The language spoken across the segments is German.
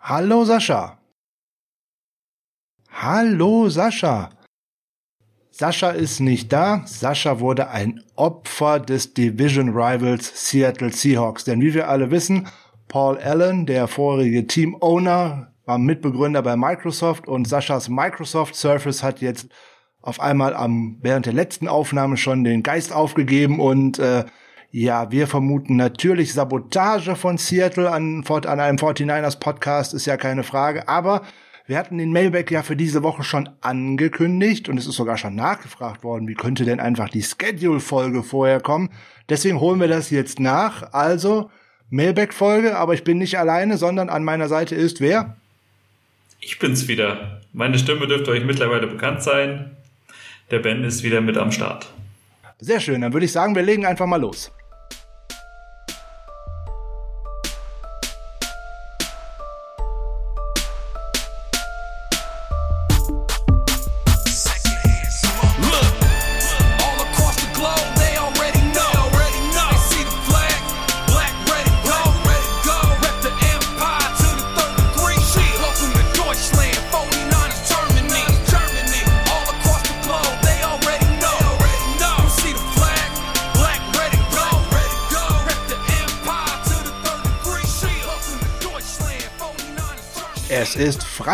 Hallo Sascha. Hallo Sascha. Sascha ist nicht da. Sascha wurde ein Opfer des Division Rivals Seattle Seahawks. Denn wie wir alle wissen, Paul Allen, der vorherige Team Owner, war Mitbegründer bei Microsoft und Saschas Microsoft Surface hat jetzt auf einmal am während der letzten Aufnahme schon den Geist aufgegeben und äh, ja, wir vermuten natürlich Sabotage von Seattle an, an einem 49ers Podcast, ist ja keine Frage, aber wir hatten den Mailback ja für diese Woche schon angekündigt und es ist sogar schon nachgefragt worden, wie könnte denn einfach die Schedule-Folge vorher kommen. Deswegen holen wir das jetzt nach. Also Mailback-Folge, aber ich bin nicht alleine, sondern an meiner Seite ist wer? Ich bin's wieder. Meine Stimme dürfte euch mittlerweile bekannt sein. Der Ben ist wieder mit am Start. Sehr schön, dann würde ich sagen, wir legen einfach mal los.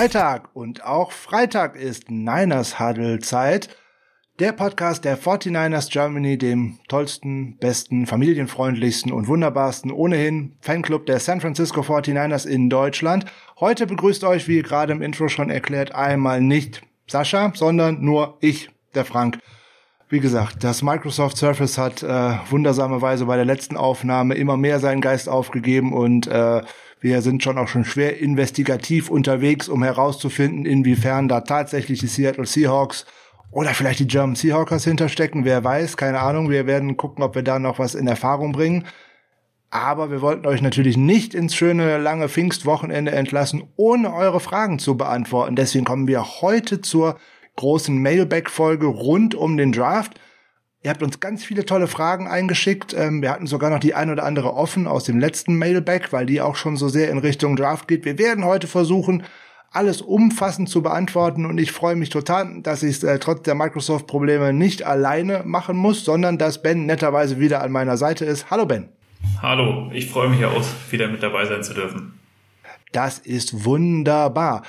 Freitag und auch Freitag ist Niners Huddle Zeit. Der Podcast der 49ers Germany, dem tollsten, besten, familienfreundlichsten und wunderbarsten ohnehin Fanclub der San Francisco 49ers in Deutschland. Heute begrüßt euch, wie gerade im Intro schon erklärt, einmal nicht Sascha, sondern nur ich, der Frank. Wie gesagt, das Microsoft Surface hat äh, wundersamerweise bei der letzten Aufnahme immer mehr seinen Geist aufgegeben und äh, wir sind schon auch schon schwer investigativ unterwegs, um herauszufinden, inwiefern da tatsächlich die Seattle Seahawks oder vielleicht die German Seahawkers hinterstecken. Wer weiß, keine Ahnung. Wir werden gucken, ob wir da noch was in Erfahrung bringen. Aber wir wollten euch natürlich nicht ins schöne lange Pfingstwochenende entlassen, ohne eure Fragen zu beantworten. Deswegen kommen wir heute zur großen Mailback-Folge rund um den Draft. Ihr habt uns ganz viele tolle Fragen eingeschickt. Ähm, wir hatten sogar noch die ein oder andere offen aus dem letzten Mailback, weil die auch schon so sehr in Richtung Draft geht. Wir werden heute versuchen, alles umfassend zu beantworten und ich freue mich total, dass ich es äh, trotz der Microsoft-Probleme nicht alleine machen muss, sondern dass Ben netterweise wieder an meiner Seite ist. Hallo Ben. Hallo, ich freue mich auch, wieder mit dabei sein zu dürfen. Das ist wunderbar.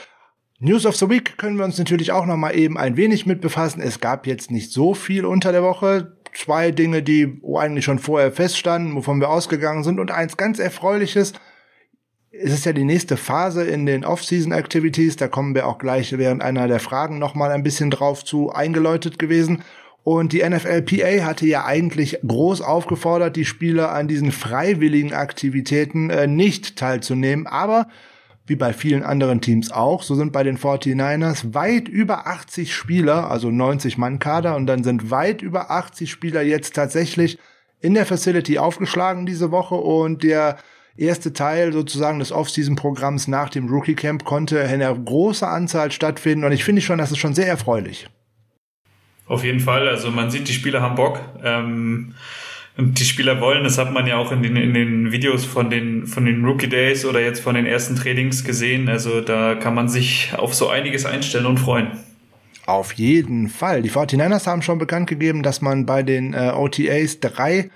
News of the Week können wir uns natürlich auch noch mal eben ein wenig mit befassen. Es gab jetzt nicht so viel unter der Woche. Zwei Dinge, die eigentlich schon vorher feststanden, wovon wir ausgegangen sind. Und eins ganz Erfreuliches. Es ist ja die nächste Phase in den Off-Season-Activities. Da kommen wir auch gleich während einer der Fragen noch mal ein bisschen drauf zu eingeläutet gewesen. Und die NFLPA hatte ja eigentlich groß aufgefordert, die Spieler an diesen freiwilligen Aktivitäten äh, nicht teilzunehmen. Aber wie bei vielen anderen Teams auch. So sind bei den 49ers weit über 80 Spieler, also 90 Mann Kader, und dann sind weit über 80 Spieler jetzt tatsächlich in der Facility aufgeschlagen diese Woche und der erste Teil sozusagen des Off-Season-Programms nach dem Rookie Camp konnte in einer großen Anzahl stattfinden und ich finde schon, das ist schon sehr erfreulich. Auf jeden Fall, also man sieht, die Spieler haben Bock. Ähm und die Spieler wollen, das hat man ja auch in den, in den Videos von den, von den Rookie Days oder jetzt von den ersten Trainings gesehen. Also da kann man sich auf so einiges einstellen und freuen. Auf jeden Fall. Die 49ers haben schon bekannt gegeben, dass man bei den äh, OTAs drei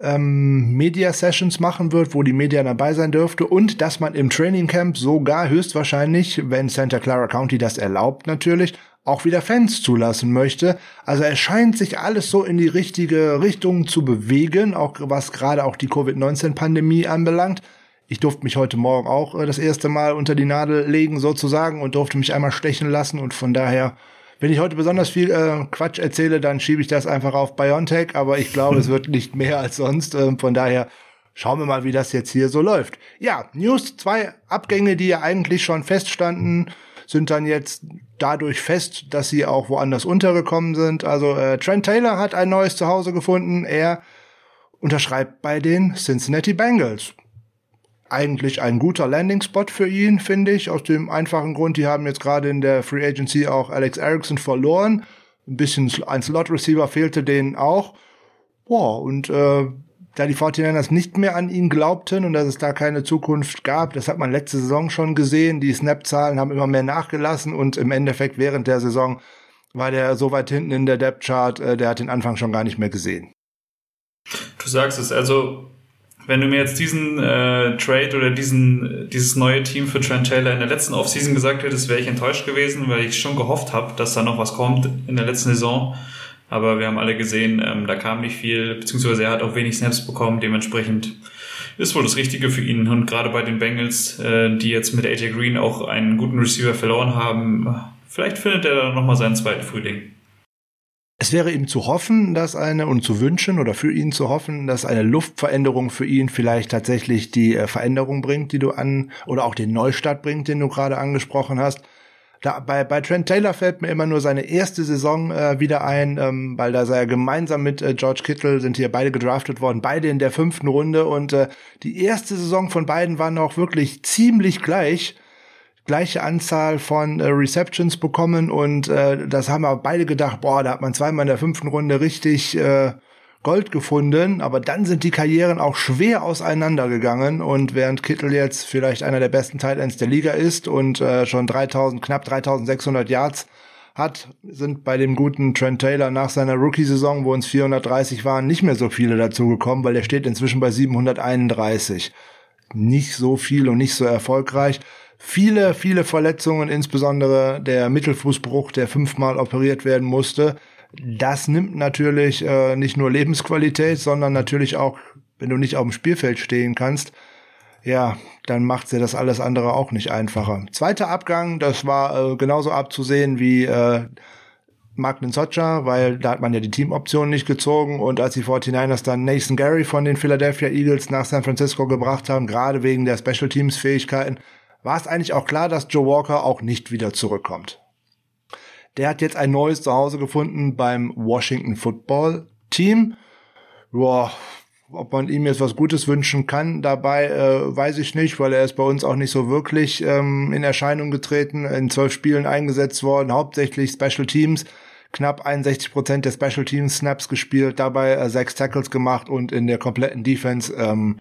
ähm, Media Sessions machen wird, wo die Media dabei sein dürfte und dass man im Training Camp sogar höchstwahrscheinlich, wenn Santa Clara County das erlaubt natürlich, auch wieder Fans zulassen möchte. Also es scheint sich alles so in die richtige Richtung zu bewegen, auch was gerade auch die Covid-19-Pandemie anbelangt. Ich durfte mich heute Morgen auch äh, das erste Mal unter die Nadel legen sozusagen und durfte mich einmal stechen lassen und von daher wenn ich heute besonders viel äh, Quatsch erzähle, dann schiebe ich das einfach auf Biontech, aber ich glaube, es wird nicht mehr als sonst. Äh, von daher schauen wir mal, wie das jetzt hier so läuft. Ja, News, zwei Abgänge, die ja eigentlich schon feststanden sind dann jetzt dadurch fest, dass sie auch woanders untergekommen sind. Also äh, Trent Taylor hat ein neues Zuhause gefunden. Er unterschreibt bei den Cincinnati Bengals. Eigentlich ein guter Landing-Spot für ihn, finde ich, aus dem einfachen Grund, die haben jetzt gerade in der Free Agency auch Alex Erickson verloren. Ein bisschen ein Slot-Receiver fehlte denen auch. Boah, und äh, da die 49ers nicht mehr an ihn glaubten und dass es da keine Zukunft gab. Das hat man letzte Saison schon gesehen. Die Snap-Zahlen haben immer mehr nachgelassen und im Endeffekt während der Saison war der so weit hinten in der Depth-Chart, äh, der hat den Anfang schon gar nicht mehr gesehen. Du sagst es, also wenn du mir jetzt diesen äh, Trade oder diesen dieses neue Team für Trent Taylor in der letzten Offseason gesagt hättest, wäre ich enttäuscht gewesen, weil ich schon gehofft habe, dass da noch was kommt in der letzten Saison. Aber wir haben alle gesehen, ähm, da kam nicht viel, beziehungsweise er hat auch wenig Snaps bekommen. Dementsprechend ist wohl das Richtige für ihn. Und gerade bei den Bengals, äh, die jetzt mit AJ Green auch einen guten Receiver verloren haben, vielleicht findet er da nochmal seinen zweiten Frühling. Es wäre ihm zu hoffen, dass eine und zu wünschen oder für ihn zu hoffen, dass eine Luftveränderung für ihn vielleicht tatsächlich die äh, Veränderung bringt, die du an oder auch den Neustart bringt, den du gerade angesprochen hast. Da, bei, bei Trent Taylor fällt mir immer nur seine erste Saison äh, wieder ein, ähm, weil da sei er gemeinsam mit äh, George Kittle sind hier beide gedraftet worden, beide in der fünften Runde. Und äh, die erste Saison von beiden war noch wirklich ziemlich gleich gleiche Anzahl von äh, Receptions bekommen. Und äh, das haben wir beide gedacht, boah, da hat man zweimal in der fünften Runde richtig äh, Gold gefunden, aber dann sind die Karrieren auch schwer auseinandergegangen und während Kittel jetzt vielleicht einer der besten Tight Ends der Liga ist und äh, schon 3000 knapp 3600 Yards hat, sind bei dem guten Trent Taylor nach seiner Rookie-Saison, wo uns 430 waren, nicht mehr so viele dazugekommen, weil er steht inzwischen bei 731. Nicht so viel und nicht so erfolgreich viele, viele Verletzungen, insbesondere der Mittelfußbruch, der fünfmal operiert werden musste. Das nimmt natürlich äh, nicht nur Lebensqualität, sondern natürlich auch, wenn du nicht auf dem Spielfeld stehen kannst, ja, dann macht sie das alles andere auch nicht einfacher. Zweiter Abgang, das war äh, genauso abzusehen wie äh, Mark Socha, weil da hat man ja die Teamoption nicht gezogen und als die 49ers dann Nathan Gary von den Philadelphia Eagles nach San Francisco gebracht haben, gerade wegen der Special Teams Fähigkeiten, war es eigentlich auch klar, dass Joe Walker auch nicht wieder zurückkommt. Der hat jetzt ein neues Zuhause gefunden beim Washington Football Team. Boah, ob man ihm jetzt was Gutes wünschen kann, dabei äh, weiß ich nicht, weil er ist bei uns auch nicht so wirklich ähm, in Erscheinung getreten, in zwölf Spielen eingesetzt worden, hauptsächlich Special Teams, knapp 61 Prozent der Special Teams Snaps gespielt, dabei äh, sechs Tackles gemacht und in der kompletten Defense ähm,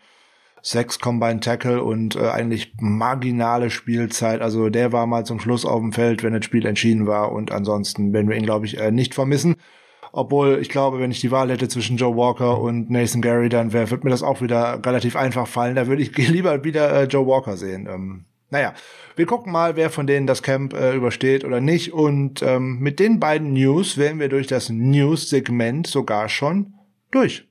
sechs Combined Tackle und äh, eigentlich marginale Spielzeit. Also der war mal zum Schluss auf dem Feld, wenn das Spiel entschieden war. Und ansonsten werden wir ihn, glaube ich, äh, nicht vermissen. Obwohl ich glaube, wenn ich die Wahl hätte zwischen Joe Walker und Nathan Gary, dann wär, wird mir das auch wieder relativ einfach fallen. Da würde ich lieber wieder äh, Joe Walker sehen. Ähm, naja, wir gucken mal, wer von denen das Camp äh, übersteht oder nicht. Und ähm, mit den beiden News wären wir durch das News-Segment sogar schon durch.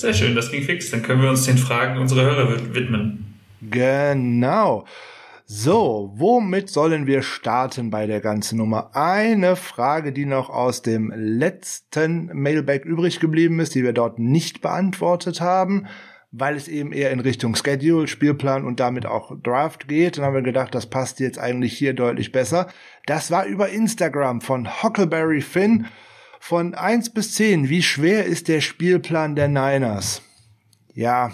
Sehr schön, das ging fix. Dann können wir uns den Fragen unserer Hörer widmen. Genau. So, womit sollen wir starten bei der ganzen Nummer? Eine Frage, die noch aus dem letzten Mailback übrig geblieben ist, die wir dort nicht beantwortet haben, weil es eben eher in Richtung Schedule, Spielplan und damit auch Draft geht. Dann haben wir gedacht, das passt jetzt eigentlich hier deutlich besser. Das war über Instagram von Huckleberry Finn. Von eins bis zehn, wie schwer ist der Spielplan der Niners? Ja,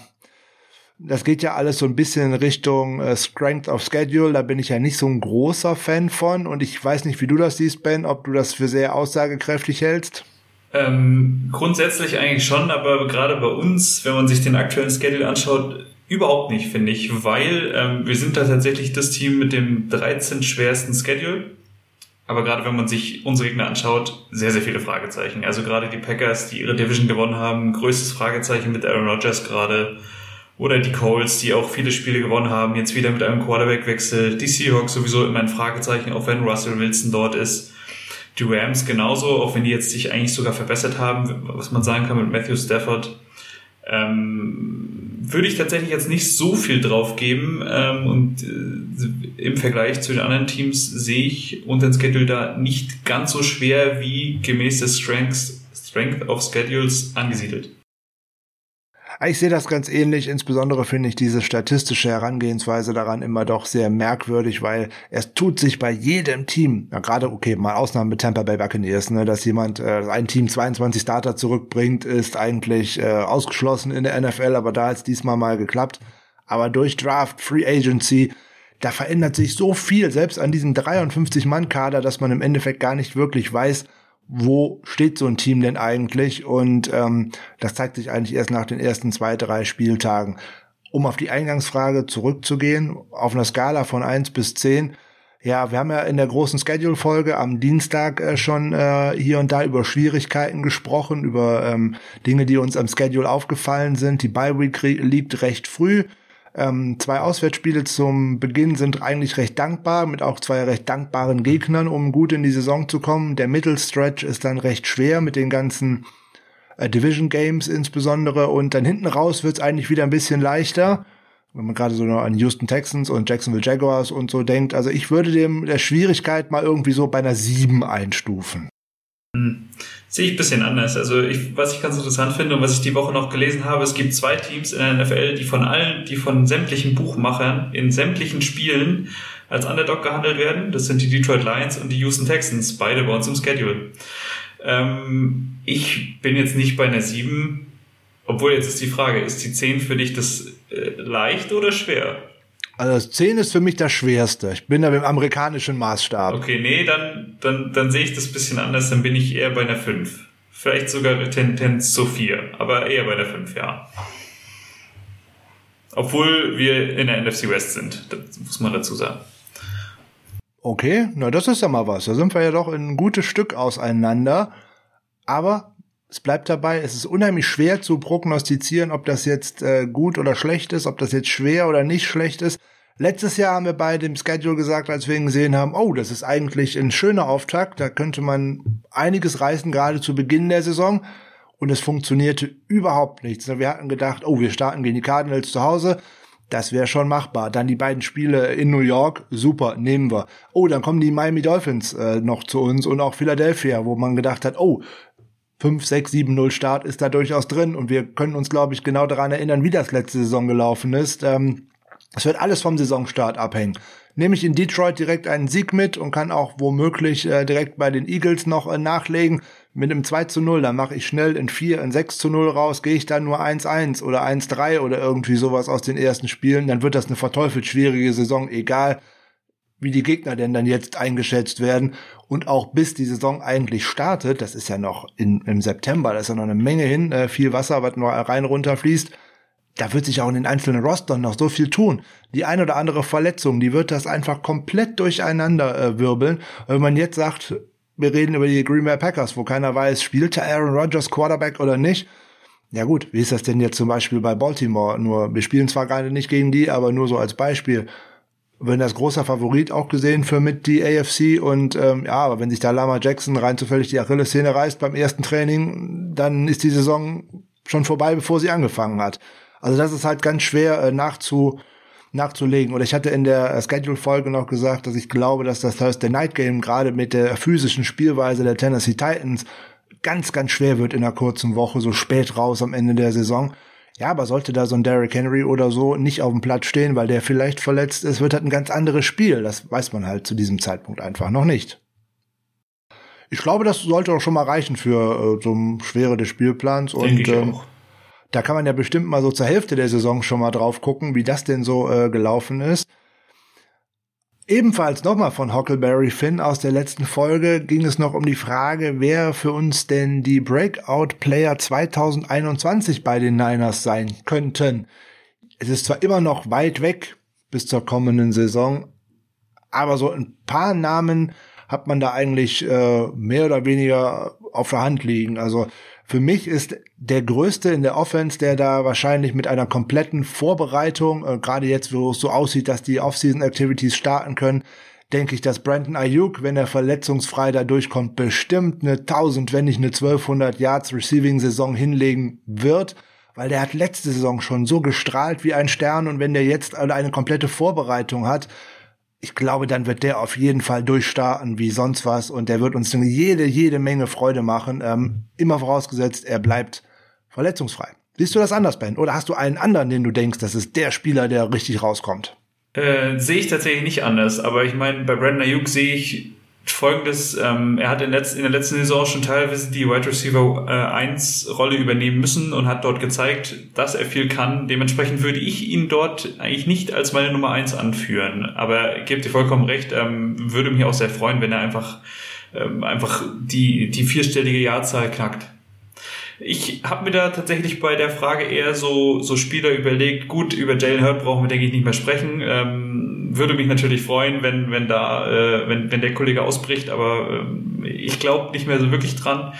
das geht ja alles so ein bisschen in Richtung äh, Strength of Schedule. Da bin ich ja nicht so ein großer Fan von. Und ich weiß nicht, wie du das siehst, Ben, ob du das für sehr aussagekräftig hältst. Ähm, grundsätzlich eigentlich schon, aber gerade bei uns, wenn man sich den aktuellen Schedule anschaut, überhaupt nicht, finde ich, weil ähm, wir sind da tatsächlich das Team mit dem 13 schwersten Schedule. Aber gerade wenn man sich unsere Gegner anschaut, sehr, sehr viele Fragezeichen. Also gerade die Packers, die ihre Division gewonnen haben, größtes Fragezeichen mit Aaron Rodgers gerade. Oder die Colts, die auch viele Spiele gewonnen haben, jetzt wieder mit einem Quarterback-Wechsel. Die Seahawks sowieso immer ein Fragezeichen, auch wenn Russell Wilson dort ist. Die Rams genauso, auch wenn die jetzt sich eigentlich sogar verbessert haben, was man sagen kann mit Matthew Stafford. Ähm, würde ich tatsächlich jetzt nicht so viel drauf geben ähm, und äh, im Vergleich zu den anderen Teams sehe ich unseren Schedule da nicht ganz so schwer wie gemäß des Strengths, Strength of Schedules angesiedelt. Ich sehe das ganz ähnlich. Insbesondere finde ich diese statistische Herangehensweise daran immer doch sehr merkwürdig, weil es tut sich bei jedem Team, ja gerade okay, mal Ausnahmen mit Tampa Bay Buccaneers, ne, dass jemand äh, ein Team 22 Starter zurückbringt, ist eigentlich äh, ausgeschlossen in der NFL, aber da hat es diesmal mal geklappt. Aber durch Draft, Free Agency, da verändert sich so viel, selbst an diesem 53-Mann-Kader, dass man im Endeffekt gar nicht wirklich weiß, wo steht so ein Team denn eigentlich? Und ähm, das zeigt sich eigentlich erst nach den ersten zwei, drei Spieltagen. Um auf die Eingangsfrage zurückzugehen, auf einer Skala von eins bis zehn. Ja, wir haben ja in der großen Schedule-Folge am Dienstag äh, schon äh, hier und da über Schwierigkeiten gesprochen, über ähm, Dinge, die uns am Schedule aufgefallen sind. Die Bye-Week liegt recht früh. Ähm, zwei Auswärtsspiele zum Beginn sind eigentlich recht dankbar, mit auch zwei recht dankbaren Gegnern, um gut in die Saison zu kommen. Der Mittelstretch ist dann recht schwer mit den ganzen äh, Division Games insbesondere und dann hinten raus wird es eigentlich wieder ein bisschen leichter wenn man gerade so noch an Houston Texans und Jacksonville Jaguars und so denkt. Also ich würde dem der Schwierigkeit mal irgendwie so bei einer 7 einstufen. Sehe ich ein bisschen anders. Also ich, was ich ganz interessant finde und was ich die Woche noch gelesen habe, es gibt zwei Teams in der NFL, die von allen, die von sämtlichen Buchmachern in sämtlichen Spielen als Underdog gehandelt werden. Das sind die Detroit Lions und die Houston Texans, beide bei uns im Schedule. Ähm, ich bin jetzt nicht bei einer 7, obwohl jetzt ist die Frage, ist die 10 für dich das äh, leicht oder schwer? Also das 10 ist für mich das Schwerste. Ich bin da mit dem amerikanischen Maßstab. Okay, nee, dann, dann, dann sehe ich das bisschen anders, dann bin ich eher bei einer 5. Vielleicht sogar Tendenz zu 4, aber eher bei der 5, ja. Obwohl wir in der NFC West sind, das muss man dazu sagen. Okay, na das ist ja mal was. Da sind wir ja doch ein gutes Stück auseinander. Aber es bleibt dabei, es ist unheimlich schwer zu prognostizieren, ob das jetzt äh, gut oder schlecht ist, ob das jetzt schwer oder nicht schlecht ist. Letztes Jahr haben wir bei dem Schedule gesagt, als wir ihn gesehen haben, oh, das ist eigentlich ein schöner Auftakt, da könnte man einiges reißen, gerade zu Beginn der Saison. Und es funktionierte überhaupt nichts. Wir hatten gedacht, oh, wir starten gegen die Cardinals zu Hause. Das wäre schon machbar. Dann die beiden Spiele in New York, super, nehmen wir. Oh, dann kommen die Miami Dolphins äh, noch zu uns und auch Philadelphia, wo man gedacht hat, oh, 5, 6, 7, 0 Start ist da durchaus drin und wir können uns, glaube ich, genau daran erinnern, wie das letzte Saison gelaufen ist. Ähm, es wird alles vom Saisonstart abhängen. Nehme ich in Detroit direkt einen Sieg mit und kann auch womöglich äh, direkt bei den Eagles noch äh, nachlegen mit einem 2 zu 0, dann mache ich schnell in 4, in 6 zu 0 raus, gehe ich dann nur 1-1 oder 1-3 oder irgendwie sowas aus den ersten Spielen, dann wird das eine verteufelt schwierige Saison, egal wie die Gegner denn dann jetzt eingeschätzt werden. Und auch bis die Saison eigentlich startet, das ist ja noch in, im September, da ist ja noch eine Menge hin, äh, viel Wasser, was nur rein runter fließt. Da wird sich auch in den einzelnen Rostern noch so viel tun. Die ein oder andere Verletzung, die wird das einfach komplett durcheinander äh, wirbeln. Wenn man jetzt sagt, wir reden über die Green Bay Packers, wo keiner weiß, spielte Aaron Rodgers Quarterback oder nicht. Ja gut, wie ist das denn jetzt zum Beispiel bei Baltimore? Nur, wir spielen zwar gerade nicht gegen die, aber nur so als Beispiel wenn das großer Favorit auch gesehen für mit die AFC und ähm, ja, aber wenn sich da Lama Jackson rein zufällig die Achillessehne reißt beim ersten Training, dann ist die Saison schon vorbei, bevor sie angefangen hat. Also das ist halt ganz schwer äh, nachzu nachzulegen. Oder ich hatte in der äh, Schedule-Folge noch gesagt, dass ich glaube, dass das Thursday Night Game gerade mit der physischen Spielweise der Tennessee Titans ganz, ganz schwer wird in einer kurzen Woche, so spät raus am Ende der Saison. Ja, aber sollte da so ein Derrick Henry oder so nicht auf dem Platz stehen, weil der vielleicht verletzt ist, wird halt ein ganz anderes Spiel. Das weiß man halt zu diesem Zeitpunkt einfach noch nicht. Ich glaube, das sollte auch schon mal reichen für äh, so eine Schwere des Spielplans. und ähm, da kann man ja bestimmt mal so zur Hälfte der Saison schon mal drauf gucken, wie das denn so äh, gelaufen ist. Ebenfalls nochmal von Huckleberry Finn aus der letzten Folge ging es noch um die Frage, wer für uns denn die Breakout Player 2021 bei den Niners sein könnten. Es ist zwar immer noch weit weg bis zur kommenden Saison, aber so ein paar Namen hat man da eigentlich äh, mehr oder weniger auf der Hand liegen. Also für mich ist der größte in der Offense, der da wahrscheinlich mit einer kompletten Vorbereitung, äh, gerade jetzt, wo es so aussieht, dass die Offseason Activities starten können, denke ich, dass Brandon Ayuk, wenn er verletzungsfrei da durchkommt, bestimmt eine 1000, wenn nicht eine 1200 Yards Receiving Saison hinlegen wird, weil der hat letzte Saison schon so gestrahlt wie ein Stern und wenn der jetzt eine komplette Vorbereitung hat, ich glaube, dann wird der auf jeden Fall durchstarten wie sonst was und der wird uns jede, jede Menge Freude machen. Ähm, immer vorausgesetzt, er bleibt verletzungsfrei. Siehst du das anders, Ben? Oder hast du einen anderen, den du denkst, das ist der Spieler, der richtig rauskommt? Äh, sehe ich tatsächlich nicht anders, aber ich meine, bei Brandon Ayuk sehe ich folgendes, ähm, er hat in, letz-, in, der letzten Saison schon teilweise die Wide Receiver äh, 1 Rolle übernehmen müssen und hat dort gezeigt, dass er viel kann. Dementsprechend würde ich ihn dort eigentlich nicht als meine Nummer 1 anführen. Aber gebt ihr vollkommen recht, ähm, würde mich auch sehr freuen, wenn er einfach ähm, einfach die, die vierstellige Jahrzahl knackt. Ich habe mir da tatsächlich bei der Frage eher so, so Spieler überlegt, gut, über Jalen Hurt brauchen wir, denke ich, nicht mehr sprechen. Ähm, würde mich natürlich freuen, wenn, wenn da, äh, wenn, wenn der Kollege ausbricht, aber ähm, ich glaube nicht mehr so wirklich dran.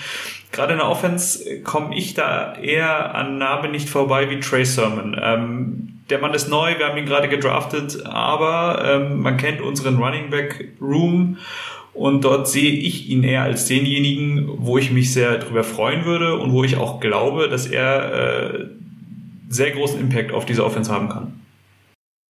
Gerade in der Offense komme ich da eher an Namen nicht vorbei wie Trey Sermon. Ähm, der Mann ist neu, wir haben ihn gerade gedraftet, aber ähm, man kennt unseren Running Back Room und dort sehe ich ihn eher als denjenigen, wo ich mich sehr drüber freuen würde und wo ich auch glaube, dass er äh, sehr großen Impact auf diese Offense haben kann.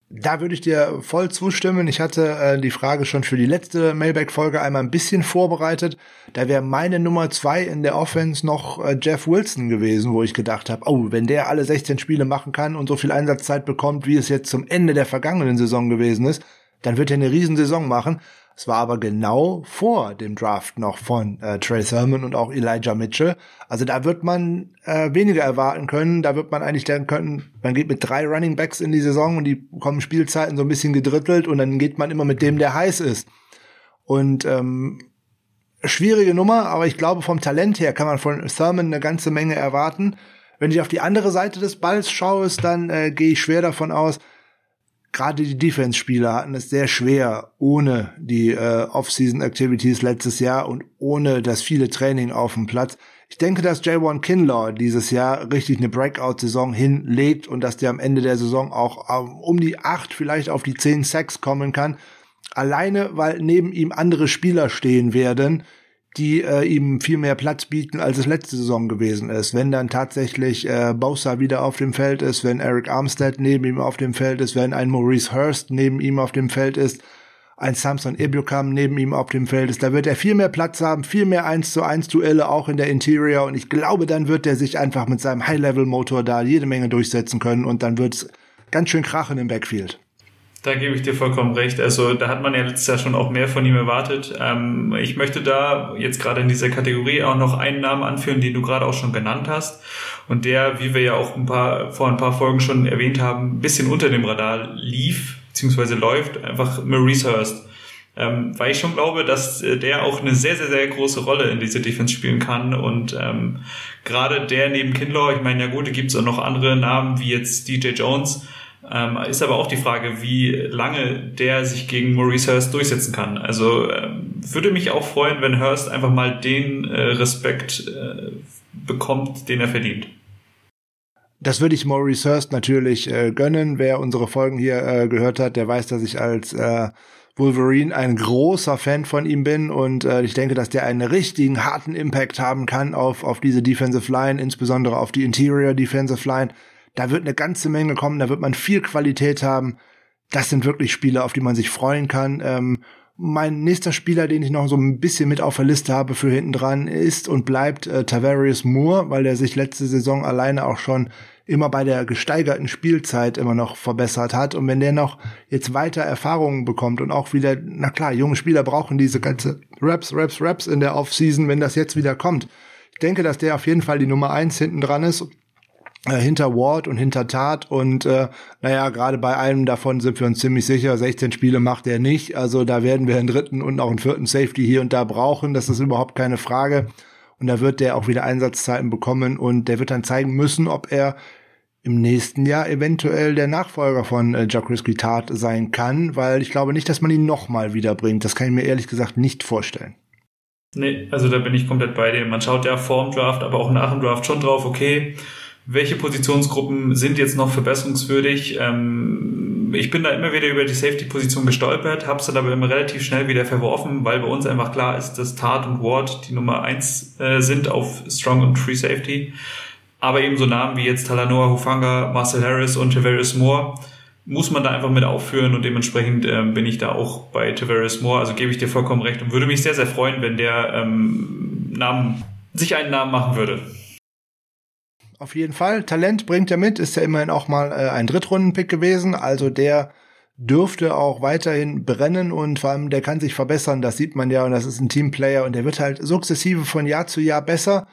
Da würde ich dir voll zustimmen. Ich hatte äh, die Frage schon für die letzte Mailback-Folge einmal ein bisschen vorbereitet. Da wäre meine Nummer zwei in der Offense noch äh, Jeff Wilson gewesen, wo ich gedacht habe, oh, wenn der alle 16 Spiele machen kann und so viel Einsatzzeit bekommt, wie es jetzt zum Ende der vergangenen Saison gewesen ist, dann wird er eine Riesensaison machen. Es war aber genau vor dem Draft noch von äh, Trey Sermon und auch Elijah Mitchell. Also da wird man äh, weniger erwarten können. Da wird man eigentlich denken können, man geht mit drei Running Backs in die Saison und die bekommen Spielzeiten so ein bisschen gedrittelt und dann geht man immer mit dem, der heiß ist. Und ähm, schwierige Nummer, aber ich glaube, vom Talent her kann man von Thurman eine ganze Menge erwarten. Wenn ich auf die andere Seite des Balls schaue, dann äh, gehe ich schwer davon aus, gerade die Defense-Spieler hatten es sehr schwer ohne die äh, Off-Season-Activities letztes Jahr und ohne das viele Training auf dem Platz. Ich denke, dass J1 Kinlaw dieses Jahr richtig eine Breakout-Saison hinlegt und dass der am Ende der Saison auch ähm, um die acht, vielleicht auf die zehn Sacks kommen kann. Alleine, weil neben ihm andere Spieler stehen werden, die äh, ihm viel mehr Platz bieten, als es letzte Saison gewesen ist. Wenn dann tatsächlich äh, Bosa wieder auf dem Feld ist, wenn Eric Armstead neben ihm auf dem Feld ist, wenn ein Maurice Hurst neben ihm auf dem Feld ist, ein Samson Ebukam neben ihm auf dem Feld ist, da wird er viel mehr Platz haben, viel mehr 1 zu 1 Duelle auch in der Interior und ich glaube, dann wird er sich einfach mit seinem High-Level-Motor da jede Menge durchsetzen können und dann wird's ganz schön krachen im Backfield. Da gebe ich dir vollkommen recht. Also da hat man ja letztes Jahr schon auch mehr von ihm erwartet. Ähm, ich möchte da jetzt gerade in dieser Kategorie auch noch einen Namen anführen, den du gerade auch schon genannt hast und der, wie wir ja auch ein paar vor ein paar Folgen schon erwähnt haben, ein bisschen unter dem Radar lief beziehungsweise läuft, einfach Maurice Hurst. Ähm, weil ich schon glaube, dass äh, der auch eine sehr, sehr, sehr große Rolle in dieser Defense spielen kann. Und ähm, gerade der neben Kinlaw, ich meine, ja gut, da gibt es auch noch andere Namen wie jetzt DJ Jones, ähm, ist aber auch die Frage, wie lange der sich gegen Maurice Hurst durchsetzen kann. Also ähm, würde mich auch freuen, wenn Hurst einfach mal den äh, Respekt äh, bekommt, den er verdient. Das würde ich Maurice Hurst natürlich äh, gönnen. Wer unsere Folgen hier äh, gehört hat, der weiß, dass ich als äh, Wolverine ein großer Fan von ihm bin und äh, ich denke, dass der einen richtigen harten Impact haben kann auf, auf diese Defensive Line, insbesondere auf die Interior Defensive Line. Da wird eine ganze Menge kommen, da wird man viel Qualität haben. Das sind wirklich Spieler, auf die man sich freuen kann. Ähm, mein nächster Spieler, den ich noch so ein bisschen mit auf der Liste habe für hinten dran, ist und bleibt äh, Tavarius Moore, weil der sich letzte Saison alleine auch schon immer bei der gesteigerten Spielzeit immer noch verbessert hat. Und wenn der noch jetzt weiter Erfahrungen bekommt und auch wieder, na klar, junge Spieler brauchen diese ganze Raps, Raps, Raps in der Offseason, wenn das jetzt wieder kommt. Ich denke, dass der auf jeden Fall die Nummer eins hinten dran ist äh, hinter Ward und hinter Tat und äh, naja, gerade bei einem davon sind wir uns ziemlich sicher, 16 Spiele macht er nicht, also da werden wir einen dritten und auch einen vierten Safety hier und da brauchen, das ist überhaupt keine Frage und da wird der auch wieder Einsatzzeiten bekommen und der wird dann zeigen müssen, ob er im nächsten Jahr eventuell der Nachfolger von äh, Jacques Tat sein kann, weil ich glaube nicht, dass man ihn nochmal wiederbringt. Das kann ich mir ehrlich gesagt nicht vorstellen. Nee, also da bin ich komplett bei dir. Man schaut ja vor dem Draft, aber auch nach dem Draft schon drauf, okay, welche Positionsgruppen sind jetzt noch verbesserungswürdig. Ähm, ich bin da immer wieder über die Safety-Position gestolpert, habe es dann aber immer relativ schnell wieder verworfen, weil bei uns einfach klar ist, dass Tat und Ward die Nummer eins äh, sind auf Strong und Free Safety. Aber eben so Namen wie jetzt Talanoa Hufanga, Marcel Harris und Tavares Moore muss man da einfach mit aufführen und dementsprechend ähm, bin ich da auch bei Tavares Moore, also gebe ich dir vollkommen recht und würde mich sehr, sehr freuen, wenn der ähm, Namen, sich einen Namen machen würde. Auf jeden Fall. Talent bringt er mit, ist ja immerhin auch mal äh, ein Drittrundenpick gewesen. Also der dürfte auch weiterhin brennen und vor allem der kann sich verbessern. Das sieht man ja und das ist ein Teamplayer und der wird halt sukzessive von Jahr zu Jahr besser.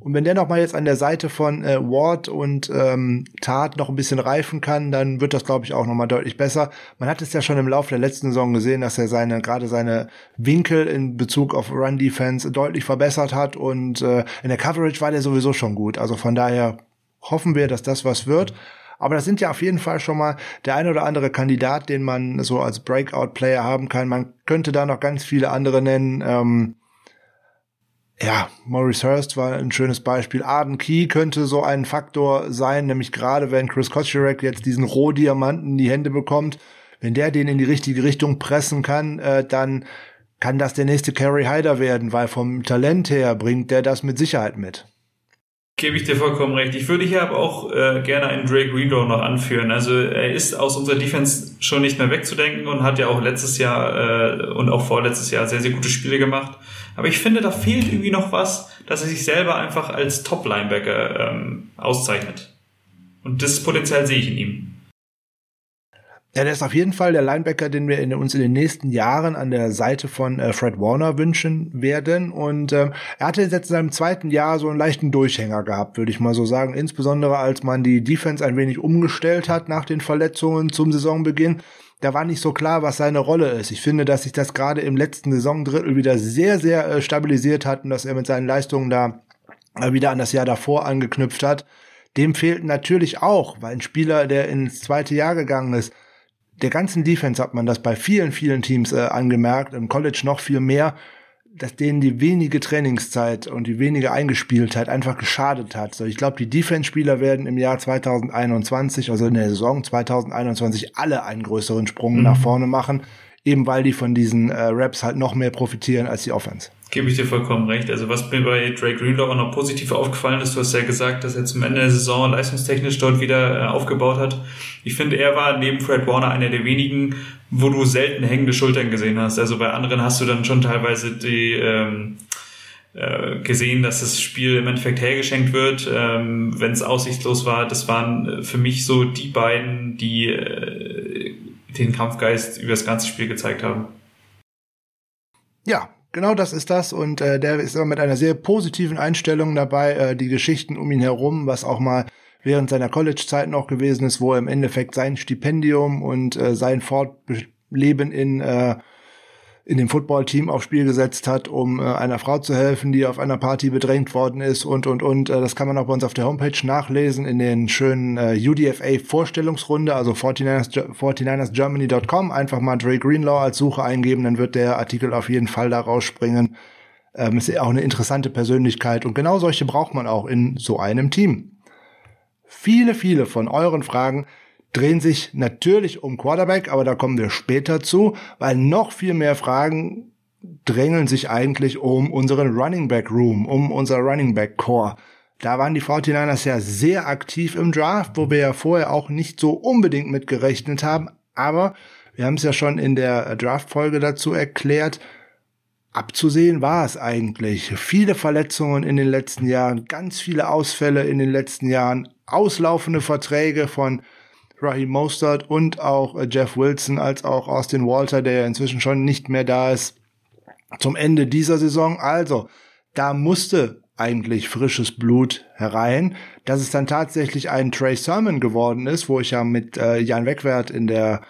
Und wenn der noch mal jetzt an der Seite von äh, Ward und ähm, Tat noch ein bisschen reifen kann, dann wird das, glaube ich, auch noch mal deutlich besser. Man hat es ja schon im Laufe der letzten Saison gesehen, dass er seine gerade seine Winkel in Bezug auf Run Defense deutlich verbessert hat und äh, in der Coverage war der sowieso schon gut. Also von daher hoffen wir, dass das was wird. Aber das sind ja auf jeden Fall schon mal der ein oder andere Kandidat, den man so als Breakout-Player haben kann. Man könnte da noch ganz viele andere nennen. Ähm, ja, Maurice Hurst war ein schönes Beispiel. Arden Key könnte so ein Faktor sein, nämlich gerade wenn Chris Kotcherek jetzt diesen Rohdiamanten in die Hände bekommt, wenn der den in die richtige Richtung pressen kann, äh, dann kann das der nächste Kerry Hyder werden, weil vom Talent her bringt der das mit Sicherheit mit. Gebe ich dir vollkommen recht. Ich würde hier aber auch äh, gerne einen Drake Greenlaw noch anführen. Also er ist aus unserer Defense schon nicht mehr wegzudenken und hat ja auch letztes Jahr äh, und auch vorletztes Jahr sehr, sehr gute Spiele gemacht. Aber ich finde, da fehlt irgendwie noch was, dass er sich selber einfach als Top-Linebacker ähm, auszeichnet. Und das Potenzial sehe ich in ihm. Ja, der ist auf jeden Fall der Linebacker, den wir in, uns in den nächsten Jahren an der Seite von äh, Fred Warner wünschen werden. Und ähm, er hatte jetzt in seinem zweiten Jahr so einen leichten Durchhänger gehabt, würde ich mal so sagen. Insbesondere als man die Defense ein wenig umgestellt hat nach den Verletzungen zum Saisonbeginn. Da war nicht so klar, was seine Rolle ist. Ich finde, dass sich das gerade im letzten Saisondrittel wieder sehr, sehr äh, stabilisiert hat und dass er mit seinen Leistungen da äh, wieder an das Jahr davor angeknüpft hat. Dem fehlt natürlich auch, weil ein Spieler, der ins zweite Jahr gegangen ist, der ganzen Defense hat man das bei vielen, vielen Teams äh, angemerkt, im College noch viel mehr, dass denen die wenige Trainingszeit und die wenige Eingespieltheit einfach geschadet hat. So, ich glaube, die Defense-Spieler werden im Jahr 2021, also in der Saison 2021, alle einen größeren Sprung mhm. nach vorne machen, eben weil die von diesen äh, Raps halt noch mehr profitieren als die Offense. Gebe ich dir vollkommen recht. Also was mir bei Drake Greenlaw auch noch positiv aufgefallen ist, du hast ja gesagt, dass er zum Ende der Saison leistungstechnisch dort wieder äh, aufgebaut hat. Ich finde, er war neben Fred Warner einer der wenigen, wo du selten hängende Schultern gesehen hast. Also bei anderen hast du dann schon teilweise die ähm, äh, gesehen, dass das Spiel im Endeffekt hergeschenkt wird, ähm, wenn es aussichtslos war. Das waren für mich so die beiden, die äh, den Kampfgeist über das ganze Spiel gezeigt haben. Ja, Genau das ist das und äh, der ist immer mit einer sehr positiven Einstellung dabei, äh, die Geschichten um ihn herum, was auch mal während seiner College-Zeit noch gewesen ist, wo er im Endeffekt sein Stipendium und äh, sein Fortleben in äh, in dem Footballteam aufs Spiel gesetzt hat, um äh, einer Frau zu helfen, die auf einer Party bedrängt worden ist und und und. Äh, das kann man auch bei uns auf der Homepage nachlesen in den schönen äh, UDFA Vorstellungsrunde, also 49ers, 49ersgermany.com. Einfach mal Dre Greenlaw als Suche eingeben, dann wird der Artikel auf jeden Fall da rausspringen. Ähm, ist auch eine interessante Persönlichkeit und genau solche braucht man auch in so einem Team. Viele, viele von euren Fragen drehen sich natürlich um Quarterback, aber da kommen wir später zu, weil noch viel mehr Fragen drängeln sich eigentlich um unseren Running Back Room, um unser Running Back Core. Da waren die 49ers ja sehr aktiv im Draft, wo wir ja vorher auch nicht so unbedingt mit gerechnet haben, aber wir haben es ja schon in der Draft-Folge dazu erklärt, abzusehen war es eigentlich. Viele Verletzungen in den letzten Jahren, ganz viele Ausfälle in den letzten Jahren, auslaufende Verträge von Raheem Mostert und auch äh, Jeff Wilson als auch Austin Walter, der ja inzwischen schon nicht mehr da ist, zum Ende dieser Saison. Also, da musste eigentlich frisches Blut herein. Dass es dann tatsächlich ein Trey Sermon geworden ist, wo ich ja mit äh, Jan Wegwert in der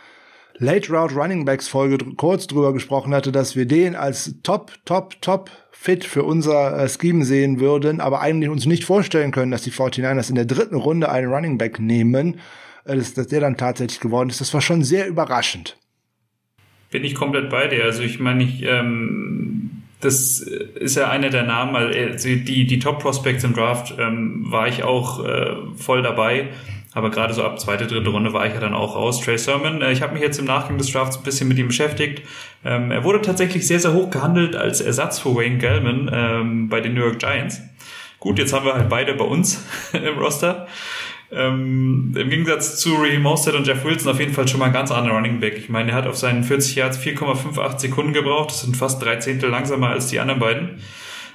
Late Route Running Backs Folge kurz drüber gesprochen hatte, dass wir den als Top, Top, Top fit für unser äh, Scheme sehen würden, aber eigentlich uns nicht vorstellen können, dass die 49ers in der dritten Runde einen Running Back nehmen. Äh, dass, dass der dann tatsächlich geworden ist. Das war schon sehr überraschend. Bin ich komplett bei dir. Also ich meine, ich, ähm, das ist ja einer der Namen, also die, die Top-Prospects im Draft ähm, war ich auch äh, voll dabei. Aber gerade so ab zweite, dritte Runde war ich ja dann auch raus. Trey Sermon, äh, ich habe mich jetzt im Nachgang des Drafts ein bisschen mit ihm beschäftigt. Ähm, er wurde tatsächlich sehr, sehr hoch gehandelt als Ersatz für Wayne Gellman ähm, bei den New York Giants. Gut, jetzt haben wir halt beide bei uns im Roster. Ähm, Im Gegensatz zu Raheem Mostert und Jeff Wilson auf jeden Fall schon mal ein ganz anderer Running Back. Ich meine, er hat auf seinen 40 Yards 4,58 Sekunden gebraucht. Das sind fast drei Zehntel langsamer als die anderen beiden.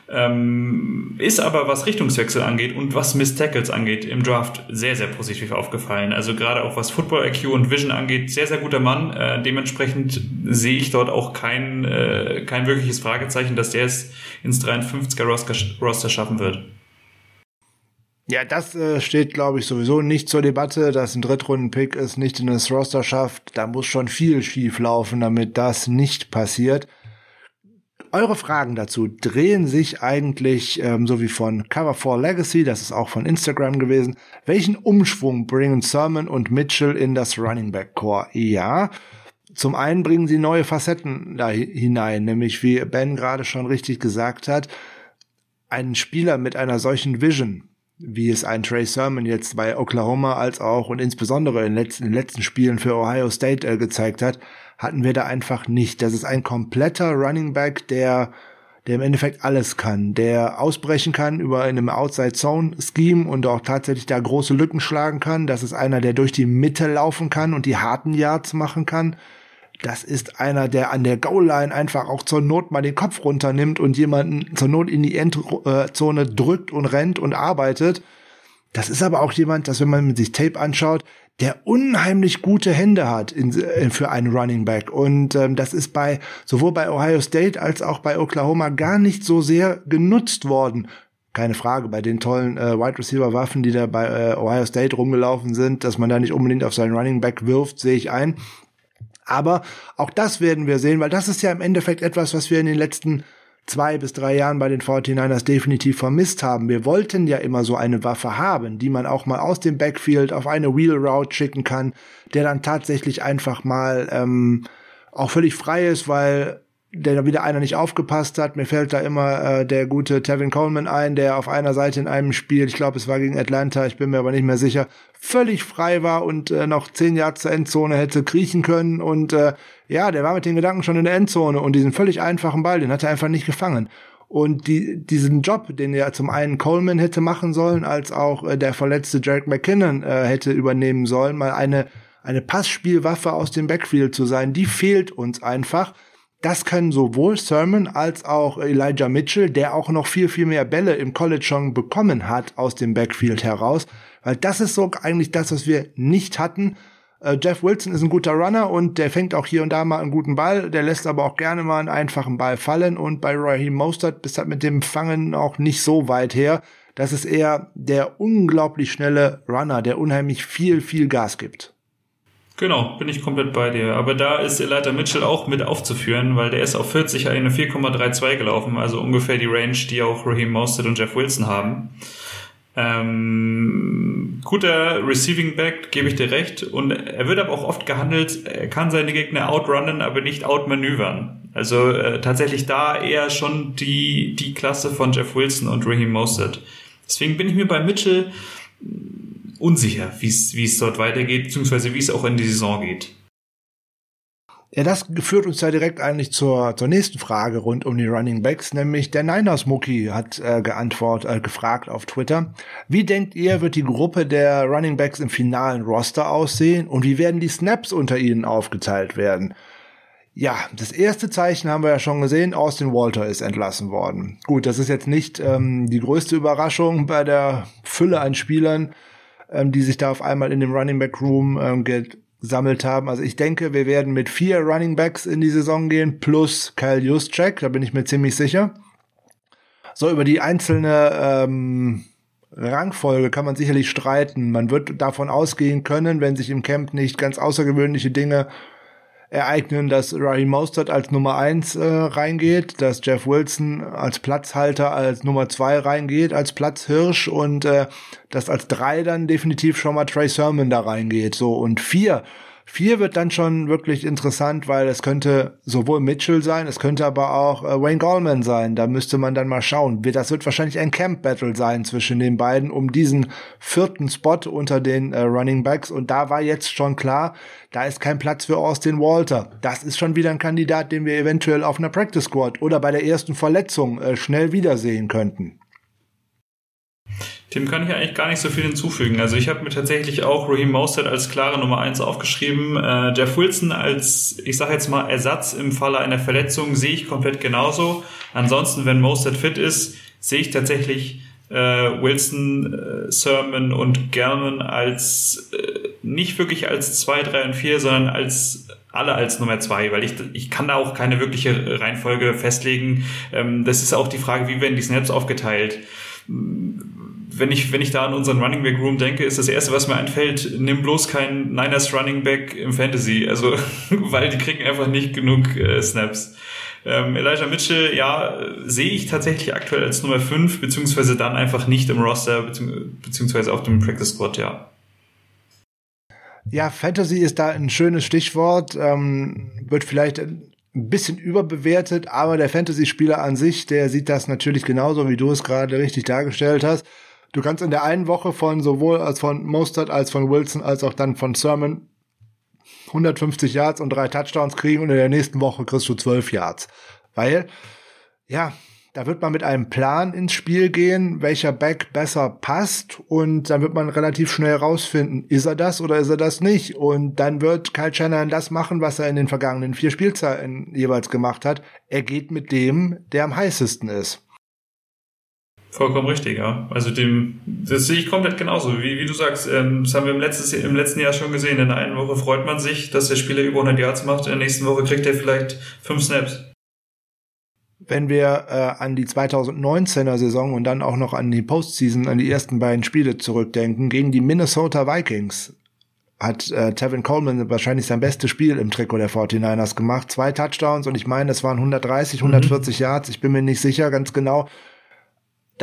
Ähm, ist aber, was Richtungswechsel angeht und was Miss Tackles angeht, im Draft sehr, sehr positiv aufgefallen. Also gerade auch was Football IQ und Vision angeht, sehr, sehr guter Mann. Äh, dementsprechend sehe ich dort auch kein, äh, kein wirkliches Fragezeichen, dass der es ins 53er Roster, Roster schaffen wird. Ja, das äh, steht, glaube ich, sowieso nicht zur Debatte, dass ein Drittrunden-Pick es nicht in das Roster schafft. Da muss schon viel schief laufen, damit das nicht passiert. Eure Fragen dazu drehen sich eigentlich, ähm, so wie von Cover 4 Legacy, das ist auch von Instagram gewesen, welchen Umschwung bringen Sermon und Mitchell in das Running Back Core? Ja, zum einen bringen sie neue Facetten da hinein, nämlich wie Ben gerade schon richtig gesagt hat, einen Spieler mit einer solchen Vision, wie es ein Trey Sermon jetzt bei Oklahoma als auch und insbesondere in, letzten, in den letzten Spielen für Ohio State äh, gezeigt hat, hatten wir da einfach nicht. Das ist ein kompletter Running Back, der der im Endeffekt alles kann, der ausbrechen kann über einem Outside Zone Scheme und auch tatsächlich da große Lücken schlagen kann. Das ist einer, der durch die Mitte laufen kann und die harten Yards machen kann. Das ist einer, der an der Goal-Line einfach auch zur Not mal den Kopf runter-nimmt und jemanden zur Not in die Endzone drückt und rennt und arbeitet. Das ist aber auch jemand, dass wenn man sich Tape anschaut, der unheimlich gute Hände hat in, äh, für einen Running Back. Und ähm, das ist bei sowohl bei Ohio State als auch bei Oklahoma gar nicht so sehr genutzt worden. Keine Frage, bei den tollen äh, Wide Receiver Waffen, die da bei äh, Ohio State rumgelaufen sind, dass man da nicht unbedingt auf seinen Running Back wirft, sehe ich ein. Aber auch das werden wir sehen, weil das ist ja im Endeffekt etwas, was wir in den letzten zwei bis drei Jahren bei den 49ers definitiv vermisst haben. Wir wollten ja immer so eine Waffe haben, die man auch mal aus dem Backfield auf eine Wheel Route schicken kann, der dann tatsächlich einfach mal ähm, auch völlig frei ist, weil der da wieder einer nicht aufgepasst hat. Mir fällt da immer äh, der gute Tevin Coleman ein, der auf einer Seite in einem Spiel, ich glaube, es war gegen Atlanta, ich bin mir aber nicht mehr sicher, völlig frei war und äh, noch zehn Jahre zur Endzone hätte kriechen können. Und äh, ja, der war mit den Gedanken schon in der Endzone und diesen völlig einfachen Ball, den hat er einfach nicht gefangen. Und die, diesen Job, den ja zum einen Coleman hätte machen sollen, als auch äh, der verletzte Jarek McKinnon äh, hätte übernehmen sollen, mal eine, eine Passspielwaffe aus dem Backfield zu sein, die fehlt uns einfach. Das können sowohl Sermon als auch Elijah Mitchell, der auch noch viel, viel mehr Bälle im College schon bekommen hat aus dem Backfield heraus. Weil das ist so eigentlich das, was wir nicht hatten. Äh, Jeff Wilson ist ein guter Runner und der fängt auch hier und da mal einen guten Ball. Der lässt aber auch gerne mal einen einfachen Ball fallen. Und bei Raheem Mostert bist halt mit dem Fangen auch nicht so weit her. Das ist eher der unglaublich schnelle Runner, der unheimlich viel, viel Gas gibt. Genau, bin ich komplett bei dir. Aber da ist Elijah Mitchell auch mit aufzuführen, weil der ist auf 40 eine 4,32 gelaufen, also ungefähr die Range, die auch Raheem Mostert und Jeff Wilson haben. Ähm, guter Receiving Back, gebe ich dir recht. Und er wird aber auch oft gehandelt, er kann seine Gegner outrunnen, aber nicht outmanövern. Also äh, tatsächlich da eher schon die, die Klasse von Jeff Wilson und Raheem Mostert. Deswegen bin ich mir bei Mitchell unsicher, wie es dort weitergeht, beziehungsweise wie es auch in die Saison geht. Ja, das führt uns ja direkt eigentlich zur, zur nächsten Frage rund um die Running Backs, nämlich der Niners Muki hat äh, geantwortet, äh, gefragt auf Twitter. Wie denkt ihr, wird die Gruppe der Running Backs im finalen Roster aussehen und wie werden die Snaps unter ihnen aufgeteilt werden? Ja, das erste Zeichen haben wir ja schon gesehen. Austin Walter ist entlassen worden. Gut, das ist jetzt nicht ähm, die größte Überraschung bei der Fülle an Spielern, ähm, die sich da auf einmal in dem Running Back Room ähm, gesammelt haben. Also ich denke, wir werden mit vier Running Backs in die Saison gehen, plus Kyle Juszczyk, da bin ich mir ziemlich sicher. So, über die einzelne ähm, Rangfolge kann man sicherlich streiten. Man wird davon ausgehen können, wenn sich im Camp nicht ganz außergewöhnliche Dinge ereignen, dass Raheem Mostert als Nummer eins äh, reingeht, dass Jeff Wilson als Platzhalter als Nummer zwei reingeht, als Platzhirsch und äh, dass als drei dann definitiv schon mal Trey Sermon da reingeht. So und vier Vier wird dann schon wirklich interessant, weil es könnte sowohl Mitchell sein, es könnte aber auch äh, Wayne Gallman sein. Da müsste man dann mal schauen. Das wird wahrscheinlich ein Camp-Battle sein zwischen den beiden um diesen vierten Spot unter den äh, Running Backs. Und da war jetzt schon klar, da ist kein Platz für Austin Walter. Das ist schon wieder ein Kandidat, den wir eventuell auf einer Practice Squad oder bei der ersten Verletzung äh, schnell wiedersehen könnten. Dem kann ich eigentlich gar nicht so viel hinzufügen. Also ich habe mir tatsächlich auch Raheem Mostert als klare Nummer eins aufgeschrieben. Äh, Jeff Wilson als, ich sage jetzt mal, Ersatz im Falle einer Verletzung sehe ich komplett genauso. Ansonsten, wenn Mostert fit ist, sehe ich tatsächlich äh, Wilson, äh, Sermon und German als äh, nicht wirklich als zwei, drei und vier, sondern als alle als Nummer zwei, weil ich, ich kann da auch keine wirkliche Reihenfolge festlegen. Ähm, das ist auch die Frage, wie werden die Snaps aufgeteilt wenn ich, wenn ich da an unseren Running Back Room denke, ist das erste, was mir einfällt, nimm bloß keinen Niners Running Back im Fantasy. Also, weil die kriegen einfach nicht genug äh, Snaps. Ähm, Elijah Mitchell, ja, sehe ich tatsächlich aktuell als Nummer 5, beziehungsweise dann einfach nicht im Roster, beziehungsweise auf dem Practice Squad, ja. Ja, Fantasy ist da ein schönes Stichwort, ähm, wird vielleicht ein bisschen überbewertet, aber der Fantasy-Spieler an sich, der sieht das natürlich genauso, wie du es gerade richtig dargestellt hast. Du kannst in der einen Woche von sowohl als von Mostert als von Wilson als auch dann von Sermon 150 Yards und drei Touchdowns kriegen und in der nächsten Woche kriegst du 12 Yards. Weil, ja, da wird man mit einem Plan ins Spiel gehen, welcher Back besser passt und dann wird man relativ schnell rausfinden, ist er das oder ist er das nicht und dann wird Kyle Shannon das machen, was er in den vergangenen vier Spielzeiten jeweils gemacht hat. Er geht mit dem, der am heißesten ist. Vollkommen richtig, ja. Also dem, das sehe ich komplett genauso. Wie, wie du sagst, ähm, das haben wir im, letztes, im letzten Jahr schon gesehen. In der einen Woche freut man sich, dass der Spieler über 100 Yards macht. In der nächsten Woche kriegt er vielleicht fünf Snaps. Wenn wir äh, an die 2019er Saison und dann auch noch an die Postseason, an die ersten beiden Spiele zurückdenken, gegen die Minnesota Vikings hat äh, Tevin Coleman wahrscheinlich sein bestes Spiel im Trikot der 49ers gemacht. Zwei Touchdowns und ich meine, es waren 130, 140 mhm. Yards. Ich bin mir nicht sicher ganz genau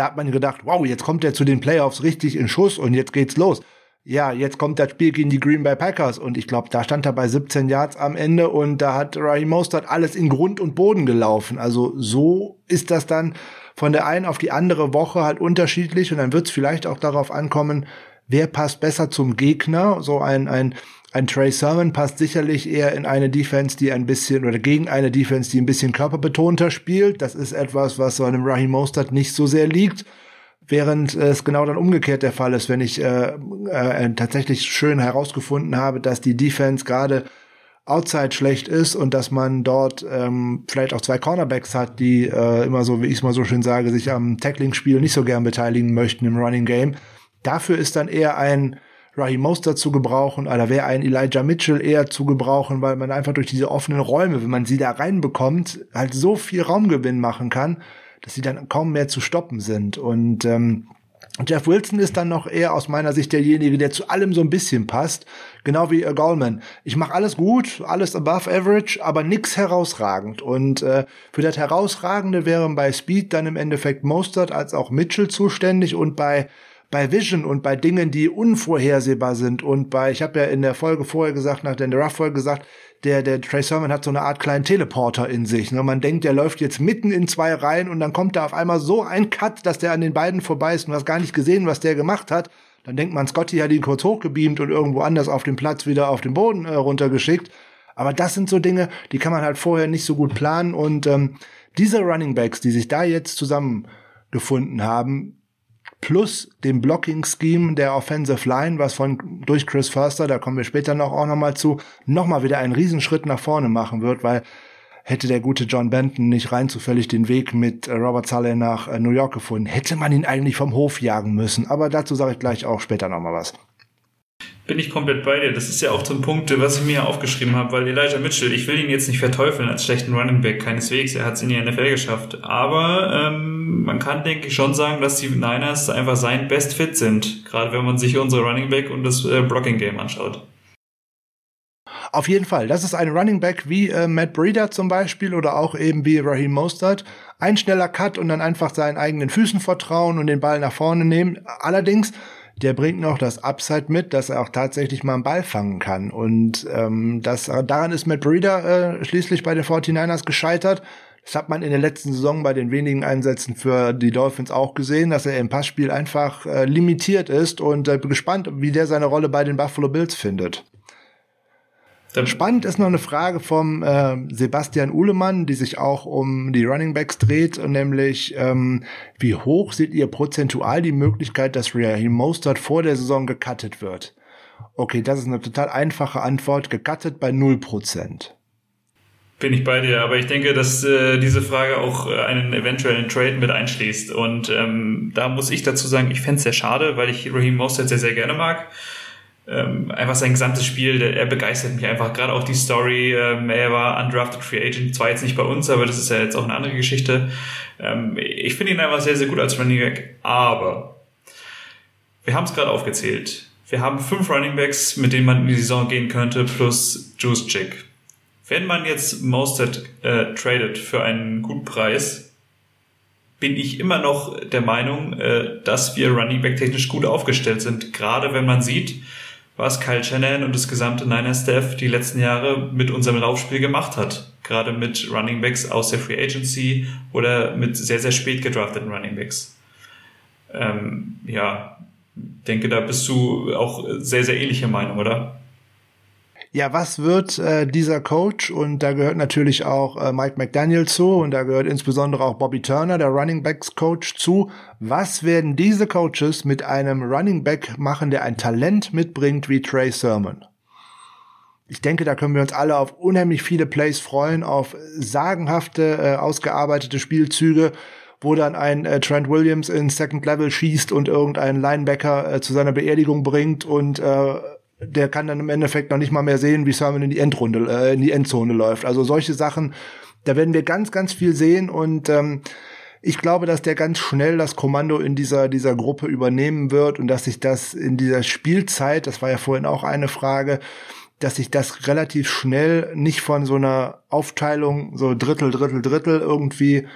da hat man gedacht, wow, jetzt kommt er zu den Playoffs richtig in Schuss und jetzt geht's los. Ja, jetzt kommt das Spiel gegen die Green Bay Packers und ich glaube, da stand er bei 17 Yards am Ende und da hat Raheem Mostert alles in Grund und Boden gelaufen. Also so ist das dann von der einen auf die andere Woche halt unterschiedlich und dann wird es vielleicht auch darauf ankommen, wer passt besser zum Gegner. So ein, ein ein Trey Sermon passt sicherlich eher in eine Defense, die ein bisschen oder gegen eine Defense, die ein bisschen körperbetonter spielt. Das ist etwas, was so einem Raheem Mostert nicht so sehr liegt. Während es genau dann umgekehrt der Fall ist, wenn ich äh, äh, tatsächlich schön herausgefunden habe, dass die Defense gerade outside schlecht ist und dass man dort ähm, vielleicht auch zwei Cornerbacks hat, die äh, immer so, wie ich es mal so schön sage, sich am Tackling-Spiel nicht so gern beteiligen möchten im Running Game. Dafür ist dann eher ein Raheem Mostert zu gebrauchen, oder wäre ein Elijah Mitchell eher zu gebrauchen, weil man einfach durch diese offenen Räume, wenn man sie da reinbekommt, halt so viel Raumgewinn machen kann, dass sie dann kaum mehr zu stoppen sind. Und ähm, Jeff Wilson ist dann noch eher aus meiner Sicht derjenige, der zu allem so ein bisschen passt, genau wie äh, Goldman. Ich mache alles gut, alles above average, aber nix herausragend. Und äh, für das Herausragende wären bei Speed dann im Endeffekt Mostert als auch Mitchell zuständig und bei bei Vision und bei Dingen, die unvorhersehbar sind und bei, ich habe ja in der Folge vorher gesagt, nach der Rough-Folge gesagt, der, der Trey Sermon hat so eine Art kleinen Teleporter in sich. Ne? Man denkt, der läuft jetzt mitten in zwei Reihen und dann kommt da auf einmal so ein Cut, dass der an den beiden vorbei ist und du hast gar nicht gesehen, was der gemacht hat. Dann denkt man, Scotty hat ihn kurz hochgebeamt und irgendwo anders auf dem Platz wieder auf den Boden äh, runtergeschickt. Aber das sind so Dinge, die kann man halt vorher nicht so gut planen und ähm, diese Running Backs, die sich da jetzt zusammengefunden haben, plus dem Blocking-Scheme der Offensive Line, was von durch Chris Förster, da kommen wir später noch auch nochmal zu, nochmal wieder einen Riesenschritt nach vorne machen wird, weil hätte der gute John Benton nicht rein zufällig den Weg mit Robert Saleh nach äh, New York gefunden, hätte man ihn eigentlich vom Hof jagen müssen. Aber dazu sage ich gleich auch später nochmal was. Bin ich komplett bei dir. Das ist ja auch ein Punkt, was ich mir aufgeschrieben habe, weil Elijah Mitchell, ich will ihn jetzt nicht verteufeln als schlechten Running Back, keineswegs. Er hat es in die NFL geschafft. Aber ähm, man kann, denke ich, schon sagen, dass die Niners einfach sein Best Fit sind. Gerade wenn man sich unsere Running Back und das äh, Blocking Game anschaut. Auf jeden Fall. Das ist ein Running Back wie äh, Matt Breeder zum Beispiel oder auch eben wie Raheem Mostert. Ein schneller Cut und dann einfach seinen eigenen Füßen vertrauen und den Ball nach vorne nehmen. Allerdings der bringt noch das Upside mit, dass er auch tatsächlich mal einen Ball fangen kann. Und ähm, das, daran ist Matt Breeder äh, schließlich bei den 49ers gescheitert. Das hat man in der letzten Saison bei den wenigen Einsätzen für die Dolphins auch gesehen, dass er im Passspiel einfach äh, limitiert ist und äh, bin gespannt, wie der seine Rolle bei den Buffalo Bills findet. Dann Spannend ist noch eine Frage vom äh, Sebastian Uhlemann, die sich auch um die Running Backs dreht, nämlich ähm, wie hoch seht ihr prozentual die Möglichkeit, dass Raheem Mostert vor der Saison gecuttet wird? Okay, das ist eine total einfache Antwort, gecuttet bei 0%. Bin ich bei dir, aber ich denke, dass äh, diese Frage auch äh, einen eventuellen Trade mit einschließt. Und ähm, da muss ich dazu sagen, ich fände es sehr schade, weil ich Raheem Mostert sehr, sehr gerne mag ähm, einfach sein gesamtes Spiel, der, er begeistert mich einfach. Gerade auch die Story, ähm, er war undrafted Free Agent, zwar jetzt nicht bei uns, aber das ist ja jetzt auch eine andere Geschichte. Ähm, ich finde ihn einfach sehr, sehr gut als Running Back, aber wir haben es gerade aufgezählt. Wir haben fünf Running Backs, mit denen man in die Saison gehen könnte, plus Juice Chick. Wenn man jetzt Mostert äh, tradet für einen guten Preis, bin ich immer noch der Meinung, äh, dass wir Running Back technisch gut aufgestellt sind. Gerade wenn man sieht, was Kyle Shannon und das gesamte Niner Staff die letzten Jahre mit unserem Laufspiel gemacht hat. Gerade mit Running Backs aus der Free Agency oder mit sehr, sehr spät gedrafteten Running Backs. Ähm, ja, denke, da bist du auch sehr, sehr ähnliche Meinung, oder? Ja, was wird äh, dieser Coach, und da gehört natürlich auch äh, Mike McDaniel zu, und da gehört insbesondere auch Bobby Turner, der Running Backs Coach, zu. Was werden diese Coaches mit einem Running Back machen, der ein Talent mitbringt wie Trey Sermon? Ich denke, da können wir uns alle auf unheimlich viele Plays freuen, auf sagenhafte, äh, ausgearbeitete Spielzüge, wo dann ein äh, Trent Williams in Second Level schießt und irgendein Linebacker äh, zu seiner Beerdigung bringt und äh, der kann dann im Endeffekt noch nicht mal mehr sehen, wie Sermon in die Endrunde, äh, in die Endzone läuft. Also solche Sachen, da werden wir ganz, ganz viel sehen und ähm, ich glaube, dass der ganz schnell das Kommando in dieser, dieser Gruppe übernehmen wird und dass sich das in dieser Spielzeit, das war ja vorhin auch eine Frage, dass sich das relativ schnell nicht von so einer Aufteilung, so Drittel, Drittel, Drittel irgendwie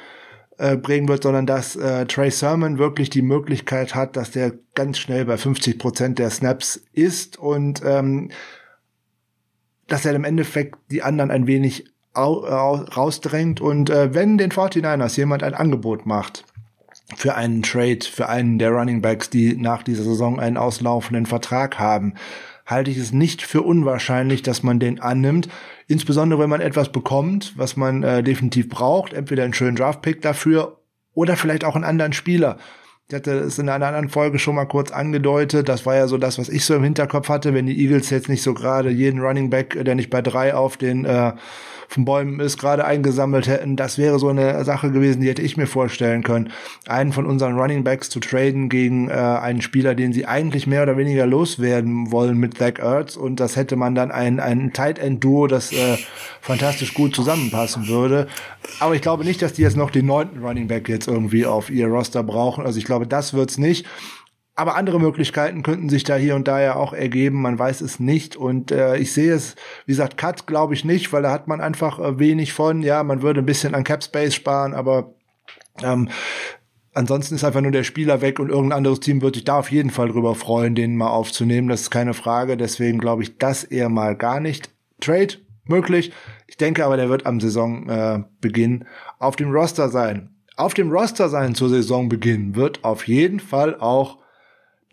äh, bringen wird, sondern dass äh, Trey Sermon wirklich die Möglichkeit hat, dass der ganz schnell bei 50 Prozent der Snaps ist und ähm, dass er im Endeffekt die anderen ein wenig au rausdrängt und äh, wenn den 49ers jemand ein Angebot macht für einen Trade, für einen der Running Backs, die nach dieser Saison einen auslaufenden Vertrag haben, halte ich es nicht für unwahrscheinlich, dass man den annimmt. Insbesondere wenn man etwas bekommt, was man äh, definitiv braucht, entweder einen schönen Draftpick dafür oder vielleicht auch einen anderen Spieler. Ich hatte es in einer anderen Folge schon mal kurz angedeutet. Das war ja so das, was ich so im Hinterkopf hatte, wenn die Eagles jetzt nicht so gerade jeden Running Back, der nicht bei drei auf den äh, von Bäumen ist, gerade eingesammelt hätten. Das wäre so eine Sache gewesen, die hätte ich mir vorstellen können. Einen von unseren Running Backs zu traden gegen äh, einen Spieler, den sie eigentlich mehr oder weniger loswerden wollen mit Zach Ertz. Und das hätte man dann ein, ein Tight End Duo, das äh, fantastisch gut zusammenpassen würde. Aber ich glaube nicht, dass die jetzt noch den neunten Running Back jetzt irgendwie auf ihr Roster brauchen. Also ich glaube, das wird's nicht. Aber andere Möglichkeiten könnten sich da hier und da ja auch ergeben. Man weiß es nicht. Und äh, ich sehe es, wie gesagt, Cut glaube ich nicht, weil da hat man einfach äh, wenig von. Ja, man würde ein bisschen an Cap Space sparen, aber ähm, ansonsten ist einfach nur der Spieler weg und irgendein anderes Team würde sich da auf jeden Fall drüber freuen, den mal aufzunehmen. Das ist keine Frage. Deswegen glaube ich das eher mal gar nicht. Trade möglich. Ich denke aber, der wird am Saisonbeginn äh, auf dem Roster sein. Auf dem Roster sein zur Saisonbeginn wird auf jeden Fall auch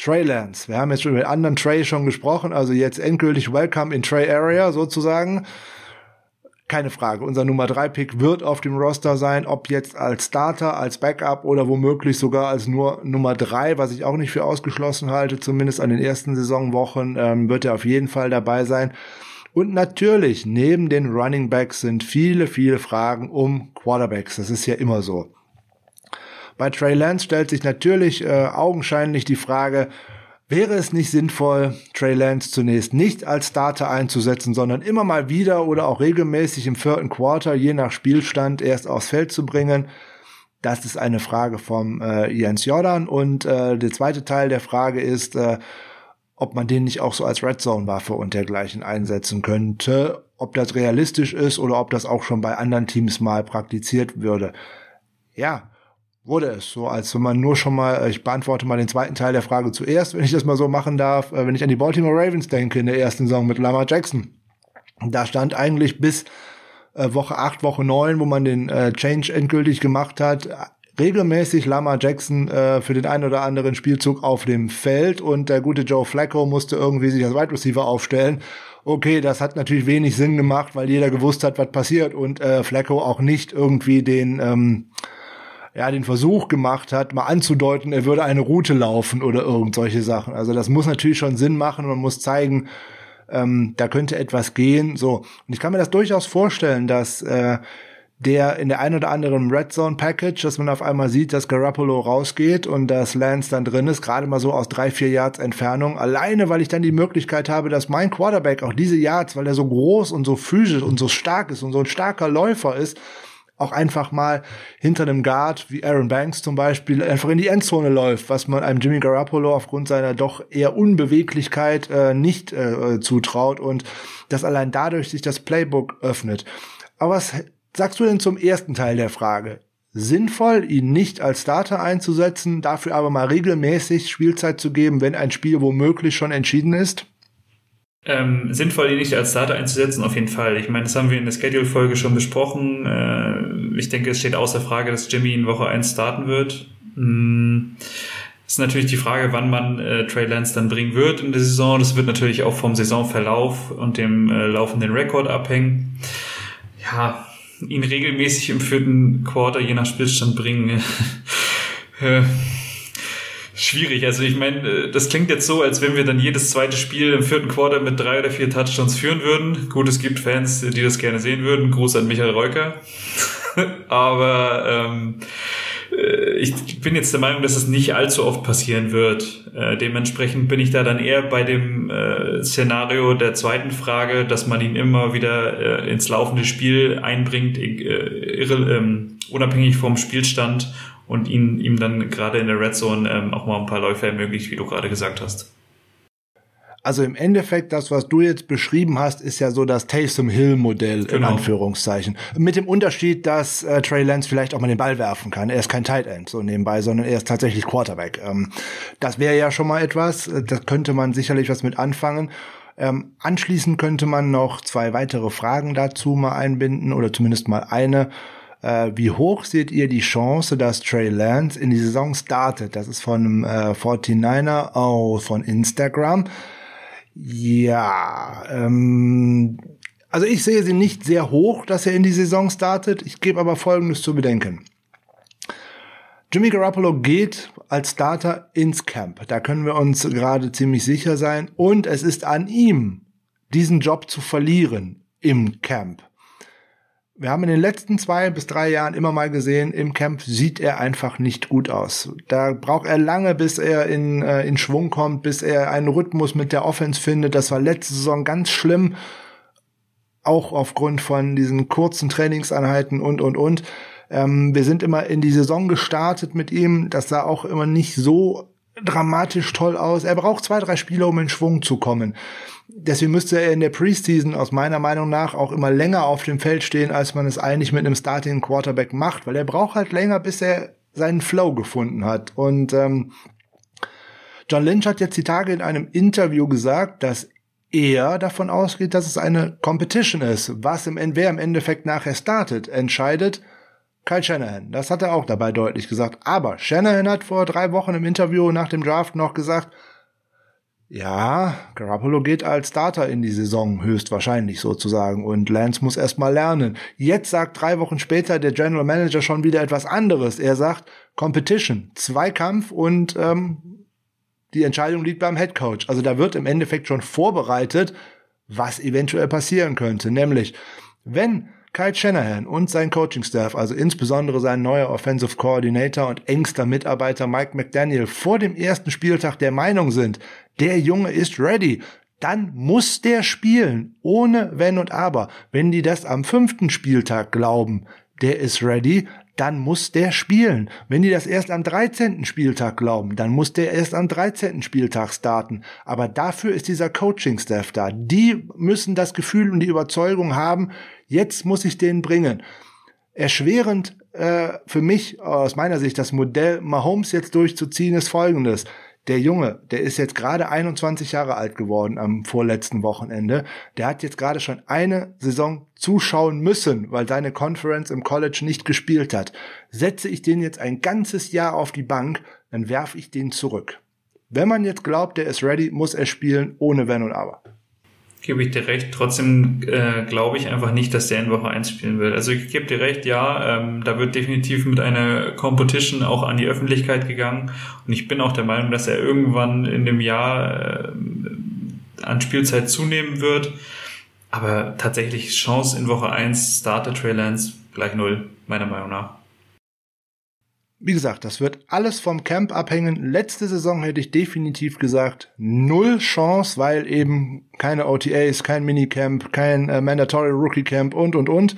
Trey. Wir haben jetzt schon mit anderen Trey schon gesprochen, also jetzt endgültig Welcome in Trey Area sozusagen. Keine Frage. Unser Nummer 3 Pick wird auf dem Roster sein, ob jetzt als Starter, als Backup oder womöglich sogar als nur Nummer 3, was ich auch nicht für ausgeschlossen halte, zumindest an den ersten Saisonwochen, ähm, wird er auf jeden Fall dabei sein. Und natürlich, neben den Running Backs sind viele, viele Fragen um Quarterbacks. Das ist ja immer so. Bei Trey Lance stellt sich natürlich äh, augenscheinlich die Frage, wäre es nicht sinnvoll, Trey Lance zunächst nicht als Starter einzusetzen, sondern immer mal wieder oder auch regelmäßig im vierten Quarter, je nach Spielstand, erst aufs Feld zu bringen? Das ist eine Frage vom äh, Jens Jordan. Und äh, der zweite Teil der Frage ist, äh, ob man den nicht auch so als Red Zone Waffe und dergleichen einsetzen könnte, ob das realistisch ist oder ob das auch schon bei anderen Teams mal praktiziert würde. Ja, wurde es so, als wenn man nur schon mal, äh, ich beantworte mal den zweiten Teil der Frage zuerst, wenn ich das mal so machen darf, äh, wenn ich an die Baltimore Ravens denke in der ersten Saison mit Lamar Jackson. Da stand eigentlich bis äh, Woche 8, Woche 9, wo man den Change endgültig gemacht hat, regelmäßig Lamar Jackson für den einen oder anderen Spielzug auf dem Feld und der gute Joe Flacco musste irgendwie sich als Wide Receiver aufstellen. Okay, das hat natürlich wenig Sinn gemacht, weil jeder gewusst hat, was passiert und äh, Flacco auch nicht irgendwie den ähm, ja, den Versuch gemacht hat, mal anzudeuten, er würde eine Route laufen oder irgend solche Sachen. Also das muss natürlich schon Sinn machen. Man muss zeigen, ähm, da könnte etwas gehen. So. Und ich kann mir das durchaus vorstellen, dass äh, der in der ein oder anderen Red Zone Package, dass man auf einmal sieht, dass Garoppolo rausgeht und dass Lance dann drin ist, gerade mal so aus drei, vier Yards Entfernung. Alleine, weil ich dann die Möglichkeit habe, dass mein Quarterback auch diese Yards, weil er so groß und so physisch und so stark ist und so ein starker Läufer ist, auch einfach mal hinter einem Guard wie Aaron Banks zum Beispiel einfach in die Endzone läuft, was man einem Jimmy Garoppolo aufgrund seiner doch eher Unbeweglichkeit äh, nicht äh, zutraut und dass allein dadurch sich das Playbook öffnet. Aber was sagst du denn zum ersten Teil der Frage? Sinnvoll, ihn nicht als Starter einzusetzen, dafür aber mal regelmäßig Spielzeit zu geben, wenn ein Spiel womöglich schon entschieden ist? Ähm, sinnvoll, ihn nicht als Starter einzusetzen, auf jeden Fall. Ich meine, das haben wir in der Schedule-Folge schon besprochen. Äh, ich denke, es steht außer Frage, dass Jimmy in Woche 1 starten wird. Hm. Ist natürlich die Frage, wann man äh, Trey Lance dann bringen wird in der Saison. Das wird natürlich auch vom Saisonverlauf und dem äh, laufenden Rekord abhängen. Ja, ihn regelmäßig im vierten Quarter je nach Spielstand bringen. Äh, Schwierig. Also ich meine, äh, das klingt jetzt so, als wenn wir dann jedes zweite Spiel im vierten Quarter mit drei oder vier Touchdowns führen würden. Gut, es gibt Fans, die das gerne sehen würden. Gruß an Michael Reuker. Aber ähm, äh, ich bin jetzt der Meinung, dass es nicht allzu oft passieren wird. Äh, dementsprechend bin ich da dann eher bei dem äh, Szenario der zweiten Frage, dass man ihn immer wieder äh, ins laufende Spiel einbringt, äh, irre, ähm, unabhängig vom Spielstand und ihn, ihm dann gerade in der Red Zone ähm, auch mal ein paar Läufe ermöglicht, wie du gerade gesagt hast. Also im Endeffekt, das, was du jetzt beschrieben hast, ist ja so das Taysom Hill Modell genau. in Anführungszeichen. Mit dem Unterschied, dass äh, Trey Lance vielleicht auch mal den Ball werfen kann. Er ist kein Tight End so nebenbei, sondern er ist tatsächlich Quarterback. Ähm, das wäre ja schon mal etwas. Äh, da könnte man sicherlich was mit anfangen. Ähm, anschließend könnte man noch zwei weitere Fragen dazu mal einbinden oder zumindest mal eine. Äh, wie hoch seht ihr die Chance, dass Trey Lance in die Saison startet? Das ist von einem äh, 49er auch von Instagram. Ja, ähm, also ich sehe sie nicht sehr hoch, dass er in die Saison startet. Ich gebe aber Folgendes zu bedenken. Jimmy Garoppolo geht als Starter ins Camp. Da können wir uns gerade ziemlich sicher sein. Und es ist an ihm, diesen Job zu verlieren im Camp wir haben in den letzten zwei bis drei Jahren immer mal gesehen, im Camp sieht er einfach nicht gut aus. Da braucht er lange, bis er in, äh, in Schwung kommt, bis er einen Rhythmus mit der Offense findet. Das war letzte Saison ganz schlimm. Auch aufgrund von diesen kurzen Trainingseinheiten und, und, und. Ähm, wir sind immer in die Saison gestartet mit ihm. Das sah auch immer nicht so dramatisch toll aus. Er braucht zwei, drei Spiele, um in Schwung zu kommen. Deswegen müsste er in der Preseason aus meiner Meinung nach auch immer länger auf dem Feld stehen, als man es eigentlich mit einem Starting Quarterback macht, weil er braucht halt länger, bis er seinen Flow gefunden hat. Und ähm, John Lynch hat jetzt die Tage in einem Interview gesagt, dass er davon ausgeht, dass es eine Competition ist. Was im, wer im Endeffekt nachher startet, entscheidet Kyle Shanahan. Das hat er auch dabei deutlich gesagt. Aber Shanahan hat vor drei Wochen im Interview nach dem Draft noch gesagt, ja, Garoppolo geht als Starter in die Saison, höchstwahrscheinlich sozusagen. Und Lance muss erst mal lernen. Jetzt sagt drei Wochen später der General Manager schon wieder etwas anderes. Er sagt Competition, Zweikampf und ähm, die Entscheidung liegt beim Head Coach. Also da wird im Endeffekt schon vorbereitet, was eventuell passieren könnte. Nämlich, wenn Kyle Shanahan und sein Coaching-Staff, also insbesondere sein neuer Offensive Coordinator und engster Mitarbeiter Mike McDaniel vor dem ersten Spieltag der Meinung sind, der Junge ist ready, dann muss der spielen, ohne Wenn und Aber. Wenn die das am fünften Spieltag glauben, der ist ready, dann muss der spielen. Wenn die das erst am 13. Spieltag glauben, dann muss der erst am 13. Spieltag starten. Aber dafür ist dieser Coaching-Staff da. Die müssen das Gefühl und die Überzeugung haben, jetzt muss ich den bringen. Erschwerend äh, für mich aus meiner Sicht das Modell Mahomes jetzt durchzuziehen ist folgendes der Junge, der ist jetzt gerade 21 Jahre alt geworden am vorletzten Wochenende. Der hat jetzt gerade schon eine Saison zuschauen müssen, weil seine Conference im College nicht gespielt hat. Setze ich den jetzt ein ganzes Jahr auf die Bank, dann werfe ich den zurück. Wenn man jetzt glaubt, der ist ready, muss er spielen, ohne Wenn und Aber gebe ich dir recht. Trotzdem äh, glaube ich einfach nicht, dass der in Woche 1 spielen wird. Also ich gebe dir recht, ja, ähm, da wird definitiv mit einer Competition auch an die Öffentlichkeit gegangen. Und ich bin auch der Meinung, dass er irgendwann in dem Jahr äh, an Spielzeit zunehmen wird. Aber tatsächlich Chance in Woche 1 Starter Trey Lance gleich null, meiner Meinung nach. Wie gesagt, das wird alles vom Camp abhängen. Letzte Saison hätte ich definitiv gesagt, null Chance, weil eben keine OTAs, kein Minicamp, kein äh, Mandatory Rookie Camp und, und, und.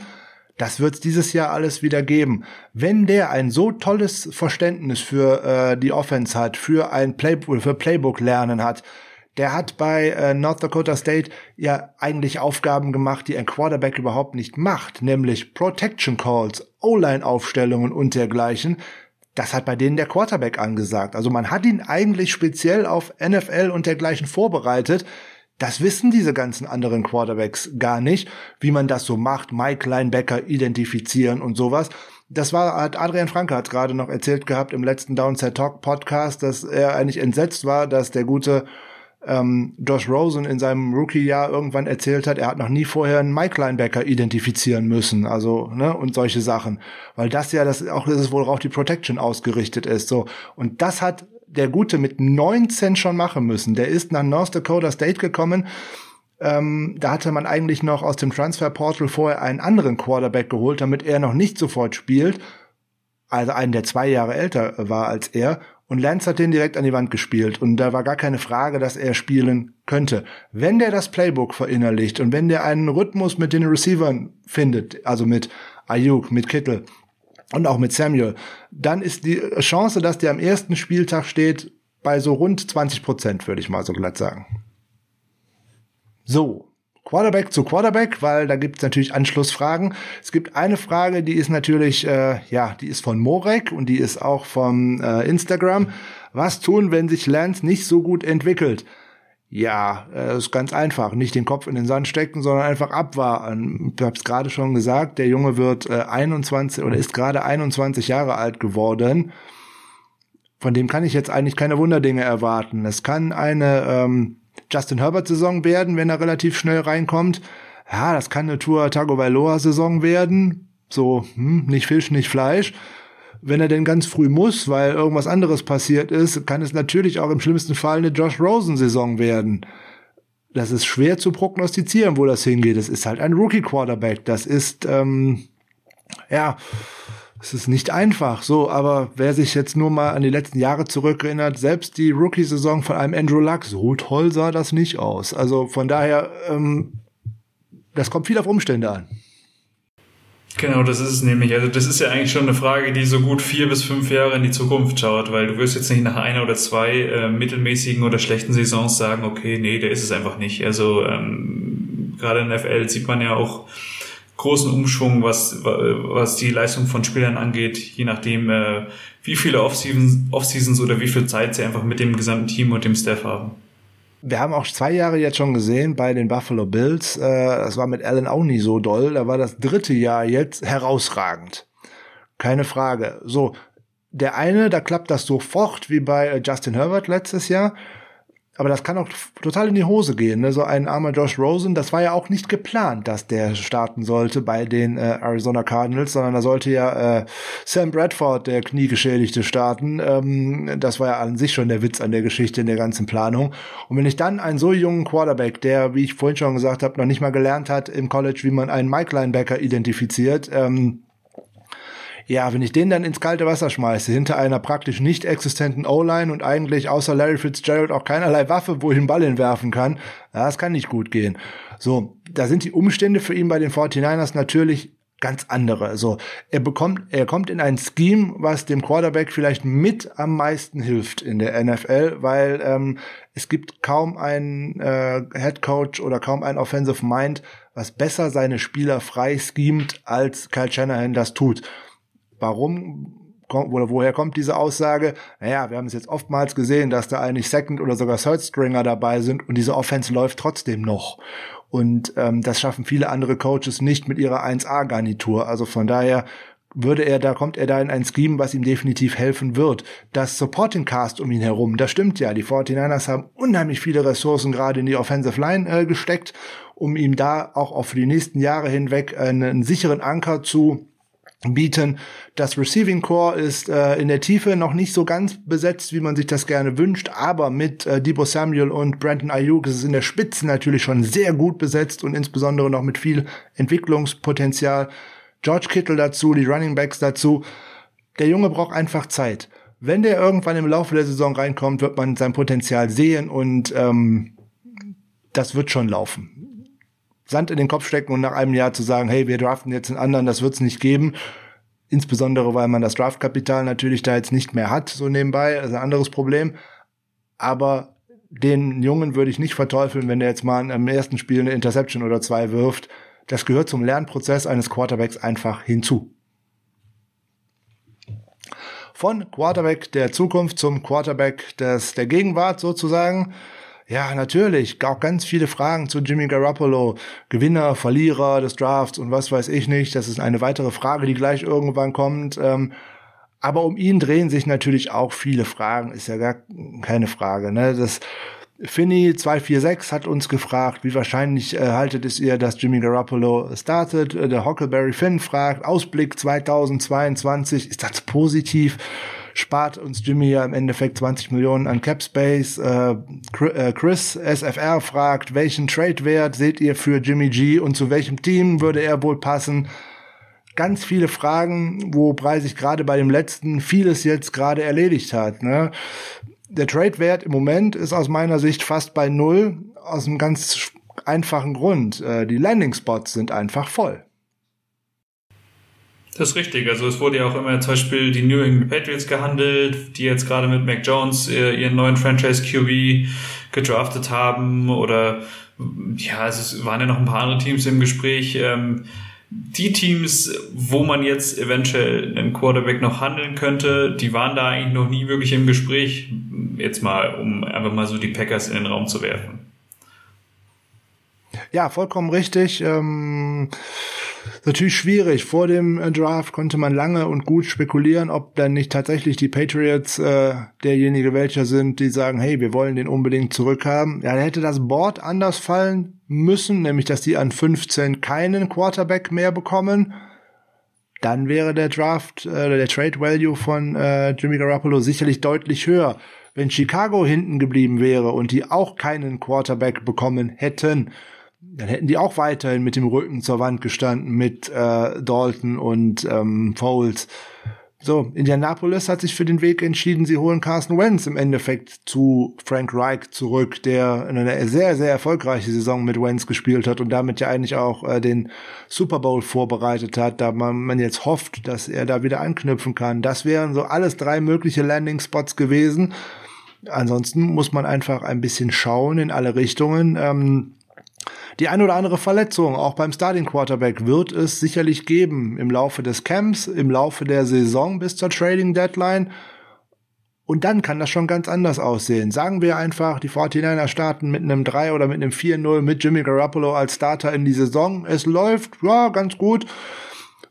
Das wird's dieses Jahr alles wieder geben. Wenn der ein so tolles Verständnis für äh, die Offense hat, für ein Play für Playbook lernen hat, der hat bei äh, North Dakota State ja eigentlich Aufgaben gemacht, die ein Quarterback überhaupt nicht macht, nämlich Protection Calls, O-Line-Aufstellungen und dergleichen. Das hat bei denen der Quarterback angesagt. Also man hat ihn eigentlich speziell auf NFL und dergleichen vorbereitet. Das wissen diese ganzen anderen Quarterbacks gar nicht, wie man das so macht, Mike Linebacker identifizieren und sowas. Das war, hat Adrian Franke hat gerade noch erzählt gehabt im letzten Downset Talk Podcast, dass er eigentlich entsetzt war, dass der gute ähm, Josh Rosen in seinem Rookie-Jahr irgendwann erzählt hat, er hat noch nie vorher einen Mike Linebacker identifizieren müssen, also ne und solche Sachen, weil das ja das auch das ist worauf die Protection ausgerichtet ist, so und das hat der Gute mit 19 schon machen müssen. Der ist nach North Dakota State gekommen. Ähm, da hatte man eigentlich noch aus dem Transfer Portal vorher einen anderen Quarterback geholt, damit er noch nicht sofort spielt. Also einen, der zwei Jahre älter war als er. Und Lance hat den direkt an die Wand gespielt. Und da war gar keine Frage, dass er spielen könnte. Wenn der das Playbook verinnerlicht und wenn der einen Rhythmus mit den Receivern findet, also mit Ayuk, mit Kittel, und auch mit Samuel, dann ist die Chance, dass der am ersten Spieltag steht, bei so rund 20 Prozent, würde ich mal so glatt sagen. So, Quarterback zu Quarterback, weil da gibt es natürlich Anschlussfragen. Es gibt eine Frage, die ist natürlich, äh, ja, die ist von Morek und die ist auch von äh, Instagram. Was tun, wenn sich Lance nicht so gut entwickelt? Ja, äh, ist ganz einfach. Nicht den Kopf in den Sand stecken, sondern einfach abwarten. Ich habe es gerade schon gesagt, der Junge wird äh, 21 oder ist gerade 21 Jahre alt geworden. Von dem kann ich jetzt eigentlich keine Wunderdinge erwarten. Es kann eine ähm, Justin Herbert-Saison werden, wenn er relativ schnell reinkommt. Ja, das kann eine Tour Tagovailoa-Saison werden. So, hm, nicht Fisch, nicht Fleisch wenn er denn ganz früh muss, weil irgendwas anderes passiert ist, kann es natürlich auch im schlimmsten Fall eine Josh Rosen-Saison werden. Das ist schwer zu prognostizieren, wo das hingeht. Das ist halt ein Rookie-Quarterback. Das ist, ähm, ja, es ist nicht einfach so, aber wer sich jetzt nur mal an die letzten Jahre zurückerinnert, selbst die Rookie-Saison von einem Andrew Luck, so toll sah das nicht aus. Also von daher, ähm, das kommt viel auf Umstände an. Genau, das ist es nämlich. Also das ist ja eigentlich schon eine Frage, die so gut vier bis fünf Jahre in die Zukunft schaut, weil du wirst jetzt nicht nach einer oder zwei äh, mittelmäßigen oder schlechten Saisons sagen, okay, nee, der ist es einfach nicht. Also ähm, gerade in der FL sieht man ja auch großen Umschwung, was, was die Leistung von Spielern angeht, je nachdem, äh, wie viele Off-Seasons, oder wie viel Zeit sie einfach mit dem gesamten Team und dem Staff haben wir haben auch zwei Jahre jetzt schon gesehen bei den Buffalo Bills. Äh, das war mit Allen auch nie so doll. Da war das dritte Jahr jetzt herausragend. Keine Frage. So, der eine, da klappt das sofort wie bei äh, Justin Herbert letztes Jahr. Aber das kann auch total in die Hose gehen. Ne? So ein armer Josh Rosen, das war ja auch nicht geplant, dass der starten sollte bei den äh, Arizona Cardinals, sondern da sollte ja äh, Sam Bradford, der Kniegeschädigte, starten. Ähm, das war ja an sich schon der Witz an der Geschichte in der ganzen Planung. Und wenn ich dann einen so jungen Quarterback, der, wie ich vorhin schon gesagt habe, noch nicht mal gelernt hat im College, wie man einen Mike Linebacker identifiziert, ähm, ja, wenn ich den dann ins kalte Wasser schmeiße, hinter einer praktisch nicht existenten O-Line und eigentlich außer Larry Fitzgerald auch keinerlei Waffe, wo ich den Ball hinwerfen kann, ja, das kann nicht gut gehen. So, da sind die Umstände für ihn bei den 49ers natürlich ganz andere. Also er bekommt, er kommt in ein Scheme, was dem Quarterback vielleicht mit am meisten hilft in der NFL, weil ähm, es gibt kaum einen äh, Head Coach oder kaum ein Offensive Mind, was besser seine Spieler frei schemt, als Kyle Shanahan das tut. Warum oder woher kommt diese Aussage? Naja, wir haben es jetzt oftmals gesehen, dass da eigentlich Second oder sogar Third Stringer dabei sind und diese Offense läuft trotzdem noch. Und ähm, das schaffen viele andere Coaches nicht mit ihrer 1A-Garnitur. Also von daher würde er, da kommt er da in ein Scheme, was ihm definitiv helfen wird. Das Supporting Cast um ihn herum, das stimmt ja. Die 49ers haben unheimlich viele Ressourcen gerade in die Offensive Line äh, gesteckt, um ihm da auch auf die nächsten Jahre hinweg einen, einen sicheren Anker zu bieten. Das Receiving Core ist äh, in der Tiefe noch nicht so ganz besetzt, wie man sich das gerne wünscht, aber mit äh, Debo Samuel und Brandon Ayuk ist es in der Spitze natürlich schon sehr gut besetzt und insbesondere noch mit viel Entwicklungspotenzial. George Kittle dazu, die Running Backs dazu. Der Junge braucht einfach Zeit. Wenn der irgendwann im Laufe der Saison reinkommt, wird man sein Potenzial sehen und ähm, das wird schon laufen. Sand in den Kopf stecken und nach einem Jahr zu sagen, hey, wir draften jetzt einen anderen, das wird's nicht geben. Insbesondere, weil man das Draftkapital natürlich da jetzt nicht mehr hat, so nebenbei, also ein anderes Problem. Aber den Jungen würde ich nicht verteufeln, wenn der jetzt mal im ersten Spiel eine Interception oder zwei wirft. Das gehört zum Lernprozess eines Quarterbacks einfach hinzu. Von Quarterback der Zukunft zum Quarterback des, der Gegenwart sozusagen. Ja, natürlich. Auch ganz viele Fragen zu Jimmy Garoppolo. Gewinner, Verlierer des Drafts und was weiß ich nicht. Das ist eine weitere Frage, die gleich irgendwann kommt. Ähm, aber um ihn drehen sich natürlich auch viele Fragen. Ist ja gar keine Frage. Ne? Das, Finny 246 hat uns gefragt, wie wahrscheinlich äh, haltet es ihr, dass Jimmy Garoppolo startet. Äh, der Huckleberry Finn fragt, Ausblick 2022, ist das positiv? Spart uns Jimmy ja im Endeffekt 20 Millionen an Cap Space. Äh, äh Chris SFR fragt, welchen Trade-Wert seht ihr für Jimmy G und zu welchem Team würde er wohl passen? Ganz viele Fragen, wobei sich gerade bei dem letzten vieles jetzt gerade erledigt hat. Ne? Der Trade-Wert im Moment ist aus meiner Sicht fast bei null, aus einem ganz einfachen Grund. Äh, die Landing-Spots sind einfach voll. Das ist richtig. Also es wurde ja auch immer zum Beispiel die New England Patriots gehandelt, die jetzt gerade mit Mac Jones äh, ihren neuen Franchise QB gedraftet haben oder ja, es waren ja noch ein paar andere Teams im Gespräch. Ähm, die Teams, wo man jetzt eventuell einen Quarterback noch handeln könnte, die waren da eigentlich noch nie wirklich im Gespräch. Jetzt mal, um einfach mal so die Packers in den Raum zu werfen. Ja, vollkommen richtig. Ähm natürlich schwierig. Vor dem äh, Draft konnte man lange und gut spekulieren, ob dann nicht tatsächlich die Patriots äh, derjenige welcher sind, die sagen, hey, wir wollen den unbedingt zurückhaben. Ja, hätte das Board anders fallen müssen, nämlich dass die an 15 keinen Quarterback mehr bekommen. Dann wäre der Draft, äh, der Trade Value von äh, Jimmy Garoppolo sicherlich deutlich höher. Wenn Chicago hinten geblieben wäre und die auch keinen Quarterback bekommen hätten, dann hätten die auch weiterhin mit dem Rücken zur Wand gestanden mit äh, Dalton und ähm, Foles. So, Indianapolis hat sich für den Weg entschieden, sie holen Carson Wentz im Endeffekt zu Frank Reich zurück, der in einer sehr, sehr erfolgreiche Saison mit Wentz gespielt hat und damit ja eigentlich auch äh, den Super Bowl vorbereitet hat, da man, man jetzt hofft, dass er da wieder anknüpfen kann. Das wären so alles drei mögliche Landing Spots gewesen. Ansonsten muss man einfach ein bisschen schauen in alle Richtungen. Ähm, die ein oder andere Verletzung, auch beim Starting Quarterback, wird es sicherlich geben im Laufe des Camps, im Laufe der Saison bis zur Trading Deadline. Und dann kann das schon ganz anders aussehen. Sagen wir einfach, die 49er starten mit einem 3 oder mit einem 4-0 mit Jimmy Garoppolo als Starter in die Saison. Es läuft, ja, ganz gut.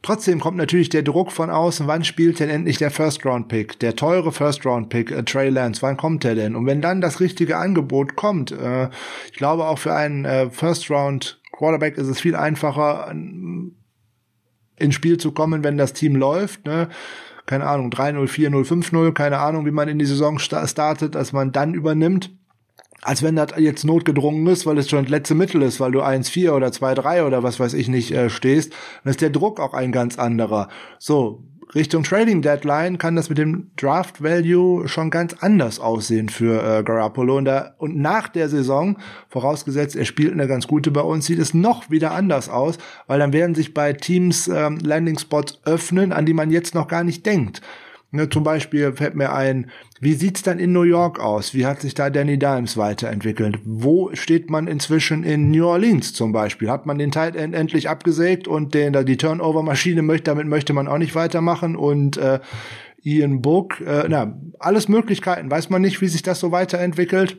Trotzdem kommt natürlich der Druck von außen, wann spielt denn endlich der First-Round-Pick, der teure First-Round-Pick, äh, Trey Lance, wann kommt der denn? Und wenn dann das richtige Angebot kommt, äh, ich glaube auch für einen äh, First-Round-Quarterback ist es viel einfacher, ins Spiel zu kommen, wenn das Team läuft, ne? keine Ahnung, 3-0, 4-0, 5-0, keine Ahnung, wie man in die Saison startet, als man dann übernimmt als wenn das jetzt notgedrungen ist, weil es schon das letzte Mittel ist, weil du 1-4 oder 2-3 oder was weiß ich nicht äh, stehst, dann ist der Druck auch ein ganz anderer. So, Richtung Trading Deadline kann das mit dem Draft Value schon ganz anders aussehen für äh, Garoppolo. Und, da, und nach der Saison, vorausgesetzt, er spielt eine ganz gute bei uns, sieht es noch wieder anders aus, weil dann werden sich bei Teams ähm, Landing Spots öffnen, an die man jetzt noch gar nicht denkt. Ne, zum Beispiel fällt mir ein, wie sieht's dann in New York aus? Wie hat sich da Danny Dimes weiterentwickelt? Wo steht man inzwischen in New Orleans zum Beispiel? Hat man den Tight End endlich abgesägt und den, die Turnover-Maschine möchte, damit möchte man auch nicht weitermachen und äh, Ian Book, äh, na, alles Möglichkeiten, weiß man nicht, wie sich das so weiterentwickelt.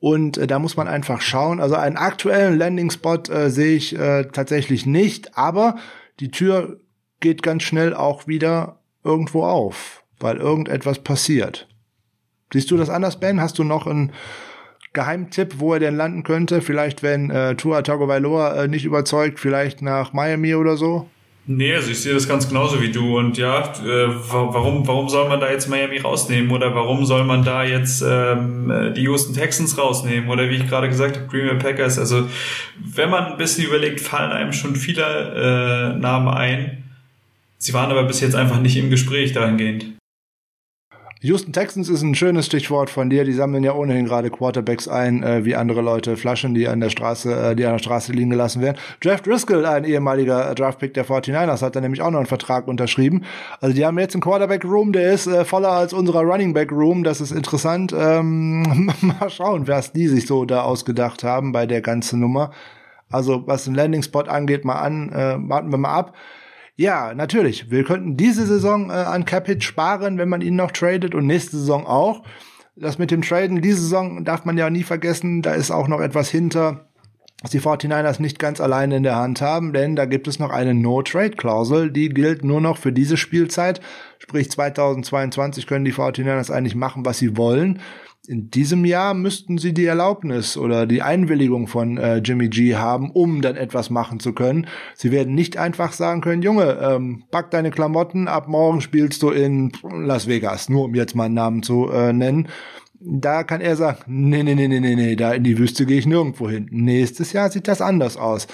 Und äh, da muss man einfach schauen. Also einen aktuellen Landing-Spot äh, sehe ich äh, tatsächlich nicht, aber die Tür geht ganz schnell auch wieder irgendwo auf, weil irgendetwas passiert. Siehst du das anders, Ben? Hast du noch einen Geheimtipp, wo er denn landen könnte? Vielleicht, wenn äh, Tua Tagovailoa äh, nicht überzeugt, vielleicht nach Miami oder so? Nee, also ich sehe das ganz genauso wie du. Und ja, äh, warum, warum soll man da jetzt Miami rausnehmen? Oder warum soll man da jetzt ähm, äh, die Houston Texans rausnehmen? Oder wie ich gerade gesagt habe, Green Bay Packers. Also wenn man ein bisschen überlegt, fallen einem schon viele äh, Namen ein. Sie waren aber bis jetzt einfach nicht im Gespräch dahingehend. Houston Texans ist ein schönes Stichwort von dir. Die sammeln ja ohnehin gerade Quarterbacks ein, äh, wie andere Leute Flaschen, die an der Straße, äh, die an der Straße liegen gelassen werden. Jeff Driscoll, ein ehemaliger Draftpick der 49ers, hat da nämlich auch noch einen Vertrag unterschrieben. Also die haben jetzt einen Quarterback-Room, der ist äh, voller als unserer Running Back-Room. Das ist interessant. Ähm, mal schauen, was die sich so da ausgedacht haben bei der ganzen Nummer. Also was den Landing-Spot angeht, mal an, äh, warten wir mal ab. Ja, natürlich. Wir könnten diese Saison äh, an Capit sparen, wenn man ihn noch tradet und nächste Saison auch. Das mit dem Traden, diese Saison darf man ja nie vergessen, da ist auch noch etwas hinter, was die 49ers nicht ganz alleine in der Hand haben, denn da gibt es noch eine No-Trade-Klausel, die gilt nur noch für diese Spielzeit. Sprich 2022 können die 49ers eigentlich machen, was sie wollen in diesem Jahr müssten sie die Erlaubnis oder die Einwilligung von äh, Jimmy G haben, um dann etwas machen zu können. Sie werden nicht einfach sagen können, Junge, ähm, pack deine Klamotten, ab morgen spielst du in Las Vegas, nur um jetzt mal einen Namen zu äh, nennen. Da kann er sagen, nee, nee, nee, nee, nee, nee, da in die Wüste gehe ich nirgendwo hin. Nächstes Jahr sieht das anders aus.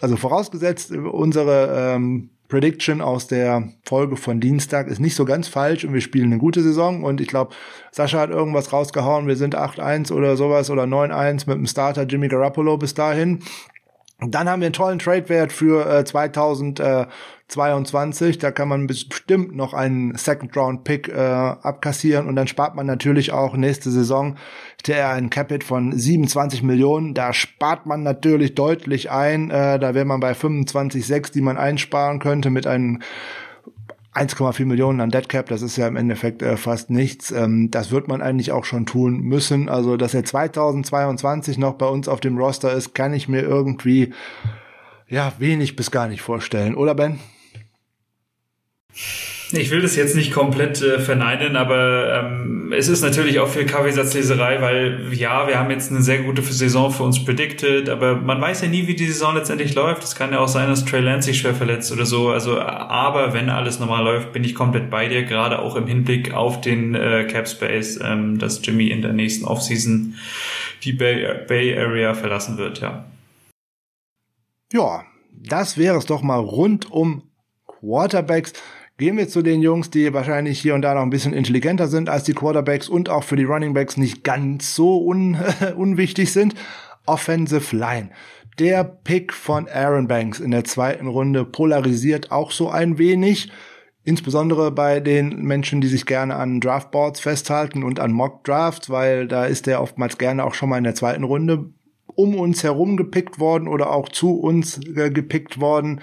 Also vorausgesetzt, unsere ähm, Prediction aus der Folge von Dienstag ist nicht so ganz falsch und wir spielen eine gute Saison und ich glaube, Sascha hat irgendwas rausgehauen, wir sind 8-1 oder sowas oder 9-1 mit dem Starter Jimmy Garoppolo bis dahin. Dann haben wir einen tollen Trade-Wert für äh, 2022. Da kann man bestimmt noch einen Second-Round-Pick äh, abkassieren und dann spart man natürlich auch nächste Saison der ein Capit von 27 Millionen. Da spart man natürlich deutlich ein. Äh, da wäre man bei 25,6, die man einsparen könnte mit einem 1,4 Millionen an Deadcap, das ist ja im Endeffekt äh, fast nichts. Ähm, das wird man eigentlich auch schon tun müssen. Also, dass er 2022 noch bei uns auf dem Roster ist, kann ich mir irgendwie ja wenig bis gar nicht vorstellen, oder Ben? Ich will das jetzt nicht komplett äh, verneinen, aber ähm, es ist natürlich auch viel Kaffeesatzleserei, weil ja, wir haben jetzt eine sehr gute Saison für uns predicted, aber man weiß ja nie, wie die Saison letztendlich läuft. Es kann ja auch sein, dass Trey Lance sich schwer verletzt oder so. Also, aber wenn alles normal läuft, bin ich komplett bei dir, gerade auch im Hinblick auf den äh, Cap Space, ähm, dass Jimmy in der nächsten Offseason die Bay, Bay Area verlassen wird, ja. Ja, das wäre es doch mal rund um Quarterbacks. Gehen wir zu den Jungs, die wahrscheinlich hier und da noch ein bisschen intelligenter sind als die Quarterbacks und auch für die Runningbacks nicht ganz so un unwichtig sind. Offensive Line. Der Pick von Aaron Banks in der zweiten Runde polarisiert auch so ein wenig. Insbesondere bei den Menschen, die sich gerne an Draftboards festhalten und an Mock Drafts, weil da ist der oftmals gerne auch schon mal in der zweiten Runde um uns herum gepickt worden oder auch zu uns äh, gepickt worden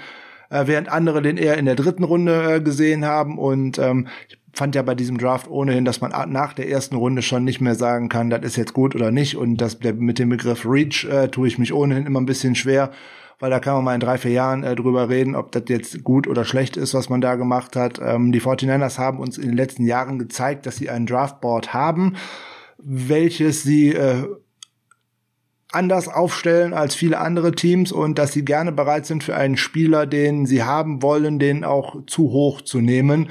äh, während andere den eher in der dritten Runde äh, gesehen haben. Und ähm, ich fand ja bei diesem Draft ohnehin, dass man nach der ersten Runde schon nicht mehr sagen kann, das ist jetzt gut oder nicht. Und das mit dem Begriff Reach äh, tue ich mich ohnehin immer ein bisschen schwer, weil da kann man mal in drei, vier Jahren äh, drüber reden, ob das jetzt gut oder schlecht ist, was man da gemacht hat. Ähm, die 49ers haben uns in den letzten Jahren gezeigt, dass sie ein Draftboard haben, welches sie äh, anders aufstellen als viele andere Teams und dass sie gerne bereit sind für einen Spieler, den sie haben wollen, den auch zu hoch zu nehmen.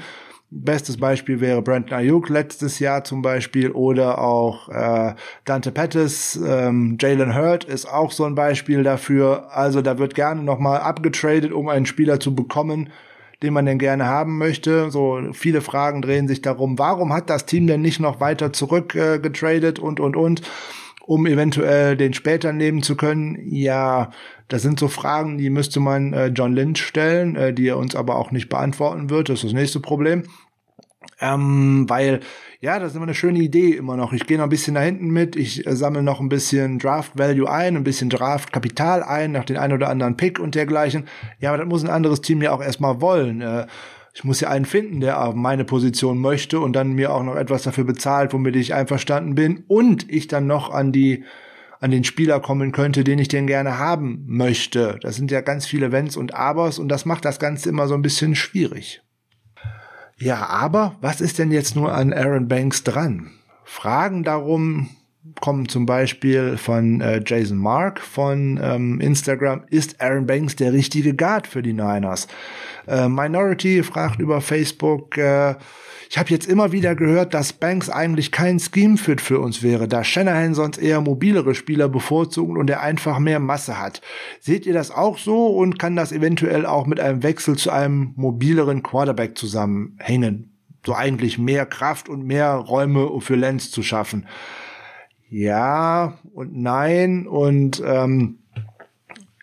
Bestes Beispiel wäre Brandon Ayuk letztes Jahr zum Beispiel oder auch äh, Dante Pettis, ähm, Jalen Hurt ist auch so ein Beispiel dafür. Also da wird gerne nochmal abgetradet, um einen Spieler zu bekommen, den man denn gerne haben möchte. So viele Fragen drehen sich darum, warum hat das Team denn nicht noch weiter zurückgetradet äh, und und und um eventuell den später nehmen zu können? Ja, das sind so Fragen, die müsste man äh, John Lynch stellen, äh, die er uns aber auch nicht beantworten wird. Das ist das nächste Problem. Ähm, weil, ja, das ist immer eine schöne Idee immer noch. Ich gehe noch ein bisschen da hinten mit, ich äh, sammle noch ein bisschen Draft Value ein, ein bisschen Draft Kapital ein, nach den ein oder anderen Pick und dergleichen. Ja, aber das muss ein anderes Team ja auch erstmal wollen. Äh, ich muss ja einen finden, der meine Position möchte und dann mir auch noch etwas dafür bezahlt, womit ich einverstanden bin und ich dann noch an die an den Spieler kommen könnte, den ich denn gerne haben möchte. Das sind ja ganz viele Wenns und Abers und das macht das Ganze immer so ein bisschen schwierig. Ja, aber was ist denn jetzt nur an Aaron Banks dran? Fragen darum, kommen zum Beispiel von äh, Jason Mark von ähm, Instagram, ist Aaron Banks der richtige Guard für die Niners? Äh, Minority fragt über Facebook, äh, ich habe jetzt immer wieder gehört, dass Banks eigentlich kein Scheme-Fit für uns wäre, da Shanahan sonst eher mobilere Spieler bevorzugt und er einfach mehr Masse hat. Seht ihr das auch so und kann das eventuell auch mit einem Wechsel zu einem mobileren Quarterback zusammenhängen? so eigentlich mehr Kraft und mehr Räume für Lenz zu schaffen. Ja und nein und ähm,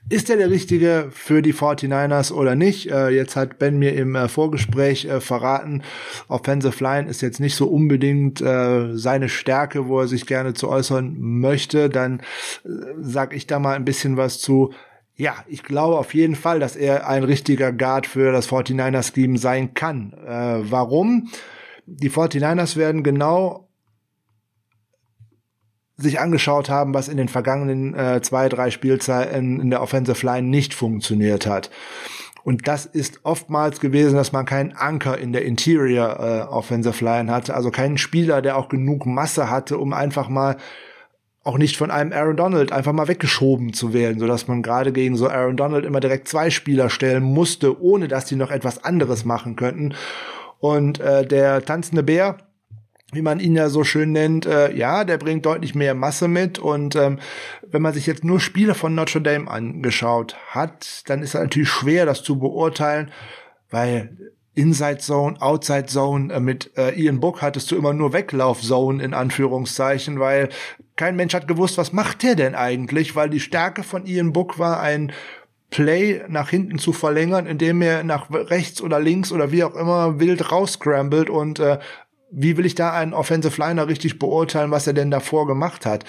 ist er der Richtige für die 49ers oder nicht? Äh, jetzt hat Ben mir im äh, Vorgespräch äh, verraten, Offensive Line ist jetzt nicht so unbedingt äh, seine Stärke, wo er sich gerne zu äußern möchte. Dann äh, sag ich da mal ein bisschen was zu. Ja, ich glaube auf jeden Fall, dass er ein richtiger Guard für das 49ers-Team sein kann. Äh, warum? Die 49ers werden genau sich angeschaut haben, was in den vergangenen äh, zwei, drei Spielzeiten in der Offensive Line nicht funktioniert hat. Und das ist oftmals gewesen, dass man keinen Anker in der Interior äh, Offensive Line hatte, also keinen Spieler, der auch genug Masse hatte, um einfach mal auch nicht von einem Aaron Donald einfach mal weggeschoben zu werden, so dass man gerade gegen so Aaron Donald immer direkt zwei Spieler stellen musste, ohne dass die noch etwas anderes machen könnten. Und äh, der tanzende Bär, wie man ihn ja so schön nennt, äh, ja, der bringt deutlich mehr Masse mit. Und ähm, wenn man sich jetzt nur Spiele von Notre Dame angeschaut hat, dann ist es natürlich schwer, das zu beurteilen, weil Inside Zone, Outside Zone, äh, mit äh, Ian Book hattest du immer nur Weglauf Zone in Anführungszeichen, weil kein Mensch hat gewusst, was macht der denn eigentlich, weil die Stärke von Ian Book war ein Play nach hinten zu verlängern, indem er nach rechts oder links oder wie auch immer wild rausscrambled und äh, wie will ich da einen Offensive Liner richtig beurteilen, was er denn davor gemacht hat?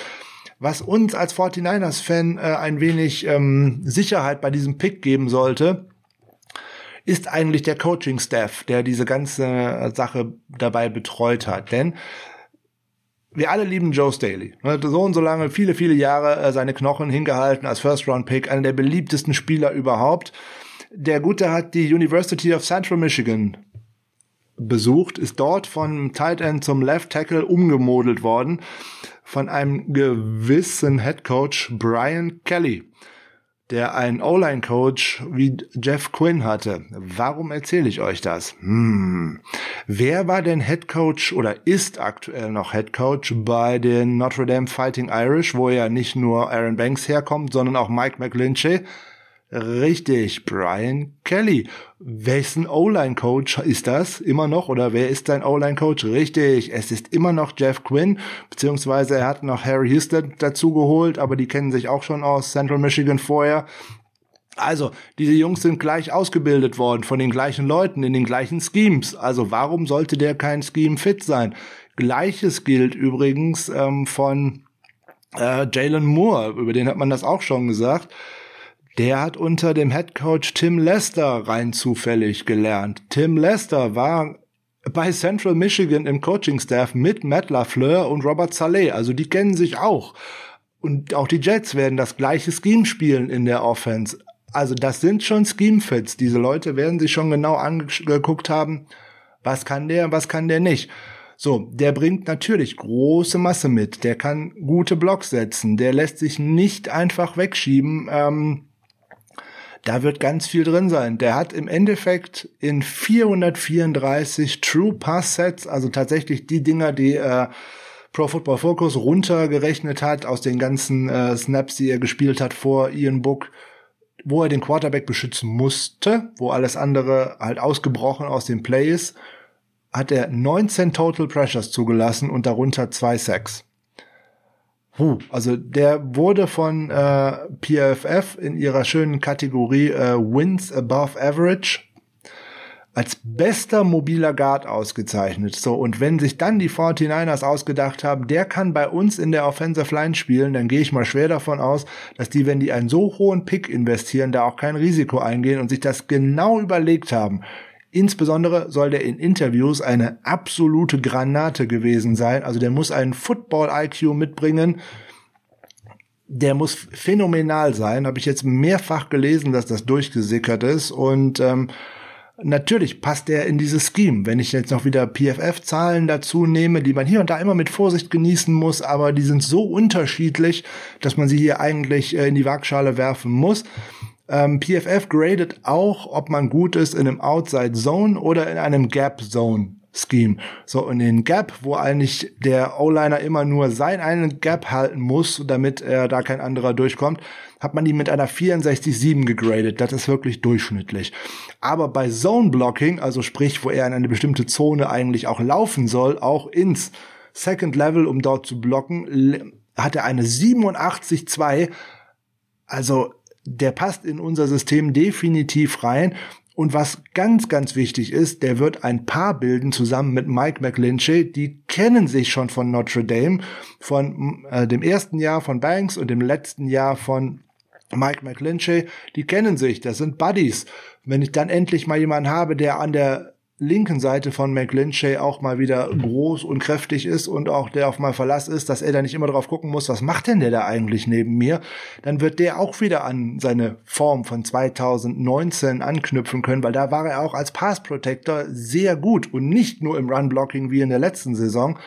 Was uns als 49ers-Fan äh, ein wenig ähm, Sicherheit bei diesem Pick geben sollte, ist eigentlich der Coaching-Staff, der diese ganze Sache dabei betreut hat. Denn wir alle lieben Joe Staley. So und so lange, viele, viele Jahre äh, seine Knochen hingehalten als First-Round-Pick, einer der beliebtesten Spieler überhaupt. Der Gute hat die University of Central Michigan besucht, ist dort von Tight End zum Left Tackle umgemodelt worden von einem gewissen Head Coach Brian Kelly, der einen O-Line Coach wie Jeff Quinn hatte. Warum erzähle ich euch das? Hm. Wer war denn Head Coach oder ist aktuell noch Head Coach bei den Notre Dame Fighting Irish, wo ja nicht nur Aaron Banks herkommt, sondern auch Mike McGlinchey? Richtig, Brian Kelly. Wessen O-Line-Coach ist das immer noch oder wer ist dein O-Line-Coach? Richtig, es ist immer noch Jeff Quinn, beziehungsweise er hat noch Harry Houston dazu geholt, aber die kennen sich auch schon aus Central Michigan vorher. Also, diese Jungs sind gleich ausgebildet worden von den gleichen Leuten in den gleichen Schemes. Also, warum sollte der kein Scheme fit sein? Gleiches gilt übrigens ähm, von äh, Jalen Moore, über den hat man das auch schon gesagt der hat unter dem Head Coach Tim Lester rein zufällig gelernt. Tim Lester war bei Central Michigan im Coaching Staff mit Matt LaFleur und Robert Saleh. Also die kennen sich auch. Und auch die Jets werden das gleiche Scheme spielen in der Offense. Also das sind schon Scheme-Fits. Diese Leute werden sich schon genau angeguckt haben, was kann der, was kann der nicht. So, der bringt natürlich große Masse mit. Der kann gute Blocks setzen. Der lässt sich nicht einfach wegschieben. Ähm, da wird ganz viel drin sein. Der hat im Endeffekt in 434 True Pass Sets, also tatsächlich die Dinger, die äh, Pro Football Focus runtergerechnet hat aus den ganzen äh, Snaps, die er gespielt hat vor Ian Book, wo er den Quarterback beschützen musste, wo alles andere halt ausgebrochen aus den Plays, hat er 19 Total Pressures zugelassen und darunter zwei Sacks. Huh, also der wurde von äh, PFF in ihrer schönen Kategorie äh, Wins Above Average als bester mobiler Guard ausgezeichnet. So, und wenn sich dann die 49ers ausgedacht haben, der kann bei uns in der Offensive Line spielen, dann gehe ich mal schwer davon aus, dass die, wenn die einen so hohen Pick investieren, da auch kein Risiko eingehen und sich das genau überlegt haben. Insbesondere soll der in Interviews eine absolute Granate gewesen sein. Also der muss einen Football-IQ mitbringen. Der muss phänomenal sein. Habe ich jetzt mehrfach gelesen, dass das durchgesickert ist. Und ähm, natürlich passt er in dieses Scheme. Wenn ich jetzt noch wieder PFF-Zahlen dazu nehme, die man hier und da immer mit Vorsicht genießen muss, aber die sind so unterschiedlich, dass man sie hier eigentlich äh, in die Waagschale werfen muss. Ähm, PFF gradet auch, ob man gut ist in einem Outside Zone oder in einem Gap Zone Scheme. So in den Gap, wo eigentlich der O-Liner immer nur sein einen Gap halten muss, damit er da kein anderer durchkommt, hat man ihn mit einer 64-7 gegradet. Das ist wirklich durchschnittlich. Aber bei Zone Blocking, also sprich, wo er in eine bestimmte Zone eigentlich auch laufen soll, auch ins Second Level, um dort zu blocken, hat er eine 87-2. Also der passt in unser System definitiv rein. Und was ganz, ganz wichtig ist, der wird ein Paar bilden zusammen mit Mike McLinchy. Die kennen sich schon von Notre Dame, von äh, dem ersten Jahr von Banks und dem letzten Jahr von Mike McLinchy. Die kennen sich, das sind Buddies. Wenn ich dann endlich mal jemanden habe, der an der linken Seite von McLinchy auch mal wieder groß und kräftig ist und auch der auf mal Verlass ist, dass er da nicht immer drauf gucken muss, was macht denn der da eigentlich neben mir, dann wird der auch wieder an seine Form von 2019 anknüpfen können, weil da war er auch als Pass Protector sehr gut und nicht nur im Run Blocking wie in der letzten Saison.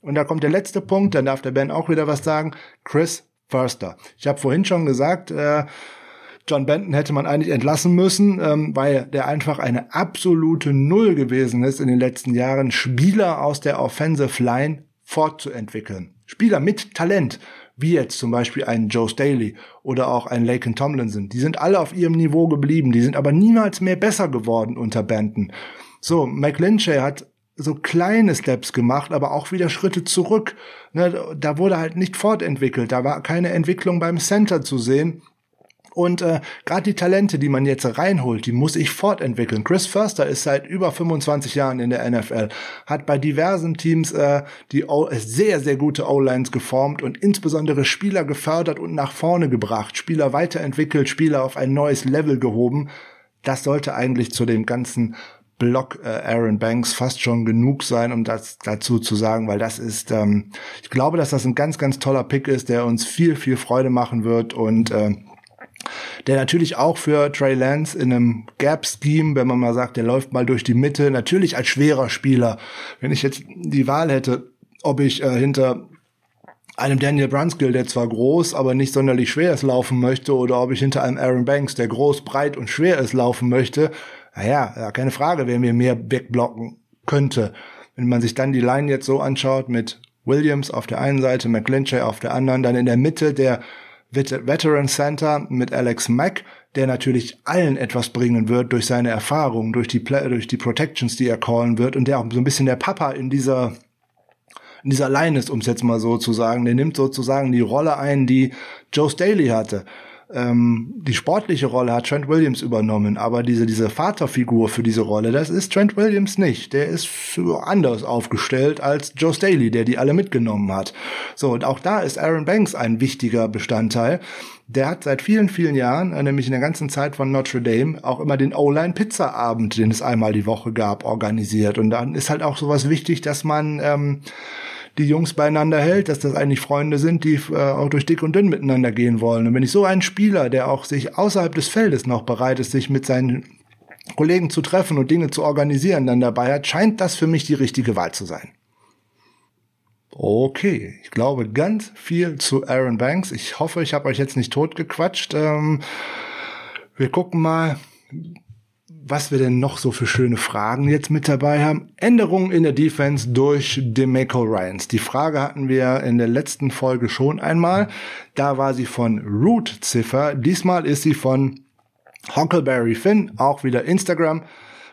Und da kommt der letzte Punkt, dann darf der Ben auch wieder was sagen. Chris Förster. Ich habe vorhin schon gesagt, äh, John Benton hätte man eigentlich entlassen müssen, ähm, weil der einfach eine absolute Null gewesen ist in den letzten Jahren, Spieler aus der Offensive Line fortzuentwickeln. Spieler mit Talent, wie jetzt zum Beispiel ein Joe Staley oder auch ein Laken Tomlinson. Die sind alle auf ihrem Niveau geblieben, die sind aber niemals mehr besser geworden unter Benton. So, McLinchay hat so kleine Steps gemacht, aber auch wieder Schritte zurück. Ne, da wurde halt nicht fortentwickelt, da war keine Entwicklung beim Center zu sehen. Und äh, gerade die Talente, die man jetzt reinholt, die muss ich fortentwickeln. Chris Förster ist seit über 25 Jahren in der NFL, hat bei diversen Teams äh, die o sehr, sehr gute O-Lines geformt und insbesondere Spieler gefördert und nach vorne gebracht, Spieler weiterentwickelt, Spieler auf ein neues Level gehoben. Das sollte eigentlich zu dem ganzen Block äh, Aaron Banks fast schon genug sein, um das dazu zu sagen, weil das ist, ähm, ich glaube, dass das ein ganz, ganz toller Pick ist, der uns viel, viel Freude machen wird und äh, der natürlich auch für Trey Lance in einem Gap-Scheme, wenn man mal sagt, der läuft mal durch die Mitte, natürlich als schwerer Spieler. Wenn ich jetzt die Wahl hätte, ob ich äh, hinter einem Daniel Brunskill, der zwar groß, aber nicht sonderlich schwer ist, laufen möchte, oder ob ich hinter einem Aaron Banks, der groß, breit und schwer ist, laufen möchte, naja, ja, keine Frage, wer mir mehr wegblocken könnte. Wenn man sich dann die Line jetzt so anschaut mit Williams auf der einen Seite, McClinchy auf der anderen, dann in der Mitte der Veteran Center mit Alex Mack, der natürlich allen etwas bringen wird durch seine Erfahrung, durch die, durch die Protections, die er callen wird und der auch so ein bisschen der Papa in dieser in dieser Line ist, um es jetzt mal so zu sagen. Der nimmt sozusagen die Rolle ein, die Joe Staley hatte ähm, die sportliche Rolle hat Trent Williams übernommen, aber diese, diese Vaterfigur für diese Rolle, das ist Trent Williams nicht. Der ist anders aufgestellt als Joe Staley, der die alle mitgenommen hat. So, und auch da ist Aaron Banks ein wichtiger Bestandteil. Der hat seit vielen, vielen Jahren, äh, nämlich in der ganzen Zeit von Notre Dame, auch immer den O-Line-Pizza-Abend, den es einmal die Woche gab, organisiert. Und dann ist halt auch sowas wichtig, dass man ähm, die Jungs beieinander hält, dass das eigentlich Freunde sind, die äh, auch durch dick und dünn miteinander gehen wollen. Und wenn ich so einen Spieler, der auch sich außerhalb des Feldes noch bereit ist, sich mit seinen Kollegen zu treffen und Dinge zu organisieren, dann dabei hat, scheint das für mich die richtige Wahl zu sein. Okay, ich glaube ganz viel zu Aaron Banks. Ich hoffe, ich habe euch jetzt nicht totgequatscht. Ähm, wir gucken mal, was wir denn noch so für schöne Fragen jetzt mit dabei haben. Änderungen in der Defense durch Demeco Ryans. Die Frage hatten wir in der letzten Folge schon einmal. Da war sie von Root Ziffer. Diesmal ist sie von Huckleberry Finn, auch wieder Instagram.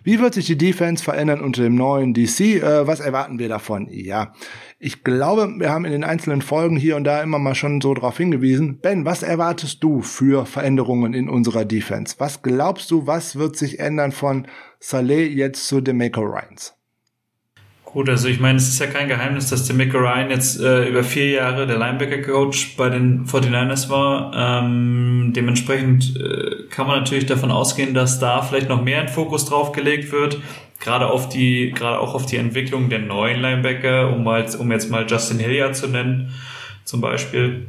Wie wird sich die Defense verändern unter dem neuen DC? Äh, was erwarten wir davon? Ja, ich glaube, wir haben in den einzelnen Folgen hier und da immer mal schon so drauf hingewiesen. Ben, was erwartest du für Veränderungen in unserer Defense? Was glaubst du, was wird sich ändern von Saleh jetzt zu Demeco Ryans? Gut, also ich meine, es ist ja kein Geheimnis, dass Demeco Ryan jetzt äh, über vier Jahre der Linebacker-Coach bei den 49ers war. Ähm, dementsprechend äh, kann man natürlich davon ausgehen, dass da vielleicht noch mehr ein Fokus drauf gelegt wird, gerade auf die, gerade auch auf die Entwicklung der neuen Linebacker, um mal, um jetzt mal Justin Hilliard zu nennen, zum Beispiel.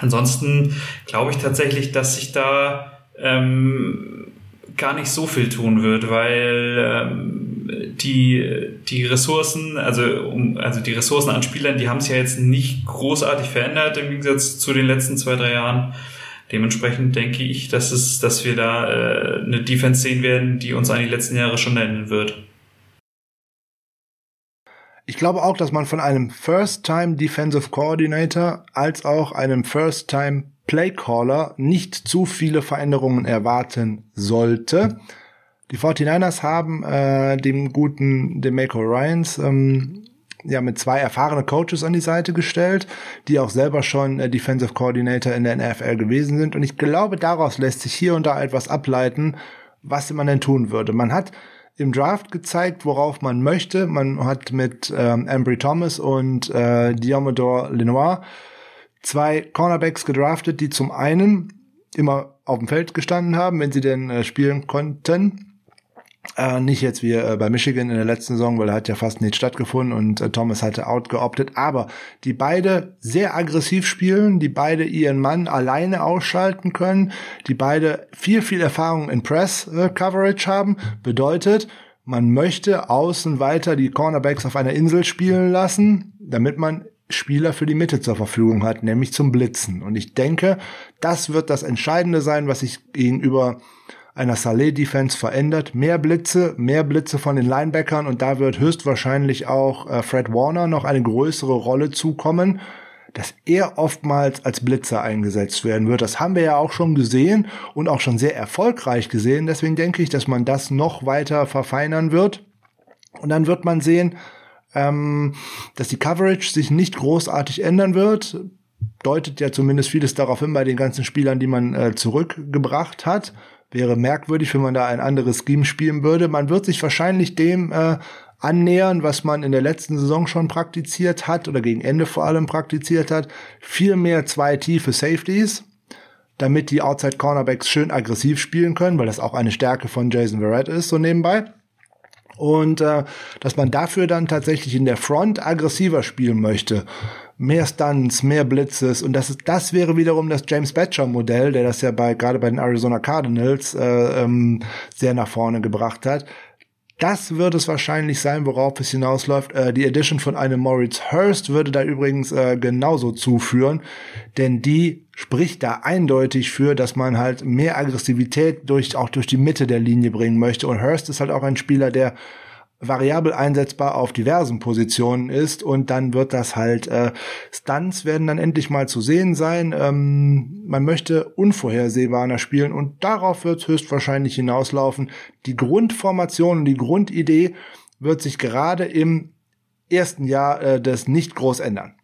Ansonsten glaube ich tatsächlich, dass sich da ähm, gar nicht so viel tun wird, weil ähm, die, die Ressourcen, also, um, also die Ressourcen an Spielern, die haben es ja jetzt nicht großartig verändert im Gegensatz zu den letzten zwei, drei Jahren. Dementsprechend denke ich, dass es, dass wir da äh, eine Defense sehen werden, die uns an die letzten Jahre schon erinnern wird. Ich glaube auch, dass man von einem First-Time Defensive Coordinator als auch einem First-Time Playcaller nicht zu viele Veränderungen erwarten sollte. Die 49ers haben äh, dem guten Demeco Ryans ähm, ja mit zwei erfahrene Coaches an die Seite gestellt, die auch selber schon äh, Defensive Coordinator in der NFL gewesen sind. Und ich glaube, daraus lässt sich hier und da etwas ableiten, was man denn tun würde. Man hat im Draft gezeigt, worauf man möchte. Man hat mit ähm, Ambry Thomas und äh, Diomedor Lenoir zwei Cornerbacks gedraftet, die zum einen immer auf dem Feld gestanden haben, wenn sie denn äh, spielen konnten äh, nicht jetzt wie äh, bei Michigan in der letzten Saison, weil da hat ja fast nicht stattgefunden und äh, Thomas hatte outgeoptet. Aber die beide sehr aggressiv spielen, die beide ihren Mann alleine ausschalten können, die beide viel, viel Erfahrung in Press-Coverage äh, haben, bedeutet, man möchte außen weiter die Cornerbacks auf einer Insel spielen lassen, damit man Spieler für die Mitte zur Verfügung hat, nämlich zum Blitzen. Und ich denke, das wird das Entscheidende sein, was sich gegenüber einer Saleh-Defense verändert. Mehr Blitze, mehr Blitze von den Linebackern und da wird höchstwahrscheinlich auch äh, Fred Warner noch eine größere Rolle zukommen, dass er oftmals als Blitzer eingesetzt werden wird. Das haben wir ja auch schon gesehen und auch schon sehr erfolgreich gesehen. Deswegen denke ich, dass man das noch weiter verfeinern wird. Und dann wird man sehen, ähm, dass die Coverage sich nicht großartig ändern wird. Deutet ja zumindest vieles darauf hin bei den ganzen Spielern, die man äh, zurückgebracht hat. Wäre merkwürdig, wenn man da ein anderes Scheme spielen würde. Man wird sich wahrscheinlich dem äh, annähern, was man in der letzten Saison schon praktiziert hat oder gegen Ende vor allem praktiziert hat. Viel mehr zwei tiefe Safeties, damit die Outside Cornerbacks schön aggressiv spielen können, weil das auch eine Stärke von Jason Verrett ist, so nebenbei. Und äh, dass man dafür dann tatsächlich in der Front aggressiver spielen möchte mehr Stunts, mehr Blitzes und das ist, das wäre wiederum das James Batcher Modell, der das ja bei gerade bei den Arizona Cardinals äh, ähm, sehr nach vorne gebracht hat. Das wird es wahrscheinlich sein, worauf es hinausläuft. Äh, die Edition von einem Moritz Hurst würde da übrigens äh, genauso zuführen, denn die spricht da eindeutig für, dass man halt mehr Aggressivität durch auch durch die Mitte der Linie bringen möchte. Und Hurst ist halt auch ein Spieler, der variabel einsetzbar auf diversen Positionen ist und dann wird das halt äh, Stunts werden dann endlich mal zu sehen sein. Ähm, man möchte unvorhersehbarer spielen und darauf wird höchstwahrscheinlich hinauslaufen. Die Grundformation und die Grundidee wird sich gerade im ersten Jahr äh, des nicht groß ändern.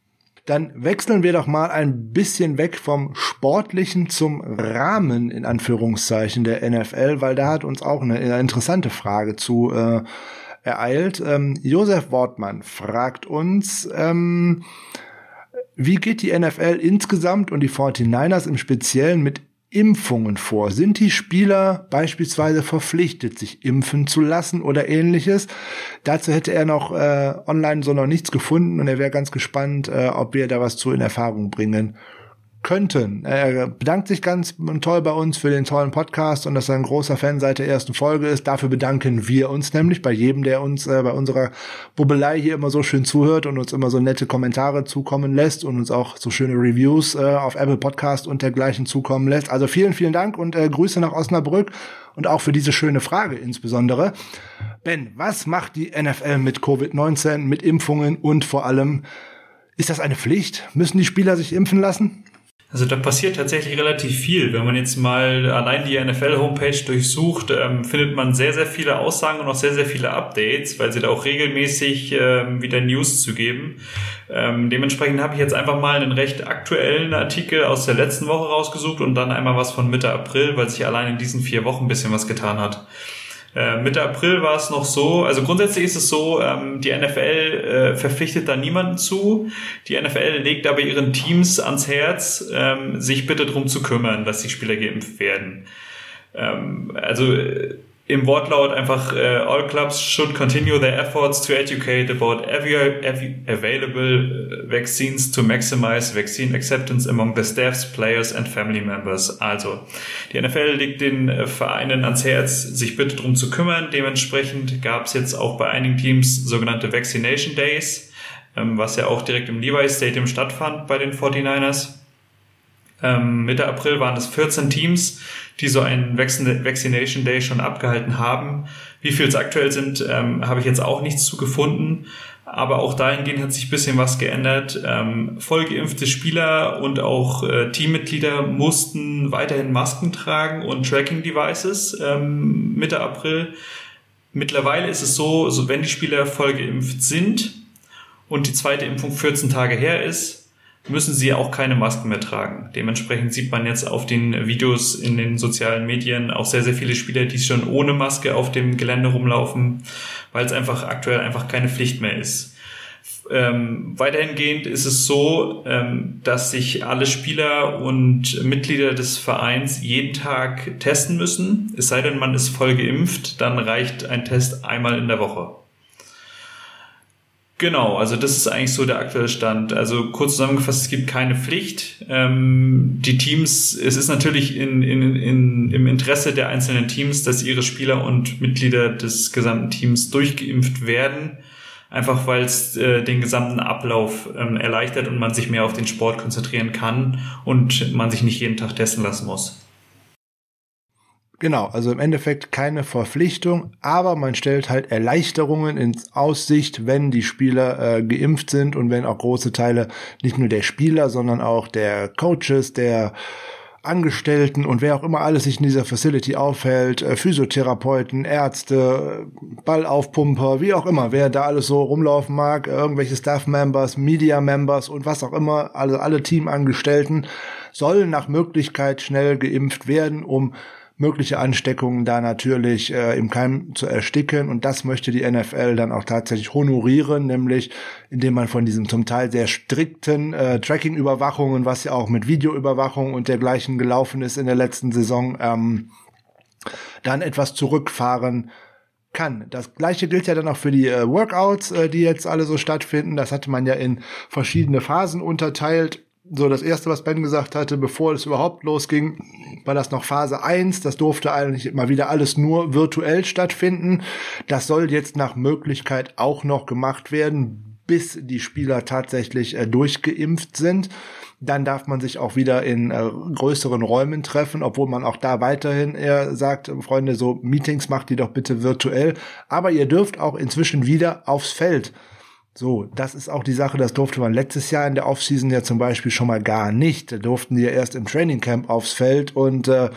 Dann wechseln wir doch mal ein bisschen weg vom Sportlichen zum Rahmen in Anführungszeichen der NFL, weil da hat uns auch eine, eine interessante Frage zu äh, ereilt. Ähm, Josef Wortmann fragt uns, ähm, wie geht die NFL insgesamt und die 49ers im Speziellen mit Impfungen vor? Sind die Spieler beispielsweise verpflichtet, sich impfen zu lassen oder ähnliches? Dazu hätte er noch äh, online so noch nichts gefunden und er wäre ganz gespannt, äh, ob wir da was zu in Erfahrung bringen könnten. Er bedankt sich ganz toll bei uns für den tollen Podcast und dass er ein großer Fan seit der ersten Folge ist. Dafür bedanken wir uns nämlich bei jedem, der uns äh, bei unserer Bubbelei hier immer so schön zuhört und uns immer so nette Kommentare zukommen lässt und uns auch so schöne Reviews äh, auf Apple Podcast und dergleichen zukommen lässt. Also vielen, vielen Dank und äh, Grüße nach Osnabrück und auch für diese schöne Frage insbesondere. Ben, was macht die NFL mit Covid-19, mit Impfungen und vor allem, ist das eine Pflicht? Müssen die Spieler sich impfen lassen? Also da passiert tatsächlich relativ viel. Wenn man jetzt mal allein die NFL-Homepage durchsucht, ähm, findet man sehr, sehr viele Aussagen und auch sehr, sehr viele Updates, weil sie da auch regelmäßig ähm, wieder News zu geben. Ähm, dementsprechend habe ich jetzt einfach mal einen recht aktuellen Artikel aus der letzten Woche rausgesucht und dann einmal was von Mitte April, weil sich allein in diesen vier Wochen ein bisschen was getan hat. Äh, Mitte April war es noch so, also grundsätzlich ist es so, ähm, die NFL äh, verpflichtet da niemanden zu. Die NFL legt aber ihren Teams ans Herz, ähm, sich bitte drum zu kümmern, dass die Spieler geimpft werden. Ähm, also äh, im Wortlaut einfach uh, all clubs should continue their efforts to educate about every, every available äh, vaccines to maximize vaccine acceptance among the staffs, players and family members. Also die NFL legt den Vereinen ans Herz, sich bitte drum zu kümmern. Dementsprechend gab es jetzt auch bei einigen Teams sogenannte Vaccination Days, ähm, was ja auch direkt im Levi Stadium stattfand bei den 49ers. Ähm, Mitte April waren es 14 Teams, die so einen Vaccination Day schon abgehalten haben. Wie viel es aktuell sind, ähm, habe ich jetzt auch nichts zu gefunden. Aber auch dahingehend hat sich bisschen was geändert. Ähm, vollgeimpfte Spieler und auch äh, Teammitglieder mussten weiterhin Masken tragen und Tracking-Devices ähm, Mitte April. Mittlerweile ist es so, so, wenn die Spieler vollgeimpft sind und die zweite Impfung 14 Tage her ist, müssen sie auch keine Masken mehr tragen. Dementsprechend sieht man jetzt auf den Videos in den sozialen Medien auch sehr, sehr viele Spieler, die schon ohne Maske auf dem Gelände rumlaufen weil es einfach aktuell einfach keine Pflicht mehr ist. Ähm, weiterhingehend ist es so, ähm, dass sich alle Spieler und Mitglieder des Vereins jeden Tag testen müssen. Es sei denn, man ist voll geimpft, dann reicht ein Test einmal in der Woche. Genau, also das ist eigentlich so der aktuelle Stand. Also kurz zusammengefasst, es gibt keine Pflicht. Ähm, die Teams, es ist natürlich in, in, in, im Interesse der einzelnen Teams, dass ihre Spieler und Mitglieder des gesamten Teams durchgeimpft werden. Einfach weil es äh, den gesamten Ablauf ähm, erleichtert und man sich mehr auf den Sport konzentrieren kann und man sich nicht jeden Tag testen lassen muss. Genau, also im Endeffekt keine Verpflichtung, aber man stellt halt Erleichterungen ins Aussicht, wenn die Spieler äh, geimpft sind und wenn auch große Teile nicht nur der Spieler, sondern auch der Coaches, der Angestellten und wer auch immer alles sich in dieser Facility aufhält, äh, Physiotherapeuten, Ärzte, Ballaufpumper, wie auch immer, wer da alles so rumlaufen mag, irgendwelche Staff-Members, Media-Members und was auch immer, alle, alle Teamangestellten sollen nach Möglichkeit schnell geimpft werden, um mögliche Ansteckungen da natürlich äh, im Keim zu ersticken. Und das möchte die NFL dann auch tatsächlich honorieren, nämlich indem man von diesem zum Teil sehr strikten äh, Tracking-Überwachungen, was ja auch mit Videoüberwachung und dergleichen gelaufen ist in der letzten Saison, ähm, dann etwas zurückfahren kann. Das gleiche gilt ja dann auch für die äh, Workouts, äh, die jetzt alle so stattfinden. Das hatte man ja in verschiedene Phasen unterteilt. So, das erste, was Ben gesagt hatte, bevor es überhaupt losging, war das noch Phase 1. Das durfte eigentlich mal wieder alles nur virtuell stattfinden. Das soll jetzt nach Möglichkeit auch noch gemacht werden, bis die Spieler tatsächlich äh, durchgeimpft sind. Dann darf man sich auch wieder in äh, größeren Räumen treffen, obwohl man auch da weiterhin eher sagt, Freunde, so Meetings macht die doch bitte virtuell. Aber ihr dürft auch inzwischen wieder aufs Feld. So, das ist auch die Sache, das durfte man letztes Jahr in der Offseason ja zum Beispiel schon mal gar nicht. Da durften die ja erst im Training Camp aufs Feld und äh,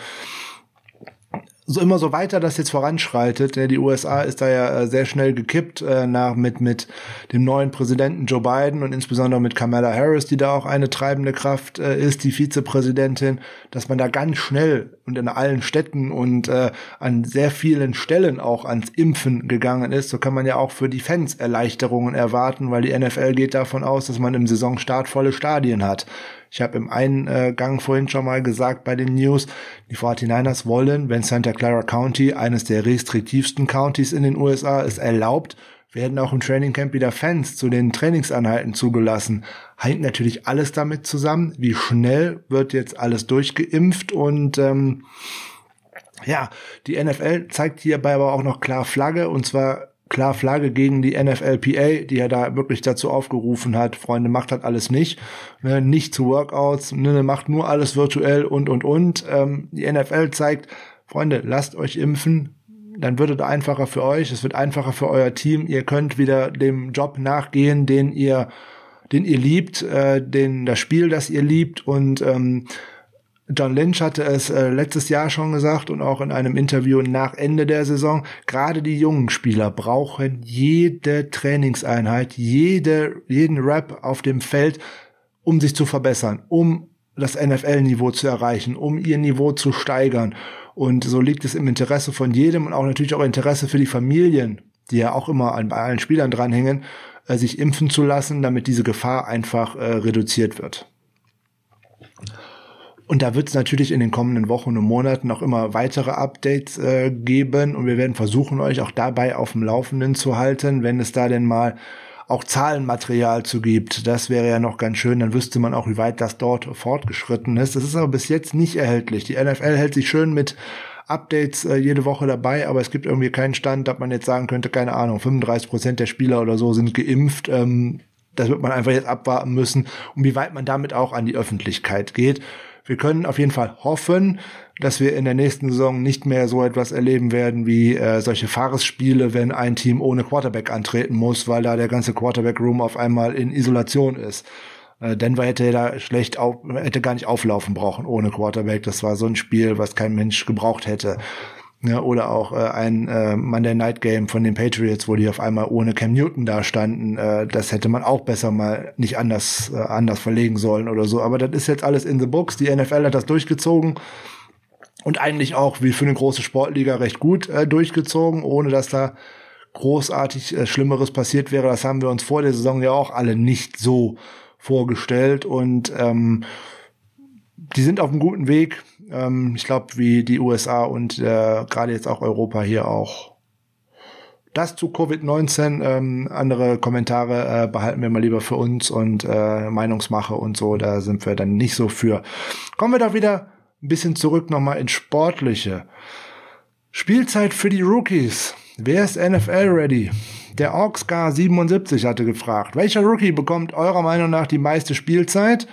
so immer so weiter das jetzt voranschreitet. Die USA ist da ja äh, sehr schnell gekippt äh, nach mit mit dem neuen Präsidenten Joe Biden und insbesondere mit Kamala Harris, die da auch eine treibende Kraft äh, ist, die Vizepräsidentin, dass man da ganz schnell und in allen Städten und äh, an sehr vielen Stellen auch ans Impfen gegangen ist. So kann man ja auch für die Fans Erleichterungen erwarten, weil die NFL geht davon aus, dass man im Saisonstart volle Stadien hat. Ich habe im Eingang vorhin schon mal gesagt bei den News, die 49ers wollen, wenn Santa Clara County, eines der restriktivsten Countys in den USA, es erlaubt, werden auch im Training Camp wieder Fans zu den Trainingsanhalten zugelassen. Hängt natürlich alles damit zusammen, wie schnell wird jetzt alles durchgeimpft und ähm, ja, die NFL zeigt hierbei aber auch noch klar Flagge und zwar klar Flagge gegen die NFLPA, die ja da wirklich dazu aufgerufen hat, Freunde, macht das alles nicht, ne, nicht zu Workouts, ne, macht nur alles virtuell und, und, und. Ähm, die NFL zeigt, Freunde, lasst euch impfen, dann wird es einfacher für euch, es wird einfacher für euer Team, ihr könnt wieder dem Job nachgehen, den ihr, den ihr liebt, äh, den, das Spiel, das ihr liebt. Und ähm, John Lynch hatte es äh, letztes Jahr schon gesagt und auch in einem Interview nach Ende der Saison, gerade die jungen Spieler brauchen jede Trainingseinheit, jede, jeden Rap auf dem Feld, um sich zu verbessern, um das NFL-Niveau zu erreichen, um ihr Niveau zu steigern. Und so liegt es im Interesse von jedem und auch natürlich auch Interesse für die Familien, die ja auch immer an, bei allen Spielern dranhängen, äh, sich impfen zu lassen, damit diese Gefahr einfach äh, reduziert wird. Und da wird es natürlich in den kommenden Wochen und Monaten noch immer weitere Updates äh, geben und wir werden versuchen, euch auch dabei auf dem Laufenden zu halten, wenn es da denn mal auch Zahlenmaterial zu gibt. Das wäre ja noch ganz schön, dann wüsste man auch, wie weit das dort fortgeschritten ist. Das ist aber bis jetzt nicht erhältlich. Die NFL hält sich schön mit Updates äh, jede Woche dabei, aber es gibt irgendwie keinen Stand, dass man jetzt sagen könnte, keine Ahnung, 35 Prozent der Spieler oder so sind geimpft. Ähm, das wird man einfach jetzt abwarten müssen, um wie weit man damit auch an die Öffentlichkeit geht. Wir können auf jeden Fall hoffen, dass wir in der nächsten Saison nicht mehr so etwas erleben werden wie äh, solche Fahresspiele, wenn ein Team ohne Quarterback antreten muss, weil da der ganze Quarterback-Room auf einmal in Isolation ist. Äh, Denver hätte da schlecht auf, hätte gar nicht auflaufen brauchen ohne Quarterback. Das war so ein Spiel, was kein Mensch gebraucht hätte. Ja, oder auch äh, ein äh, Monday Night Game von den Patriots, wo die auf einmal ohne Cam Newton da standen. Äh, das hätte man auch besser mal nicht anders, äh, anders verlegen sollen oder so. Aber das ist jetzt alles in the books. Die NFL hat das durchgezogen und eigentlich auch wie für eine große Sportliga recht gut äh, durchgezogen, ohne dass da großartig äh, Schlimmeres passiert wäre. Das haben wir uns vor der Saison ja auch alle nicht so vorgestellt und ähm, die sind auf einem guten Weg. Ähm, ich glaube, wie die USA und äh, gerade jetzt auch Europa hier auch. Das zu Covid-19. Ähm, andere Kommentare äh, behalten wir mal lieber für uns und äh, Meinungsmache und so. Da sind wir dann nicht so für. Kommen wir doch wieder ein bisschen zurück nochmal ins Sportliche. Spielzeit für die Rookies. Wer ist NFL ready? Der Orkscar 77 hatte gefragt, welcher Rookie bekommt eurer Meinung nach die meiste Spielzeit?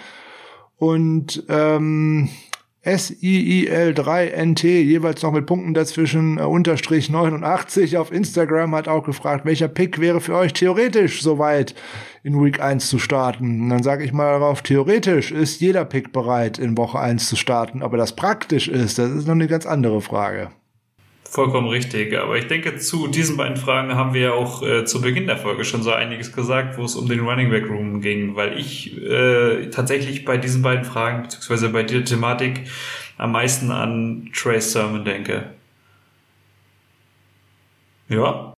Und ähm, SIIL3NT, jeweils noch mit Punkten dazwischen, äh, unterstrich 89 auf Instagram, hat auch gefragt, welcher Pick wäre für euch theoretisch soweit in Week 1 zu starten. Und dann sage ich mal darauf, theoretisch ist jeder Pick bereit, in Woche 1 zu starten. Aber das praktisch ist, das ist noch eine ganz andere Frage. Vollkommen richtig. Aber ich denke, zu diesen beiden Fragen haben wir ja auch äh, zu Beginn der Folge schon so einiges gesagt, wo es um den Running Back Room ging, weil ich äh, tatsächlich bei diesen beiden Fragen, beziehungsweise bei der Thematik, am meisten an Trace Sermon denke. Ja.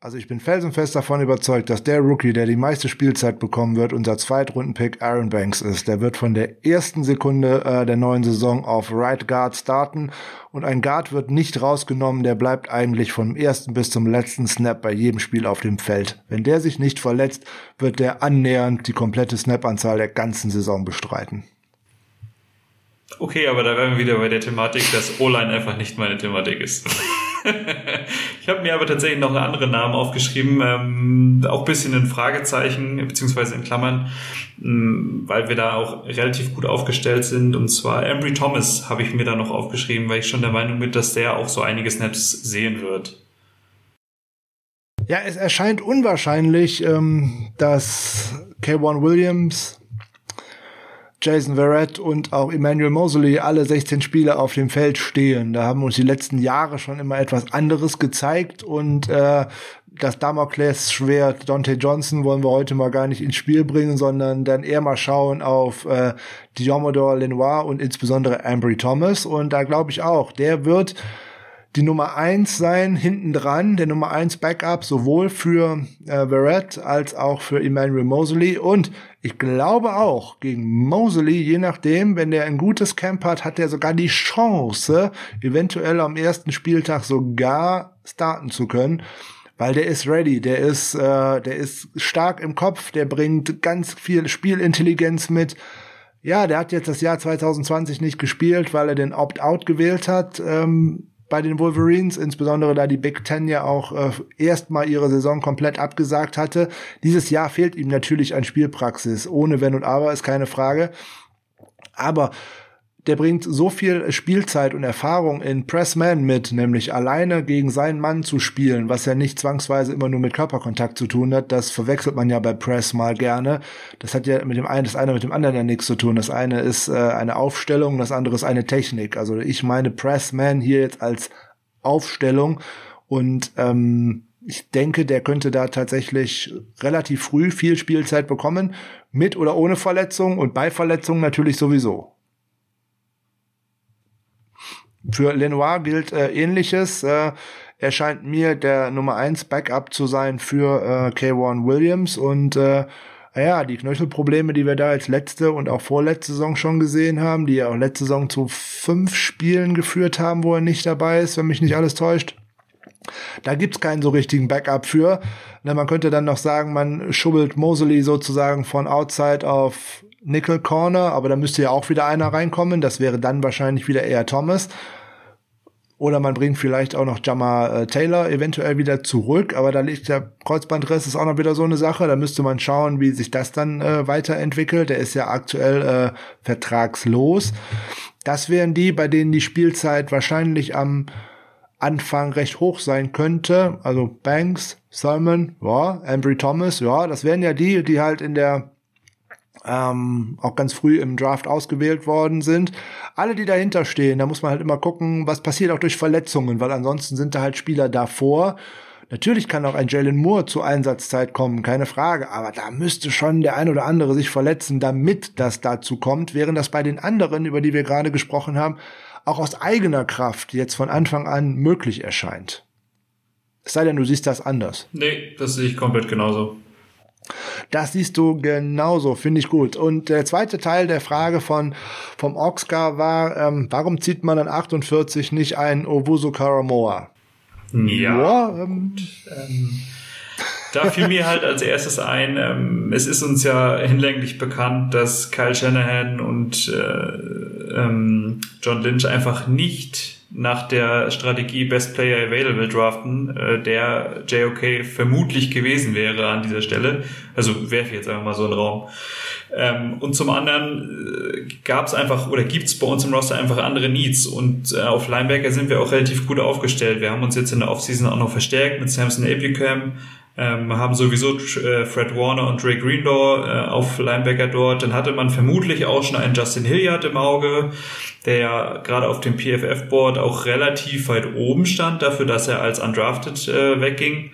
Also ich bin felsenfest davon überzeugt, dass der Rookie, der die meiste Spielzeit bekommen wird, unser Zweitrunden-Pick Aaron Banks ist. Der wird von der ersten Sekunde äh, der neuen Saison auf Right Guard starten und ein Guard wird nicht rausgenommen, der bleibt eigentlich vom ersten bis zum letzten Snap bei jedem Spiel auf dem Feld. Wenn der sich nicht verletzt, wird der annähernd die komplette Snap-Anzahl der ganzen Saison bestreiten. Okay, aber da wären wir wieder bei der Thematik, dass O-Line einfach nicht meine Thematik ist. ich habe mir aber tatsächlich noch einen anderen Namen aufgeschrieben, ähm, auch bisschen in Fragezeichen, beziehungsweise in Klammern, ähm, weil wir da auch relativ gut aufgestellt sind. Und zwar Embry Thomas habe ich mir da noch aufgeschrieben, weil ich schon der Meinung bin, dass der auch so einige Snaps sehen wird. Ja, es erscheint unwahrscheinlich, ähm, dass K1 Williams Jason Verrett und auch Emmanuel Mosley alle 16 Spiele auf dem Feld stehen. Da haben uns die letzten Jahre schon immer etwas anderes gezeigt und äh, das Damokles-Schwert Dante Johnson wollen wir heute mal gar nicht ins Spiel bringen, sondern dann eher mal schauen auf äh, Diomodor Lenoir und insbesondere Ambry Thomas. Und da glaube ich auch, der wird die Nummer eins sein, hinten dran, der Nummer eins Backup, sowohl für äh, Verrett als auch für Emmanuel Mosley. Und ich glaube auch, gegen Mosley, je nachdem, wenn der ein gutes Camp hat, hat er sogar die Chance, eventuell am ersten Spieltag sogar starten zu können. Weil der ist ready, der ist, äh, der ist stark im Kopf, der bringt ganz viel Spielintelligenz mit. Ja, der hat jetzt das Jahr 2020 nicht gespielt, weil er den Opt-out gewählt hat. Ähm, bei den Wolverines, insbesondere da die Big Ten ja auch äh, erstmal ihre Saison komplett abgesagt hatte. Dieses Jahr fehlt ihm natürlich an Spielpraxis. Ohne Wenn und Aber ist keine Frage. Aber der bringt so viel Spielzeit und Erfahrung in Pressman mit, nämlich alleine gegen seinen Mann zu spielen, was ja nicht zwangsweise immer nur mit Körperkontakt zu tun hat. Das verwechselt man ja bei Press mal gerne. Das hat ja mit dem einen, das eine mit dem anderen ja nichts zu tun. Das eine ist äh, eine Aufstellung, das andere ist eine Technik. Also ich meine Pressman hier jetzt als Aufstellung und ähm, ich denke, der könnte da tatsächlich relativ früh viel Spielzeit bekommen, mit oder ohne Verletzung und bei Verletzung natürlich sowieso. Für Lenoir gilt äh, ähnliches. Äh, er scheint mir der Nummer 1 Backup zu sein für äh, K1 Williams und äh, ja, die Knöchelprobleme, die wir da als letzte und auch vorletzte Saison schon gesehen haben, die ja auch letzte Saison zu fünf Spielen geführt haben, wo er nicht dabei ist, wenn mich nicht alles täuscht. Da gibt's keinen so richtigen Backup für. Na, man könnte dann noch sagen, man schubbelt Mosley sozusagen von Outside auf Nickel Corner, aber da müsste ja auch wieder einer reinkommen. Das wäre dann wahrscheinlich wieder eher Thomas. Oder man bringt vielleicht auch noch Jamar äh, Taylor eventuell wieder zurück, aber da liegt der Kreuzbandriss, ist auch noch wieder so eine Sache. Da müsste man schauen, wie sich das dann äh, weiterentwickelt. Der ist ja aktuell äh, vertragslos. Das wären die, bei denen die Spielzeit wahrscheinlich am Anfang recht hoch sein könnte. Also Banks, Simon, ja, Ambry Thomas, ja, das wären ja die, die halt in der ähm, auch ganz früh im Draft ausgewählt worden sind. Alle, die dahinter stehen, da muss man halt immer gucken, was passiert auch durch Verletzungen, weil ansonsten sind da halt Spieler davor. Natürlich kann auch ein Jalen Moore zur Einsatzzeit kommen, keine Frage, aber da müsste schon der ein oder andere sich verletzen, damit das dazu kommt, während das bei den anderen, über die wir gerade gesprochen haben, auch aus eigener Kraft jetzt von Anfang an möglich erscheint. Es sei denn, du siehst das anders. Nee, das sehe ich komplett genauso. Das siehst du genauso, finde ich gut. Und der zweite Teil der Frage von vom Oxcar war, ähm, warum zieht man an 48 nicht ein Owusu Karamoa? Ja. ja ähm, ähm, da fiel mir halt als erstes ein, ähm, es ist uns ja hinlänglich bekannt, dass Kyle Shanahan und äh, ähm, John Lynch einfach nicht nach der Strategie Best Player Available draften, äh, der JOK vermutlich gewesen wäre an dieser Stelle. Also werfe ich jetzt einfach mal so einen Raum. Ähm, und zum anderen äh, gab es einfach oder gibt es bei uns im Roster einfach andere Needs und äh, auf Linebacker sind wir auch relativ gut aufgestellt. Wir haben uns jetzt in der Offseason auch noch verstärkt mit Samson Abucam, ähm, haben sowieso äh, Fred Warner und Dre Greenlaw äh, auf Linebacker dort. Dann hatte man vermutlich auch schon einen Justin Hilliard im Auge, der ja gerade auf dem PFF-Board auch relativ weit oben stand, dafür, dass er als undrafted äh, wegging.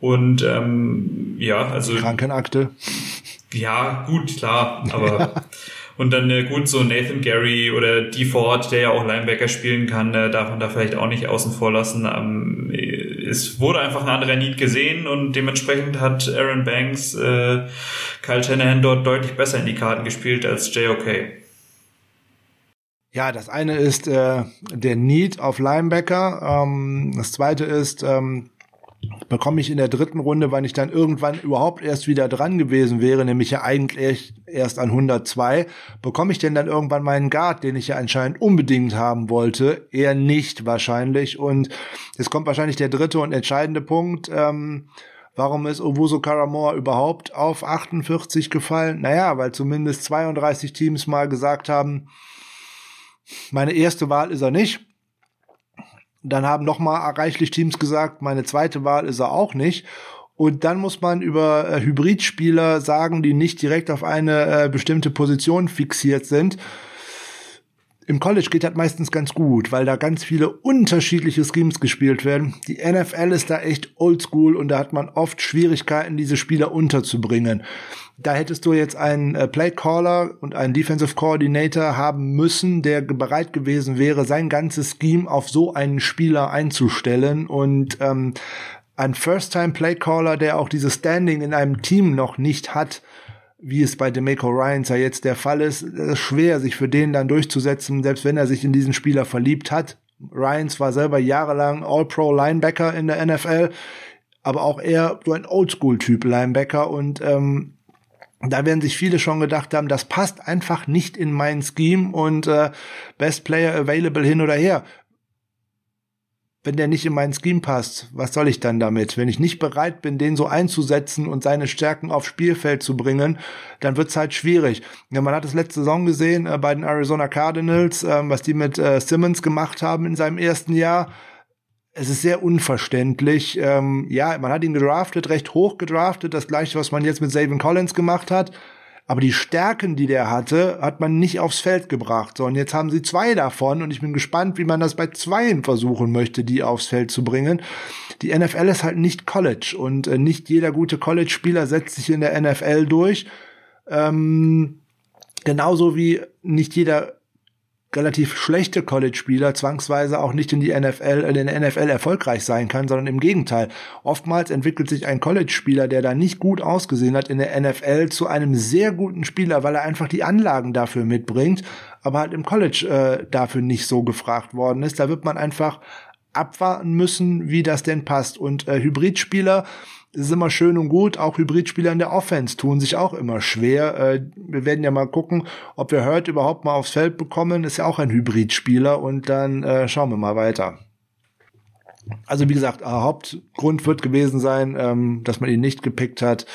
Und ähm, ja, also. Krankenakte. Ja, gut, klar, aber. Und dann äh, gut, so Nathan Gary oder Dee Ford, der ja auch Linebacker spielen kann, äh, darf man da vielleicht auch nicht außen vor lassen. Ähm, es wurde einfach ein anderer Need gesehen und dementsprechend hat Aaron Banks äh, Kyle Shanahan dort deutlich besser in die Karten gespielt als JOK. Ja, das eine ist äh, der Need auf Linebacker. Ähm, das zweite ist, ähm, bekomme ich in der dritten Runde, wann ich dann irgendwann überhaupt erst wieder dran gewesen wäre, nämlich ja eigentlich erst an 102, bekomme ich denn dann irgendwann meinen Guard, den ich ja anscheinend unbedingt haben wollte? Eher nicht wahrscheinlich. Und es kommt wahrscheinlich der dritte und entscheidende Punkt. Ähm, Warum ist Owusu Karamoa überhaupt auf 48 gefallen? Naja, weil zumindest 32 Teams mal gesagt haben, meine erste Wahl ist er nicht. Dann haben noch mal reichlich Teams gesagt, meine zweite Wahl ist er auch nicht. Und dann muss man über äh, Hybridspieler sagen, die nicht direkt auf eine äh, bestimmte Position fixiert sind. Im College geht das meistens ganz gut, weil da ganz viele unterschiedliche Schemes gespielt werden. Die NFL ist da echt oldschool und da hat man oft Schwierigkeiten, diese Spieler unterzubringen. Da hättest du jetzt einen äh, Play Caller und einen Defensive Coordinator haben müssen, der bereit gewesen wäre, sein ganzes Scheme auf so einen Spieler einzustellen und ähm, ein First-Time-Play-Caller, der auch dieses Standing in einem Team noch nicht hat, wie es bei Demeco Ryans ja jetzt der Fall ist, ist schwer, sich für den dann durchzusetzen, selbst wenn er sich in diesen Spieler verliebt hat. Ryans war selber jahrelang All-Pro-Linebacker in der NFL, aber auch eher so ein Oldschool-Typ Linebacker und ähm, da werden sich viele schon gedacht haben, das passt einfach nicht in mein Scheme und äh, Best Player Available hin oder her. Wenn der nicht in mein Scheme passt, was soll ich dann damit? Wenn ich nicht bereit bin, den so einzusetzen und seine Stärken aufs Spielfeld zu bringen, dann wird's halt schwierig. Ja, man hat es letzte Saison gesehen äh, bei den Arizona Cardinals, äh, was die mit äh, Simmons gemacht haben in seinem ersten Jahr es ist sehr unverständlich. Ähm, ja, man hat ihn gedraftet, recht hoch gedraftet, das gleiche, was man jetzt mit Savin Collins gemacht hat. Aber die Stärken, die der hatte, hat man nicht aufs Feld gebracht. So, und jetzt haben sie zwei davon und ich bin gespannt, wie man das bei zweien versuchen möchte, die aufs Feld zu bringen. Die NFL ist halt nicht College und äh, nicht jeder gute College-Spieler setzt sich in der NFL durch. Ähm, genauso wie nicht jeder relativ schlechte College-Spieler zwangsweise auch nicht in die NFL, in den NFL erfolgreich sein kann, sondern im Gegenteil. Oftmals entwickelt sich ein College-Spieler, der da nicht gut ausgesehen hat in der NFL, zu einem sehr guten Spieler, weil er einfach die Anlagen dafür mitbringt, aber halt im College äh, dafür nicht so gefragt worden ist. Da wird man einfach abwarten müssen, wie das denn passt. Und äh, Hybridspieler, ist immer schön und gut. Auch Hybridspieler in der Offense tun sich auch immer schwer. Äh, wir werden ja mal gucken, ob wir Hurt überhaupt mal aufs Feld bekommen. Ist ja auch ein Hybridspieler und dann äh, schauen wir mal weiter. Also wie gesagt, Hauptgrund wird gewesen sein, ähm, dass man ihn nicht gepickt hat.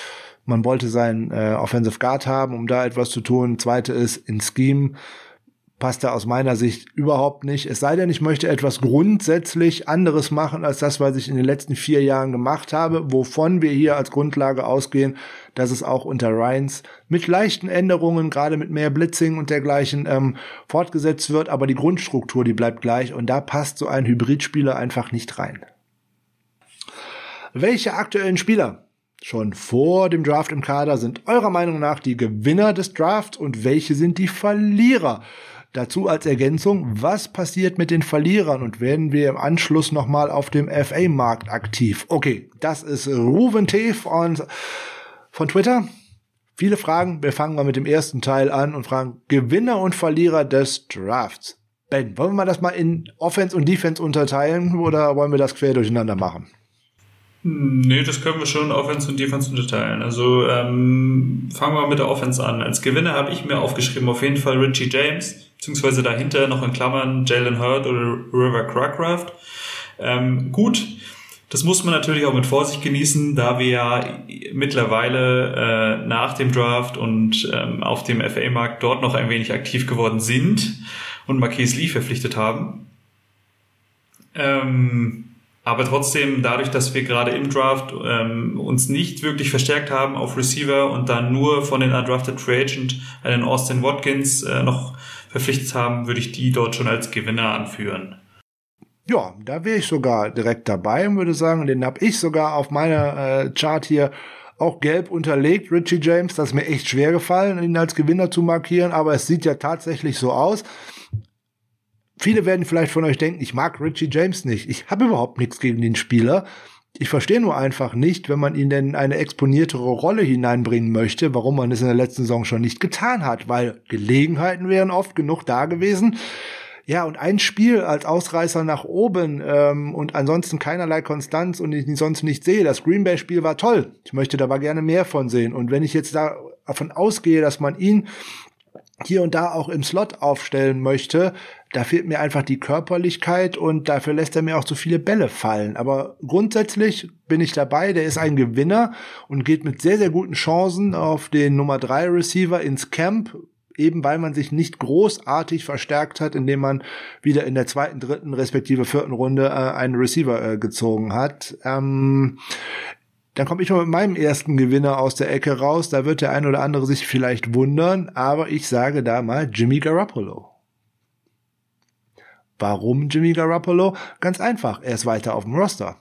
Man wollte seinen äh, Offensive Guard haben, um da etwas zu tun. Zweite ist in Scheme passt er aus meiner Sicht überhaupt nicht. Es sei denn, ich möchte etwas grundsätzlich anderes machen als das, was ich in den letzten vier Jahren gemacht habe, wovon wir hier als Grundlage ausgehen, dass es auch unter Ryans mit leichten Änderungen, gerade mit mehr Blitzing und dergleichen, ähm, fortgesetzt wird, aber die Grundstruktur, die bleibt gleich und da passt so ein Hybridspieler einfach nicht rein. Welche aktuellen Spieler schon vor dem Draft im Kader sind eurer Meinung nach die Gewinner des Drafts und welche sind die Verlierer? Dazu als Ergänzung, was passiert mit den Verlierern und werden wir im Anschluss nochmal auf dem FA-Markt aktiv? Okay, das ist Ruven T. von, von Twitter. Viele Fragen. Wir fangen mal mit dem ersten Teil an und fragen Gewinner und Verlierer des Drafts. Ben, wollen wir das mal in Offense und Defense unterteilen oder wollen wir das quer durcheinander machen? Nee, das können wir schon Offense und Defense unterteilen. Also ähm, fangen wir mit der Offense an. Als Gewinner habe ich mir aufgeschrieben auf jeden Fall Richie James, beziehungsweise dahinter noch in Klammern Jalen Hurd oder River Crackraft. Ähm, gut, das muss man natürlich auch mit Vorsicht genießen, da wir ja mittlerweile äh, nach dem Draft und ähm, auf dem FA-Markt dort noch ein wenig aktiv geworden sind und Marquise Lee verpflichtet haben. Ähm, aber trotzdem, dadurch, dass wir gerade im Draft ähm, uns nicht wirklich verstärkt haben auf Receiver und dann nur von den Undrafted Free Agent einen Austin Watkins äh, noch verpflichtet haben, würde ich die dort schon als Gewinner anführen. Ja, da wäre ich sogar direkt dabei und würde sagen, den habe ich sogar auf meiner äh, Chart hier auch gelb unterlegt, Richie James. Das ist mir echt schwer gefallen, ihn als Gewinner zu markieren, aber es sieht ja tatsächlich so aus. Viele werden vielleicht von euch denken, ich mag Richie James nicht. Ich habe überhaupt nichts gegen den Spieler. Ich verstehe nur einfach nicht, wenn man ihn denn in eine exponiertere Rolle hineinbringen möchte, warum man es in der letzten Saison schon nicht getan hat, weil Gelegenheiten wären oft genug da gewesen. Ja, und ein Spiel als Ausreißer nach oben ähm, und ansonsten keinerlei Konstanz und ich sonst nicht sehe. Das Green Bay-Spiel war toll. Ich möchte da aber gerne mehr von sehen. Und wenn ich jetzt davon ausgehe, dass man ihn hier und da auch im Slot aufstellen möchte, da fehlt mir einfach die Körperlichkeit und dafür lässt er mir auch zu viele Bälle fallen. Aber grundsätzlich bin ich dabei, der ist ein Gewinner und geht mit sehr, sehr guten Chancen auf den Nummer drei Receiver ins Camp, eben weil man sich nicht großartig verstärkt hat, indem man wieder in der zweiten, dritten respektive vierten Runde äh, einen Receiver äh, gezogen hat. Ähm, dann komme ich mal mit meinem ersten Gewinner aus der Ecke raus. Da wird der ein oder andere sich vielleicht wundern, aber ich sage da mal Jimmy Garoppolo. Warum Jimmy Garoppolo? Ganz einfach, er ist weiter auf dem Roster.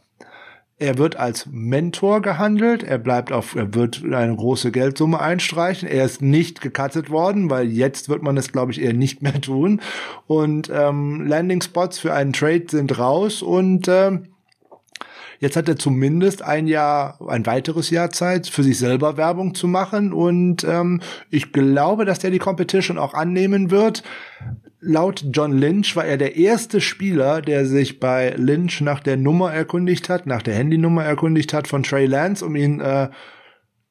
Er wird als Mentor gehandelt, er bleibt auf, er wird eine große Geldsumme einstreichen, er ist nicht gecuttet worden, weil jetzt wird man es, glaube ich, eher nicht mehr tun. Und ähm, Landing Spots für einen Trade sind raus und ähm, Jetzt hat er zumindest ein Jahr, ein weiteres Jahr Zeit, für sich selber Werbung zu machen. Und ähm, ich glaube, dass der die Competition auch annehmen wird. Laut John Lynch war er der erste Spieler, der sich bei Lynch nach der Nummer erkundigt hat, nach der Handynummer erkundigt hat von Trey Lance, um ihn äh,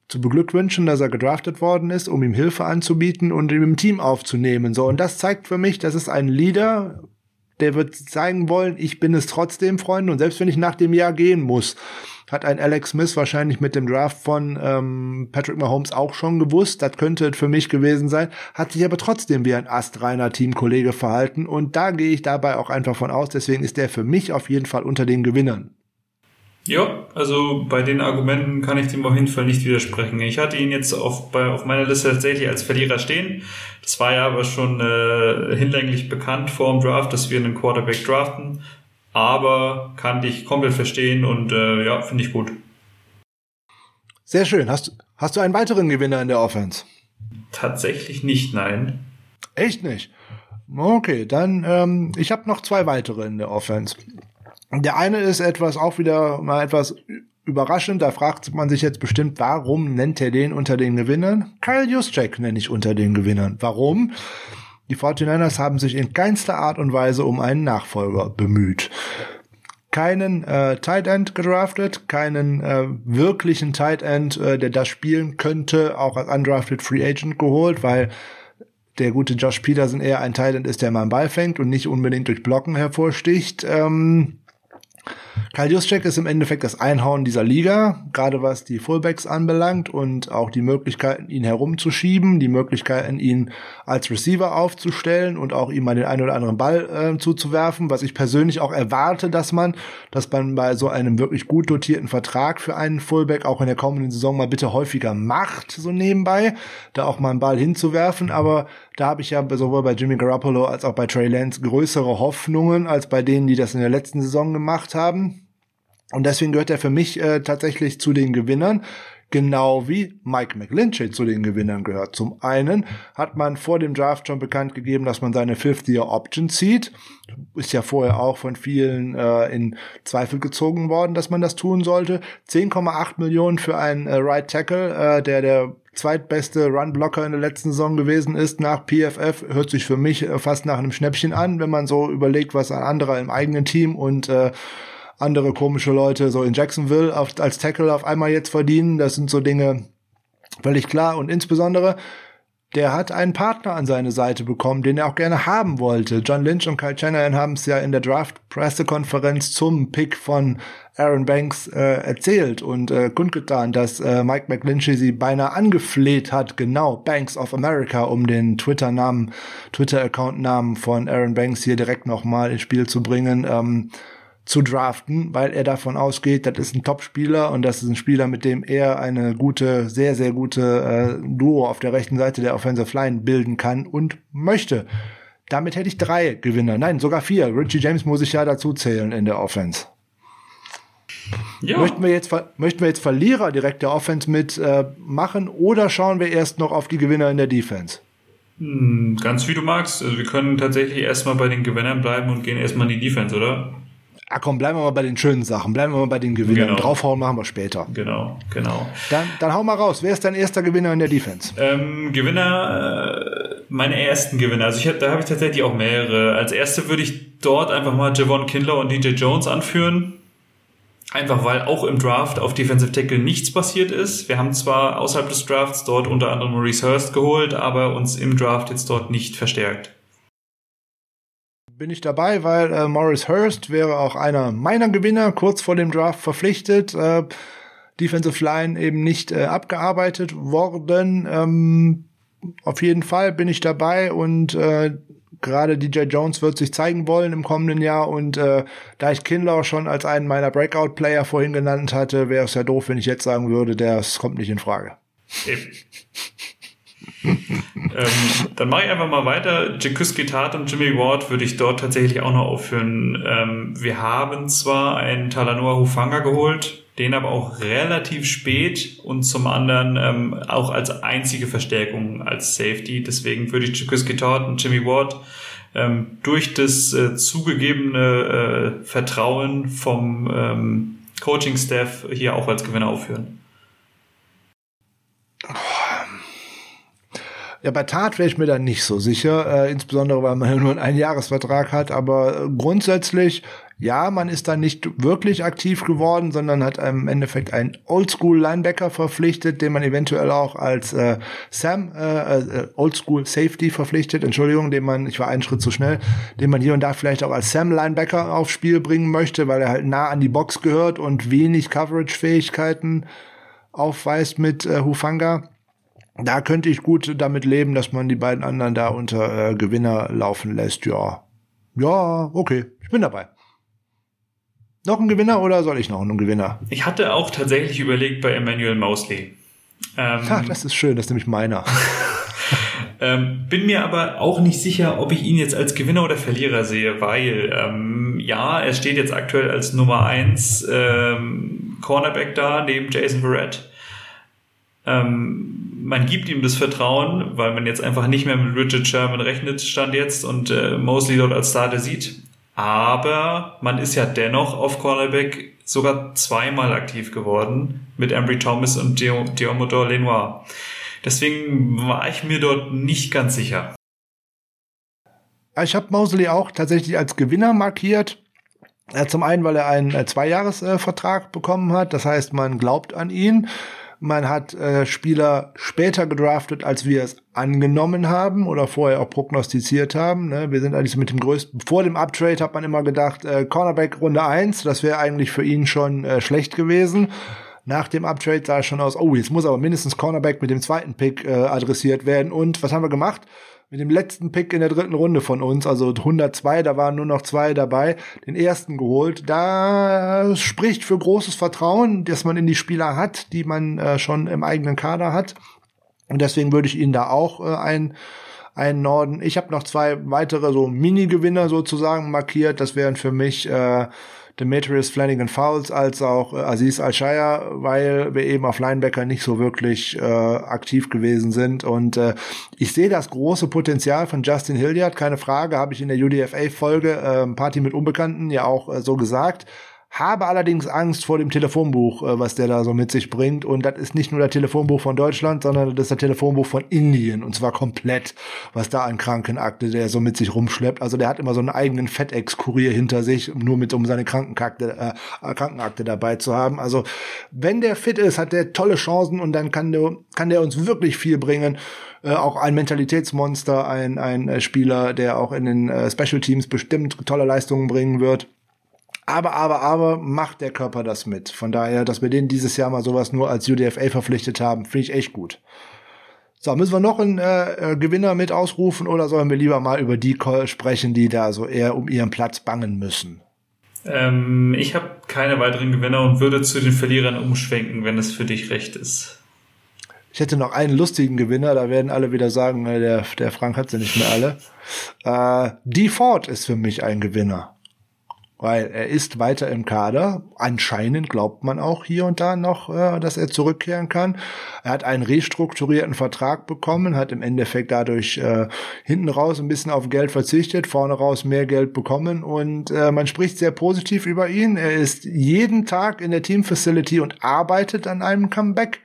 zu beglückwünschen, dass er gedraftet worden ist, um ihm Hilfe anzubieten und ihn im Team aufzunehmen. So, und das zeigt für mich, dass es ein Leader, der wird zeigen wollen, ich bin es trotzdem, Freunde. Und selbst wenn ich nach dem Jahr gehen muss, hat ein Alex Smith wahrscheinlich mit dem Draft von ähm, Patrick Mahomes auch schon gewusst. Das könnte für mich gewesen sein. Hat sich aber trotzdem wie ein astreiner Teamkollege verhalten. Und da gehe ich dabei auch einfach von aus. Deswegen ist der für mich auf jeden Fall unter den Gewinnern. Ja, also bei den Argumenten kann ich dem auf jeden Fall nicht widersprechen. Ich hatte ihn jetzt auf, bei, auf meiner Liste tatsächlich als Verlierer stehen. Das war ja aber schon äh, hinlänglich bekannt vor dem Draft, dass wir einen Quarterback draften. Aber kann dich komplett verstehen und äh, ja, finde ich gut. Sehr schön. Hast, hast du einen weiteren Gewinner in der Offense? Tatsächlich nicht, nein. Echt nicht? Okay, dann ähm, ich habe noch zwei weitere in der Offense. Der eine ist etwas auch wieder mal etwas überraschend. Da fragt man sich jetzt bestimmt, warum nennt er den unter den Gewinnern? Kyle Juszczyk nenne ich unter den Gewinnern. Warum? Die 49ers haben sich in keinster Art und Weise um einen Nachfolger bemüht. Keinen äh, Tight End gedraftet, keinen äh, wirklichen Tight End, äh, der das spielen könnte, auch als undrafted Free Agent geholt, weil der gute Josh Peterson eher ein Tight End ist, der mal einen Ball fängt und nicht unbedingt durch Blocken hervorsticht. Ähm, Kyle Juszczyk ist im Endeffekt das Einhauen dieser Liga, gerade was die Fullbacks anbelangt und auch die Möglichkeiten, ihn herumzuschieben, die Möglichkeiten, ihn als Receiver aufzustellen und auch ihm mal den einen oder anderen Ball äh, zuzuwerfen, was ich persönlich auch erwarte, dass man, dass man bei so einem wirklich gut dotierten Vertrag für einen Fullback auch in der kommenden Saison mal bitte häufiger macht, so nebenbei, da auch mal einen Ball hinzuwerfen, aber da habe ich ja sowohl bei Jimmy Garoppolo als auch bei Trey Lance größere Hoffnungen als bei denen, die das in der letzten Saison gemacht haben. Und deswegen gehört er für mich äh, tatsächlich zu den Gewinnern, genau wie Mike McGlinchey zu den Gewinnern gehört. Zum einen hat man vor dem Draft schon bekannt gegeben, dass man seine Fifth-Year-Option zieht. Ist ja vorher auch von vielen äh, in Zweifel gezogen worden, dass man das tun sollte. 10,8 Millionen für einen äh, Right Tackle, äh, der der zweitbeste Run-Blocker in der letzten Saison gewesen ist nach PFF, hört sich für mich äh, fast nach einem Schnäppchen an, wenn man so überlegt, was ein anderer im eigenen Team und äh, andere komische Leute so in Jacksonville auf, als Tackle auf einmal jetzt verdienen. Das sind so Dinge völlig klar. Und insbesondere, der hat einen Partner an seine Seite bekommen, den er auch gerne haben wollte. John Lynch und Kyle Shanahan haben es ja in der Draft-Pressekonferenz zum Pick von Aaron Banks äh, erzählt und äh, kundgetan, dass äh, Mike McGlinchey sie beinahe angefleht hat, genau Banks of America, um den Twitter-Namen, Twitter-Account-Namen von Aaron Banks hier direkt nochmal ins Spiel zu bringen. Ähm, zu draften, weil er davon ausgeht, das ist ein Top-Spieler und das ist ein Spieler, mit dem er eine gute, sehr, sehr gute äh, Duo auf der rechten Seite der Offensive Line bilden kann und möchte. Damit hätte ich drei Gewinner, nein, sogar vier. Richie James muss ich ja dazu zählen in der Offense. Ja. Möchten, wir jetzt, möchten wir jetzt Verlierer direkt der Offense mit äh, machen oder schauen wir erst noch auf die Gewinner in der Defense? Hm, ganz wie du magst. Also wir können tatsächlich erstmal bei den Gewinnern bleiben und gehen erstmal in die Defense, oder? Ah komm, bleiben wir mal bei den schönen Sachen. Bleiben wir mal bei den Gewinnern. Genau. Draufhauen machen wir später. Genau, genau. Dann, dann hau mal raus. Wer ist dein erster Gewinner in der Defense? Ähm, Gewinner, äh, meine ersten Gewinner. Also ich hab, da habe ich tatsächlich auch mehrere. Als erste würde ich dort einfach mal Javon Kindler und DJ Jones anführen. Einfach weil auch im Draft auf Defensive Tackle nichts passiert ist. Wir haben zwar außerhalb des Drafts dort unter anderem Maurice Hurst geholt, aber uns im Draft jetzt dort nicht verstärkt bin ich dabei, weil äh, Morris Hurst wäre auch einer meiner Gewinner, kurz vor dem Draft verpflichtet. Äh, Defensive Line eben nicht äh, abgearbeitet worden. Ähm, auf jeden Fall bin ich dabei und äh, gerade DJ Jones wird sich zeigen wollen im kommenden Jahr und äh, da ich Kinlaw schon als einen meiner Breakout-Player vorhin genannt hatte, wäre es ja doof, wenn ich jetzt sagen würde, der kommt nicht in Frage. Eben ähm, dann mache ich einfach mal weiter. Jakuski Tat und Jimmy Ward würde ich dort tatsächlich auch noch aufführen. Ähm, wir haben zwar einen Talanoa Hufanga geholt, den aber auch relativ spät und zum anderen ähm, auch als einzige Verstärkung als Safety. Deswegen würde ich Jakuski Tat und Jimmy Ward ähm, durch das äh, zugegebene äh, Vertrauen vom ähm, Coaching-Staff hier auch als Gewinner aufführen. Ja, bei Tat wäre ich mir dann nicht so sicher, äh, insbesondere weil man ja nur einen Einjahresvertrag hat, aber äh, grundsätzlich, ja, man ist da nicht wirklich aktiv geworden, sondern hat im Endeffekt einen Oldschool-Linebacker verpflichtet, den man eventuell auch als äh, Sam, äh, äh, Oldschool-Safety verpflichtet, Entschuldigung, den man, ich war einen Schritt zu schnell, den man hier und da vielleicht auch als Sam-Linebacker aufs Spiel bringen möchte, weil er halt nah an die Box gehört und wenig Coverage-Fähigkeiten aufweist mit äh, Hufanga da könnte ich gut damit leben, dass man die beiden anderen da unter äh, Gewinner laufen lässt. Ja, ja, okay, ich bin dabei. Noch ein Gewinner oder soll ich noch einen Gewinner? Ich hatte auch tatsächlich überlegt bei Emmanuel Mosley. Ähm, ha, das ist schön, das ist nämlich meiner. ähm, bin mir aber auch nicht sicher, ob ich ihn jetzt als Gewinner oder Verlierer sehe, weil ähm, ja, er steht jetzt aktuell als Nummer eins ähm, Cornerback da neben Jason Verrett. Ähm, man gibt ihm das Vertrauen, weil man jetzt einfach nicht mehr mit Richard Sherman rechnet, stand jetzt und äh, Mosley dort als Starter sieht. Aber man ist ja dennoch auf Cornerback sogar zweimal aktiv geworden mit Embry Thomas und Diomodor Lenoir. Deswegen war ich mir dort nicht ganz sicher. Ich habe Mosley auch tatsächlich als Gewinner markiert. Zum einen, weil er einen äh, Zweijahresvertrag bekommen hat. Das heißt, man glaubt an ihn. Man hat äh, Spieler später gedraftet, als wir es angenommen haben oder vorher auch prognostiziert haben. Ne? Wir sind eigentlich mit dem größten, vor dem Uptrade hat man immer gedacht, äh, Cornerback Runde eins, das wäre eigentlich für ihn schon äh, schlecht gewesen. Nach dem Uptrade sah es schon aus, oh, jetzt muss aber mindestens Cornerback mit dem zweiten Pick äh, adressiert werden. Und was haben wir gemacht? Mit dem letzten Pick in der dritten Runde von uns, also 102, da waren nur noch zwei dabei, den ersten geholt. Da spricht für großes Vertrauen, dass man in die Spieler hat, die man äh, schon im eigenen Kader hat. Und deswegen würde ich Ihnen da auch äh, ein ein Norden. Ich habe noch zwei weitere so Mini-Gewinner sozusagen markiert. Das wären für mich äh, Demetrius Flanagan Fowles als auch äh, Aziz Al-Shaya, weil wir eben auf Linebacker nicht so wirklich äh, aktiv gewesen sind. Und äh, ich sehe das große Potenzial von Justin Hilliard, keine Frage, habe ich in der UDFA-Folge äh, Party mit Unbekannten ja auch äh, so gesagt. Habe allerdings Angst vor dem Telefonbuch, äh, was der da so mit sich bringt. Und das ist nicht nur das Telefonbuch von Deutschland, sondern das ist das Telefonbuch von Indien. Und zwar komplett, was da an Krankenakte der so mit sich rumschleppt. Also der hat immer so einen eigenen FedEx-Kurier hinter sich, nur mit um seine Krankenakte, äh, Krankenakte dabei zu haben. Also wenn der fit ist, hat der tolle Chancen und dann kann der, kann der uns wirklich viel bringen. Äh, auch ein Mentalitätsmonster, ein, ein äh, Spieler, der auch in den äh, Special Teams bestimmt tolle Leistungen bringen wird. Aber, aber, aber macht der Körper das mit. Von daher, dass wir den dieses Jahr mal sowas nur als UDFA verpflichtet haben, finde ich echt gut. So, müssen wir noch einen äh, äh, Gewinner mit ausrufen oder sollen wir lieber mal über die sprechen, die da so eher um ihren Platz bangen müssen? Ähm, ich habe keine weiteren Gewinner und würde zu den Verlierern umschwenken, wenn es für dich recht ist. Ich hätte noch einen lustigen Gewinner, da werden alle wieder sagen, äh, der, der Frank hat sie nicht mehr alle. Äh, D. Ford ist für mich ein Gewinner weil er ist weiter im Kader. Anscheinend glaubt man auch hier und da noch, äh, dass er zurückkehren kann. Er hat einen restrukturierten Vertrag bekommen, hat im Endeffekt dadurch äh, hinten raus ein bisschen auf Geld verzichtet, vorne raus mehr Geld bekommen und äh, man spricht sehr positiv über ihn. Er ist jeden Tag in der Teamfacility und arbeitet an einem Comeback.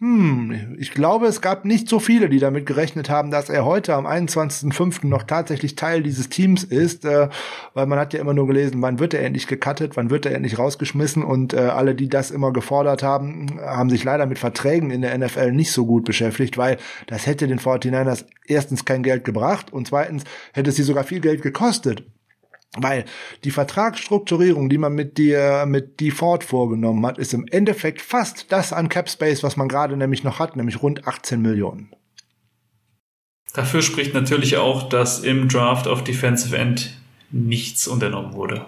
Hm, ich glaube, es gab nicht so viele, die damit gerechnet haben, dass er heute am 21.05. noch tatsächlich Teil dieses Teams ist, äh, weil man hat ja immer nur gelesen, wann wird er endlich gecuttet, wann wird er endlich rausgeschmissen und äh, alle, die das immer gefordert haben, haben sich leider mit Verträgen in der NFL nicht so gut beschäftigt, weil das hätte den 49ers erstens kein Geld gebracht und zweitens hätte es sie sogar viel Geld gekostet. Weil die Vertragsstrukturierung, die man mit dir, mit Default vorgenommen hat, ist im Endeffekt fast das an Cap Space, was man gerade nämlich noch hat, nämlich rund 18 Millionen. Dafür spricht natürlich auch, dass im Draft auf Defensive End nichts unternommen wurde.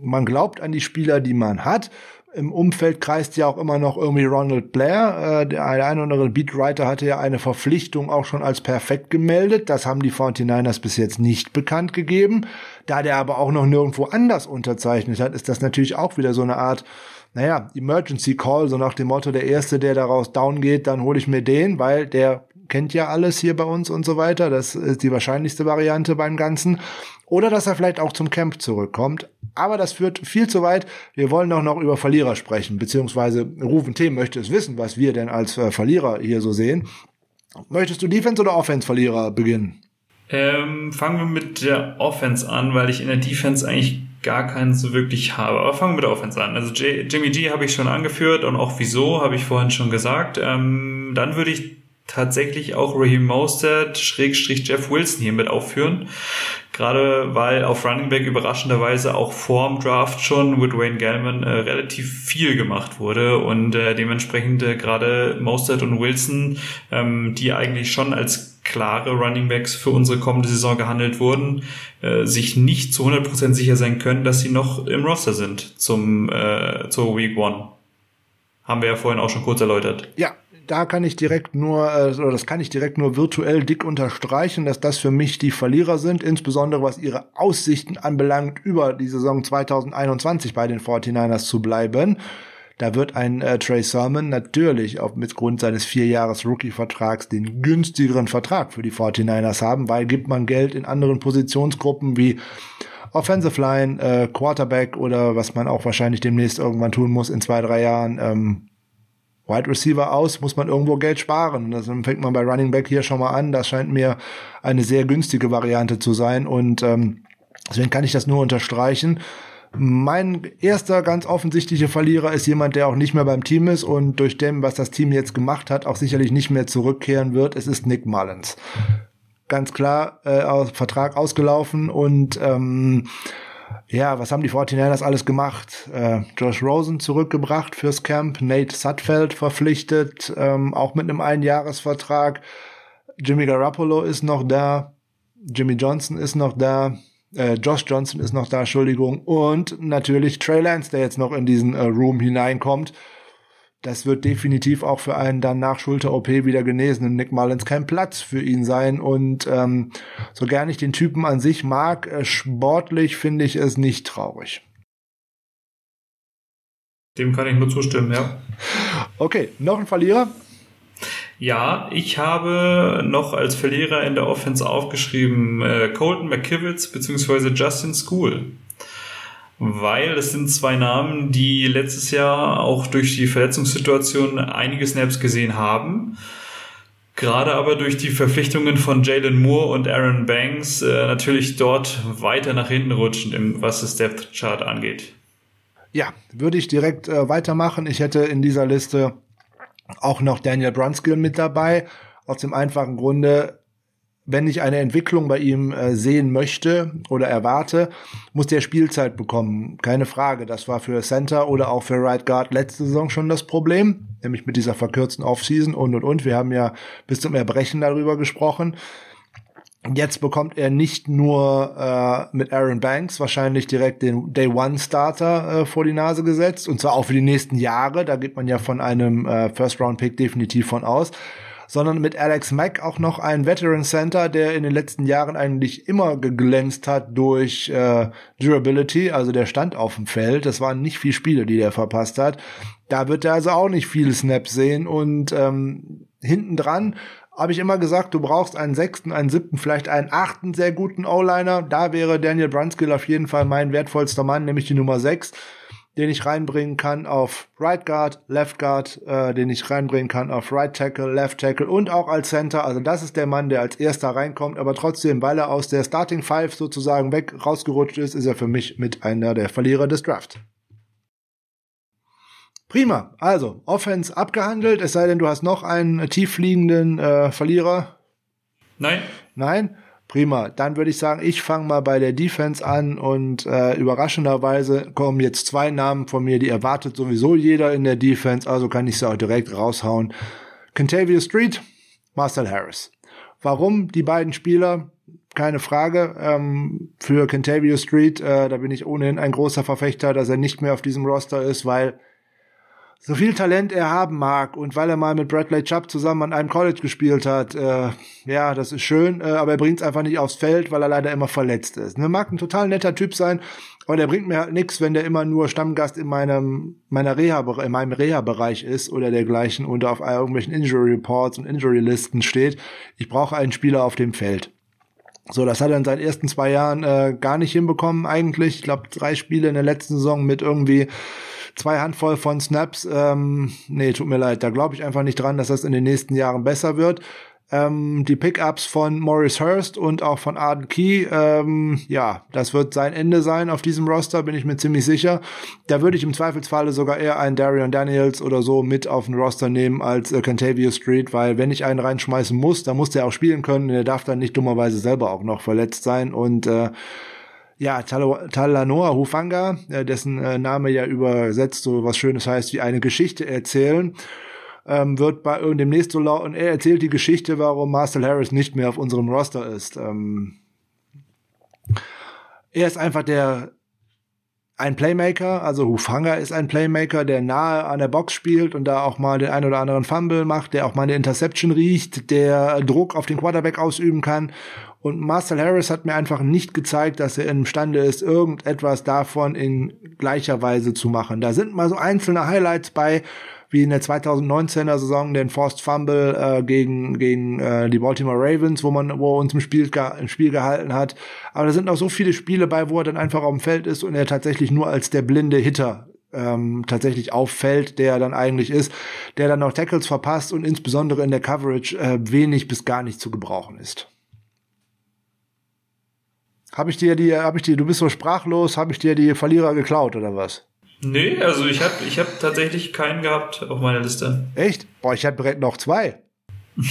Man glaubt an die Spieler, die man hat im Umfeld kreist ja auch immer noch irgendwie Ronald Blair. Äh, der eine oder andere Beatwriter hatte ja eine Verpflichtung auch schon als perfekt gemeldet. Das haben die 49ers bis jetzt nicht bekannt gegeben. Da der aber auch noch nirgendwo anders unterzeichnet hat, ist das natürlich auch wieder so eine Art, naja, Emergency Call, so nach dem Motto, der Erste, der daraus down geht, dann hole ich mir den, weil der kennt ja alles hier bei uns und so weiter. Das ist die wahrscheinlichste Variante beim Ganzen. Oder dass er vielleicht auch zum Camp zurückkommt. Aber das führt viel zu weit. Wir wollen doch noch über Verlierer sprechen, beziehungsweise Rufen T. möchte es wissen, was wir denn als äh, Verlierer hier so sehen. Möchtest du Defense oder Offense-Verlierer beginnen? Ähm, fangen wir mit der Offense an, weil ich in der Defense eigentlich gar keinen so wirklich habe. Aber fangen wir mit der Offense an. Also J Jimmy G habe ich schon angeführt und auch wieso habe ich vorhin schon gesagt. Ähm, dann würde ich tatsächlich auch Raheem Mostert Schrägstrich Jeff Wilson hier mit aufführen. Gerade weil auf Running Back überraschenderweise auch vorm Draft schon mit Wayne Gellman äh, relativ viel gemacht wurde und äh, dementsprechend äh, gerade Mostert und Wilson, ähm, die eigentlich schon als klare Running Backs für unsere kommende Saison gehandelt wurden, äh, sich nicht zu 100% sicher sein können, dass sie noch im Roster sind zum äh, zur Week One. Haben wir ja vorhin auch schon kurz erläutert. Ja, da kann ich direkt nur, äh, oder das kann ich direkt nur virtuell dick unterstreichen, dass das für mich die Verlierer sind, insbesondere was ihre Aussichten anbelangt, über die Saison 2021 bei den 49ers zu bleiben. Da wird ein äh, Trey Sermon natürlich auf, mit Grund seines vierjahres Rookie-Vertrags den günstigeren Vertrag für die 49ers haben, weil gibt man Geld in anderen Positionsgruppen wie Offensive Line, äh, Quarterback oder was man auch wahrscheinlich demnächst irgendwann tun muss in zwei, drei Jahren, ähm, Wide Receiver aus, muss man irgendwo Geld sparen. Das fängt man bei Running Back hier schon mal an. Das scheint mir eine sehr günstige Variante zu sein und ähm, deswegen kann ich das nur unterstreichen. Mein erster ganz offensichtlicher Verlierer ist jemand, der auch nicht mehr beim Team ist und durch dem, was das Team jetzt gemacht hat, auch sicherlich nicht mehr zurückkehren wird. Es ist Nick Mullins. Ganz klar, äh, aus, Vertrag ausgelaufen und ähm, ja, was haben die 49ers alles gemacht? Äh, Josh Rosen zurückgebracht fürs Camp, Nate Sutfeld verpflichtet, ähm, auch mit einem Einjahresvertrag. Jimmy Garoppolo ist noch da, Jimmy Johnson ist noch da, äh, Josh Johnson ist noch da, Entschuldigung, und natürlich Trey Lance, der jetzt noch in diesen äh, Room hineinkommt. Das wird definitiv auch für einen dann nach Schulter-OP wieder genesenen Nick Mullins kein Platz für ihn sein. Und ähm, so gern ich den Typen an sich mag, äh, sportlich finde ich es nicht traurig. Dem kann ich nur zustimmen, ja. Okay, noch ein Verlierer? Ja, ich habe noch als Verlierer in der Offense aufgeschrieben äh, Colton McKivitz bzw. Justin School weil es sind zwei Namen, die letztes Jahr auch durch die Verletzungssituation einige Snaps gesehen haben. Gerade aber durch die Verpflichtungen von Jalen Moore und Aaron Banks äh, natürlich dort weiter nach hinten rutschen, was das Depth Chart angeht. Ja, würde ich direkt äh, weitermachen. Ich hätte in dieser Liste auch noch Daniel Brunskill mit dabei. Aus dem einfachen Grunde, wenn ich eine Entwicklung bei ihm äh, sehen möchte oder erwarte, muss der Spielzeit bekommen. Keine Frage. Das war für Center oder auch für Right Guard letzte Saison schon das Problem, nämlich mit dieser verkürzten Offseason und und und. Wir haben ja bis zum Erbrechen darüber gesprochen. Jetzt bekommt er nicht nur äh, mit Aaron Banks wahrscheinlich direkt den Day One Starter äh, vor die Nase gesetzt und zwar auch für die nächsten Jahre. Da geht man ja von einem äh, First Round Pick definitiv von aus sondern mit Alex Mack auch noch ein Veteran Center, der in den letzten Jahren eigentlich immer geglänzt hat durch äh, Durability, also der stand auf dem Feld. Das waren nicht viele Spiele, die der verpasst hat. Da wird er also auch nicht viele Snaps sehen und ähm, hinten dran habe ich immer gesagt, du brauchst einen sechsten, einen siebten, vielleicht einen achten sehr guten O-Liner. Da wäre Daniel Brunskill auf jeden Fall mein wertvollster Mann, nämlich die Nummer sechs den ich reinbringen kann auf Right Guard, Left Guard, äh, den ich reinbringen kann auf Right Tackle, Left Tackle und auch als Center. Also das ist der Mann, der als erster reinkommt, aber trotzdem, weil er aus der Starting Five sozusagen weg rausgerutscht ist, ist er für mich mit einer der Verlierer des Draft. Prima. Also, Offense abgehandelt, es sei denn, du hast noch einen tieffliegenden äh, Verlierer. Nein. Nein? Prima. Dann würde ich sagen, ich fange mal bei der Defense an und äh, überraschenderweise kommen jetzt zwei Namen von mir, die erwartet sowieso jeder in der Defense, also kann ich sie auch direkt raushauen. Kentavia Street, Marcel Harris. Warum die beiden Spieler? Keine Frage. Ähm, für Kentavia Street, äh, da bin ich ohnehin ein großer Verfechter, dass er nicht mehr auf diesem Roster ist, weil so viel Talent er haben mag und weil er mal mit Bradley Chubb zusammen an einem College gespielt hat, äh, ja, das ist schön, äh, aber er bringt es einfach nicht aufs Feld, weil er leider immer verletzt ist. Ne, mag ein total netter Typ sein, aber der bringt mir halt nichts, wenn der immer nur Stammgast in meinem meiner Reha in meinem Reha-Bereich ist oder dergleichen und auf irgendwelchen Injury Reports und Injury Listen steht. Ich brauche einen Spieler auf dem Feld. So, das hat er in seinen ersten zwei Jahren äh, gar nicht hinbekommen eigentlich. Ich glaube, drei Spiele in der letzten Saison mit irgendwie zwei Handvoll von Snaps. Ähm, nee, tut mir leid, da glaube ich einfach nicht dran, dass das in den nächsten Jahren besser wird. Ähm, die Pickups von Maurice Hurst und auch von Arden Key, ähm, ja, das wird sein Ende sein auf diesem Roster, bin ich mir ziemlich sicher. Da würde ich im Zweifelsfalle sogar eher einen Darion Daniels oder so mit auf den Roster nehmen als äh, Cantavia Street, weil wenn ich einen reinschmeißen muss, dann muss der auch spielen können. Der darf dann nicht dummerweise selber auch noch verletzt sein und äh, ja, Talanoa Hufanga, äh, dessen äh, Name ja übersetzt so was Schönes heißt wie eine Geschichte erzählen, ähm, wird bei demnächst so laut und er erzählt die Geschichte, warum Marcel Harris nicht mehr auf unserem Roster ist. Ähm, er ist einfach der ein Playmaker, also Hufanga ist ein Playmaker, der nahe an der Box spielt und da auch mal den ein oder anderen Fumble macht, der auch mal eine Interception riecht, der Druck auf den Quarterback ausüben kann und Marcel Harris hat mir einfach nicht gezeigt, dass er imstande ist, irgendetwas davon in gleicher Weise zu machen. Da sind mal so einzelne Highlights bei, wie in der 2019er Saison den Forced Fumble äh, gegen gegen äh, die Baltimore Ravens, wo man wo er uns im Spiel im Spiel gehalten hat. Aber da sind auch so viele Spiele bei, wo er dann einfach auf dem Feld ist und er tatsächlich nur als der blinde Hitter ähm, tatsächlich auffällt, der dann eigentlich ist, der dann noch Tackles verpasst und insbesondere in der Coverage äh, wenig bis gar nicht zu gebrauchen ist. Habe ich dir die, habe ich dir, du bist so sprachlos, habe ich dir die Verlierer geklaut oder was? Nee, also ich habe ich hab tatsächlich keinen gehabt auf meiner Liste. Echt? Boah, ich hatte direkt noch zwei.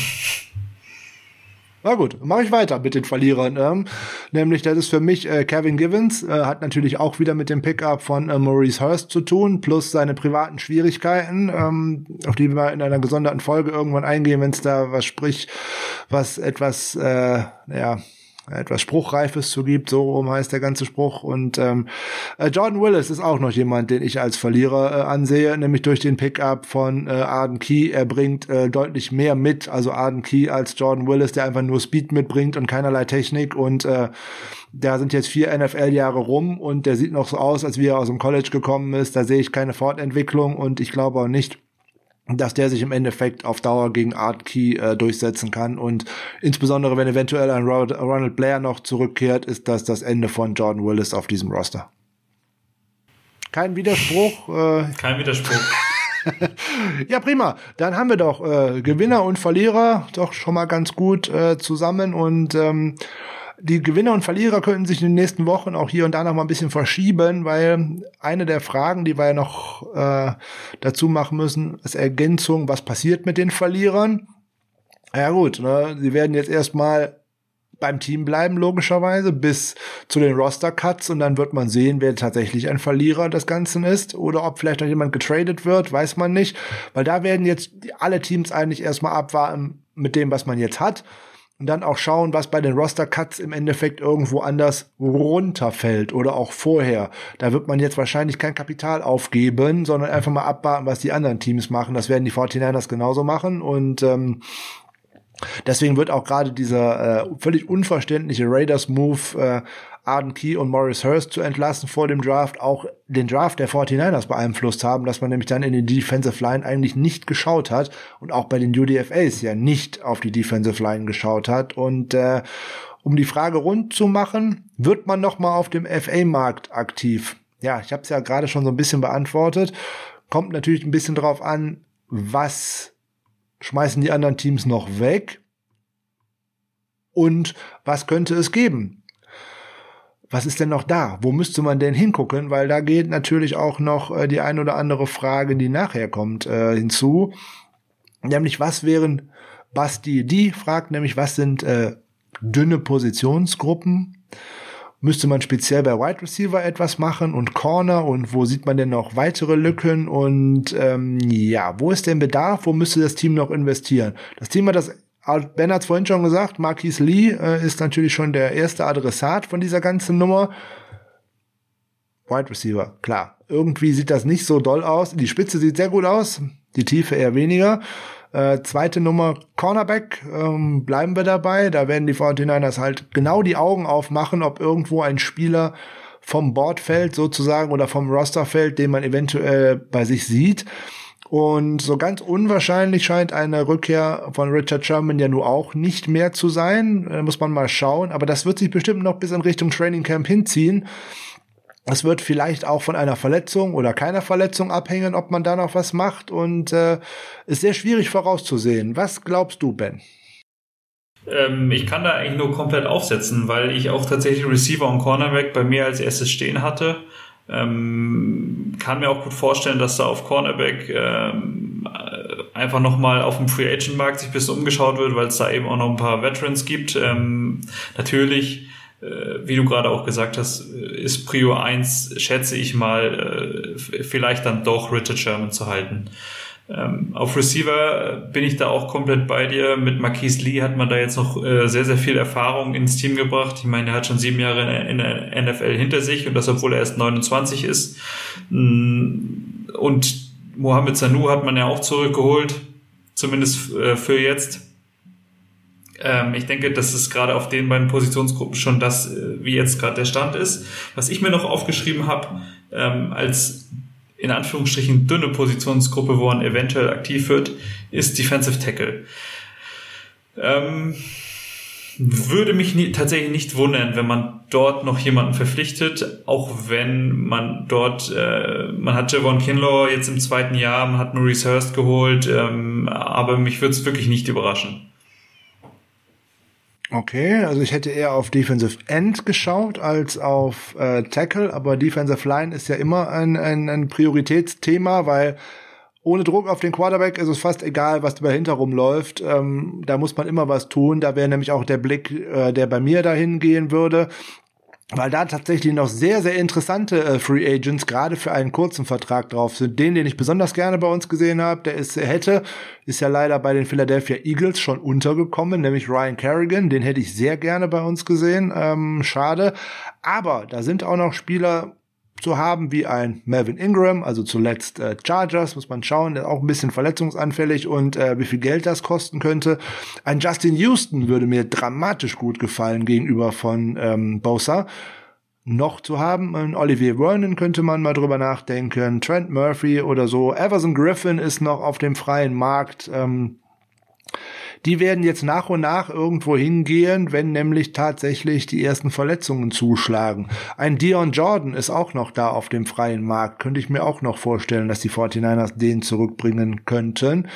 Na gut, mache ich weiter mit den Verlierern. Ähm, nämlich, das ist für mich äh, Kevin Givens, äh, hat natürlich auch wieder mit dem Pickup von äh, Maurice Hurst zu tun, plus seine privaten Schwierigkeiten, ähm, auf die wir in einer gesonderten Folge irgendwann eingehen, wenn es da was sprich, was etwas, äh, ja, etwas Spruchreifes zu gibt, so rum heißt der ganze Spruch. Und ähm, äh, Jordan Willis ist auch noch jemand, den ich als Verlierer äh, ansehe, nämlich durch den Pickup von äh, Arden Key. Er bringt äh, deutlich mehr mit, also Arden Key als Jordan Willis, der einfach nur Speed mitbringt und keinerlei Technik. Und äh, da sind jetzt vier NFL-Jahre rum und der sieht noch so aus, als wie er aus dem College gekommen ist. Da sehe ich keine Fortentwicklung und ich glaube auch nicht, dass der sich im Endeffekt auf Dauer gegen Art Key äh, durchsetzen kann. Und insbesondere, wenn eventuell ein Ronald Blair noch zurückkehrt, ist das das Ende von Jordan Willis auf diesem Roster. Kein Widerspruch. Äh Kein Widerspruch. ja, prima. Dann haben wir doch äh, Gewinner und Verlierer doch schon mal ganz gut äh, zusammen und ähm, die Gewinner und Verlierer könnten sich in den nächsten Wochen auch hier und da noch mal ein bisschen verschieben, weil eine der Fragen, die wir ja noch äh, dazu machen müssen, ist Ergänzung, was passiert mit den Verlierern? Ja gut, ne, sie werden jetzt erstmal beim Team bleiben, logischerweise, bis zu den Roster-Cuts und dann wird man sehen, wer tatsächlich ein Verlierer des Ganzen ist oder ob vielleicht noch jemand getradet wird, weiß man nicht, weil da werden jetzt alle Teams eigentlich erstmal abwarten mit dem, was man jetzt hat und dann auch schauen, was bei den Roster-Cuts im Endeffekt irgendwo anders runterfällt oder auch vorher. Da wird man jetzt wahrscheinlich kein Kapital aufgeben, sondern einfach mal abwarten, was die anderen Teams machen. Das werden die 49ers genauso machen und ähm, Deswegen wird auch gerade dieser äh, völlig unverständliche Raiders-Move äh, Arden Key und Morris Hurst zu entlassen vor dem Draft auch den Draft der 49ers beeinflusst haben, dass man nämlich dann in die Defensive Line eigentlich nicht geschaut hat und auch bei den UDFAs ja nicht auf die Defensive Line geschaut hat und äh, um die Frage rund zu machen, wird man noch mal auf dem FA-Markt aktiv? Ja, ich habe es ja gerade schon so ein bisschen beantwortet. Kommt natürlich ein bisschen drauf an, was schmeißen die anderen Teams noch weg und was könnte es geben? Was ist denn noch da? Wo müsste man denn hingucken? Weil da geht natürlich auch noch äh, die ein oder andere Frage, die nachher kommt, äh, hinzu. Nämlich, was wären Basti die fragt nämlich, was sind äh, dünne Positionsgruppen? Müsste man speziell bei Wide Receiver etwas machen und Corner und wo sieht man denn noch weitere Lücken und ähm, ja, wo ist denn Bedarf? Wo müsste das Team noch investieren? Das Team hat das Ben hat es vorhin schon gesagt, Marquis Lee äh, ist natürlich schon der erste Adressat von dieser ganzen Nummer. Wide Receiver, klar. Irgendwie sieht das nicht so doll aus. Die Spitze sieht sehr gut aus, die Tiefe eher weniger. Äh, zweite Nummer Cornerback, ähm, bleiben wir dabei. Da werden die 49ers halt genau die Augen aufmachen, ob irgendwo ein Spieler vom Board fällt sozusagen oder vom Roster fällt, den man eventuell bei sich sieht. Und so ganz unwahrscheinlich scheint eine Rückkehr von Richard Sherman ja nur auch nicht mehr zu sein. Da muss man mal schauen. Aber das wird sich bestimmt noch bis in Richtung Training Camp hinziehen. Es wird vielleicht auch von einer Verletzung oder keiner Verletzung abhängen, ob man da noch was macht. Und äh, ist sehr schwierig vorauszusehen. Was glaubst du, Ben? Ähm, ich kann da eigentlich nur komplett aufsetzen, weil ich auch tatsächlich Receiver und Cornerback bei mir als erstes stehen hatte. Ähm, kann mir auch gut vorstellen, dass da auf Cornerback ähm, einfach nochmal auf dem Free Agent Markt sich ein bisschen umgeschaut wird, weil es da eben auch noch ein paar Veterans gibt. Ähm, natürlich, äh, wie du gerade auch gesagt hast, ist Prio 1, schätze ich mal, äh, vielleicht dann doch Richard Sherman zu halten. Ähm, auf Receiver bin ich da auch komplett bei dir. Mit Marquise Lee hat man da jetzt noch äh, sehr, sehr viel Erfahrung ins Team gebracht. Ich meine, er hat schon sieben Jahre in der NFL hinter sich und das, obwohl er erst 29 ist. Mm, und Mohamed Sanu hat man ja auch zurückgeholt, zumindest äh, für jetzt. Ähm, ich denke, das ist gerade auf den beiden Positionsgruppen schon das, äh, wie jetzt gerade der Stand ist. Was ich mir noch aufgeschrieben habe, ähm, als in Anführungsstrichen dünne Positionsgruppe, wo man eventuell aktiv wird, ist Defensive Tackle. Ähm, würde mich nie, tatsächlich nicht wundern, wenn man dort noch jemanden verpflichtet, auch wenn man dort, äh, man hat Javon Kinlaw jetzt im zweiten Jahr, man hat Maurice Hurst geholt, ähm, aber mich würde es wirklich nicht überraschen. Okay, also ich hätte eher auf Defensive End geschaut als auf äh, Tackle, aber Defensive Line ist ja immer ein, ein, ein Prioritätsthema, weil ohne Druck auf den Quarterback ist es fast egal, was dahinter rumläuft. Ähm, da muss man immer was tun. Da wäre nämlich auch der Blick, äh, der bei mir dahin gehen würde weil da tatsächlich noch sehr, sehr interessante äh, Free Agents gerade für einen kurzen Vertrag drauf sind. Den, den ich besonders gerne bei uns gesehen habe, der ist, hätte, ist ja leider bei den Philadelphia Eagles schon untergekommen, nämlich Ryan Kerrigan. Den hätte ich sehr gerne bei uns gesehen. Ähm, schade. Aber da sind auch noch Spieler zu haben wie ein Melvin Ingram, also zuletzt äh, Chargers, muss man schauen, der auch ein bisschen verletzungsanfällig und äh, wie viel Geld das kosten könnte. Ein Justin Houston würde mir dramatisch gut gefallen gegenüber von ähm, Bosa noch zu haben. Ein Olivier Vernon könnte man mal drüber nachdenken. Trent Murphy oder so. Everson Griffin ist noch auf dem freien Markt. Ähm, die werden jetzt nach und nach irgendwo hingehen, wenn nämlich tatsächlich die ersten Verletzungen zuschlagen. Ein Dion Jordan ist auch noch da auf dem freien Markt. Könnte ich mir auch noch vorstellen, dass die 49ers den zurückbringen könnten.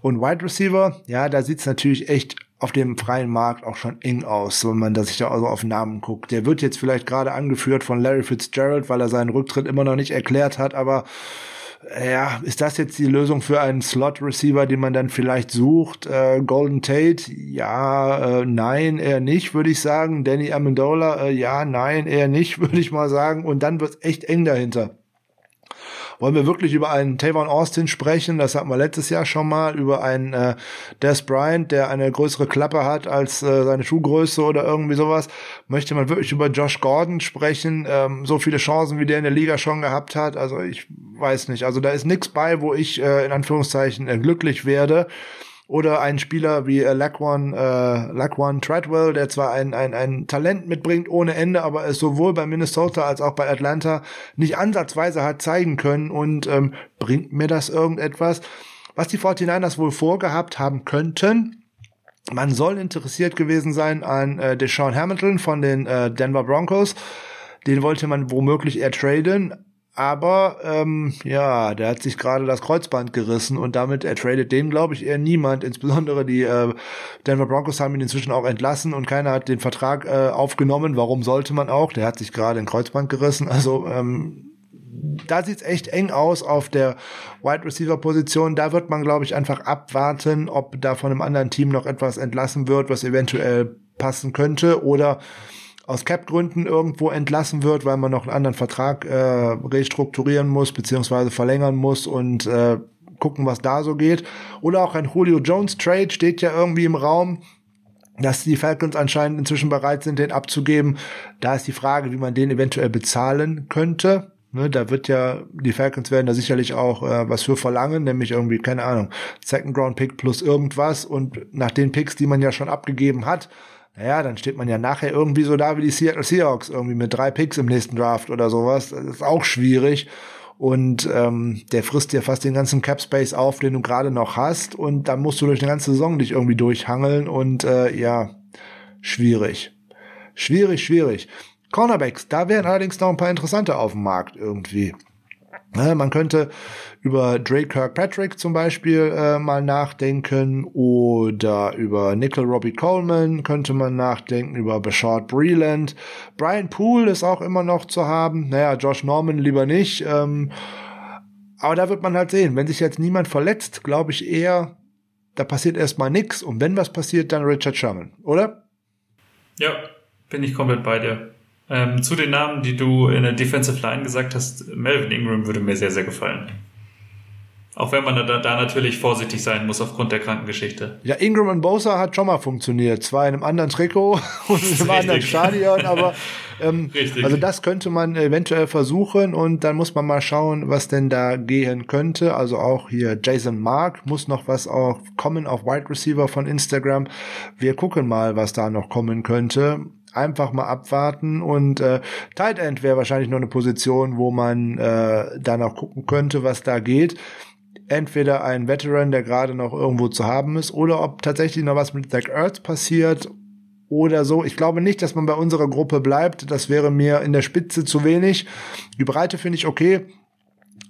Und Wide Receiver, ja, da sieht's natürlich echt auf dem freien Markt auch schon eng aus, wenn man da sich da also auf Namen guckt. Der wird jetzt vielleicht gerade angeführt von Larry Fitzgerald, weil er seinen Rücktritt immer noch nicht erklärt hat, aber ja, ist das jetzt die Lösung für einen Slot-Receiver, den man dann vielleicht sucht? Äh, Golden Tate, ja, äh, nein, eher nicht, würde ich sagen. Danny Amendola, äh, ja, nein, eher nicht, würde ich mal sagen. Und dann wird's echt eng dahinter. Wollen wir wirklich über einen Tavon Austin sprechen? Das hatten wir letztes Jahr schon mal über einen äh, Des Bryant, der eine größere Klappe hat als äh, seine Schuhgröße oder irgendwie sowas. Möchte man wirklich über Josh Gordon sprechen? Ähm, so viele Chancen, wie der in der Liga schon gehabt hat. Also ich weiß nicht. Also da ist nichts bei, wo ich äh, in Anführungszeichen äh, glücklich werde oder ein Spieler wie äh, Laquan, äh, Laquan Treadwell, der zwar ein, ein, ein Talent mitbringt ohne Ende, aber es sowohl bei Minnesota als auch bei Atlanta nicht ansatzweise hat zeigen können und ähm, bringt mir das irgendetwas, was die 49ers wohl vorgehabt haben könnten. Man soll interessiert gewesen sein an äh, Deshaun Hamilton von den äh, Denver Broncos. Den wollte man womöglich eher traden, aber ähm, ja, der hat sich gerade das Kreuzband gerissen und damit ertradet den, glaube ich, eher niemand. Insbesondere die äh, Denver Broncos haben ihn inzwischen auch entlassen und keiner hat den Vertrag äh, aufgenommen. Warum sollte man auch? Der hat sich gerade ein Kreuzband gerissen. Also ähm, da sieht's echt eng aus auf der Wide Receiver Position. Da wird man, glaube ich, einfach abwarten, ob da von einem anderen Team noch etwas entlassen wird, was eventuell passen könnte oder aus Cap-Gründen irgendwo entlassen wird, weil man noch einen anderen Vertrag äh, restrukturieren muss, beziehungsweise verlängern muss und äh, gucken, was da so geht. Oder auch ein Julio Jones Trade steht ja irgendwie im Raum dass die Falcons anscheinend inzwischen bereit sind, den abzugeben. Da ist die Frage, wie man den eventuell bezahlen könnte. Ne, da wird ja, die Falcons werden da sicherlich auch äh, was für verlangen, nämlich irgendwie, keine Ahnung, Second Round Pick plus irgendwas. Und nach den Picks, die man ja schon abgegeben hat, naja, dann steht man ja nachher irgendwie so da wie die Seattle Seahawks, irgendwie mit drei Picks im nächsten Draft oder sowas. Das ist auch schwierig. Und ähm, der frisst dir fast den ganzen Cap Space auf, den du gerade noch hast. Und dann musst du durch eine ganze Saison dich irgendwie durchhangeln. Und äh, ja, schwierig. Schwierig, schwierig. Cornerbacks, da wären allerdings noch ein paar interessante auf dem Markt irgendwie. Ja, man könnte über Drake Kirkpatrick zum Beispiel äh, mal nachdenken oder über Nickel Robbie Coleman könnte man nachdenken, über Bashard Breland. Brian Poole ist auch immer noch zu haben. Naja, Josh Norman lieber nicht. Ähm, aber da wird man halt sehen. Wenn sich jetzt niemand verletzt, glaube ich eher, da passiert erstmal nichts. Und wenn was passiert, dann Richard Sherman, oder? Ja, bin ich komplett bei dir. Ähm, zu den Namen, die du in der Defensive Line gesagt hast, Melvin Ingram würde mir sehr, sehr gefallen. Auch wenn man da, da natürlich vorsichtig sein muss aufgrund der Krankengeschichte. Ja, Ingram und Bosa hat schon mal funktioniert. Zwar in einem anderen Trikot und in einem anderen Stadion, aber ähm, also das könnte man eventuell versuchen und dann muss man mal schauen, was denn da gehen könnte. Also auch hier Jason Mark muss noch was auch kommen auf Wide Receiver von Instagram. Wir gucken mal, was da noch kommen könnte einfach mal abwarten und äh, Tight End wäre wahrscheinlich noch eine Position, wo man äh, dann auch gucken könnte, was da geht entweder ein Veteran, der gerade noch irgendwo zu haben ist, oder ob tatsächlich noch was mit Zach Ertz passiert oder so. Ich glaube nicht, dass man bei unserer Gruppe bleibt. Das wäre mir in der Spitze zu wenig. Die Breite finde ich okay.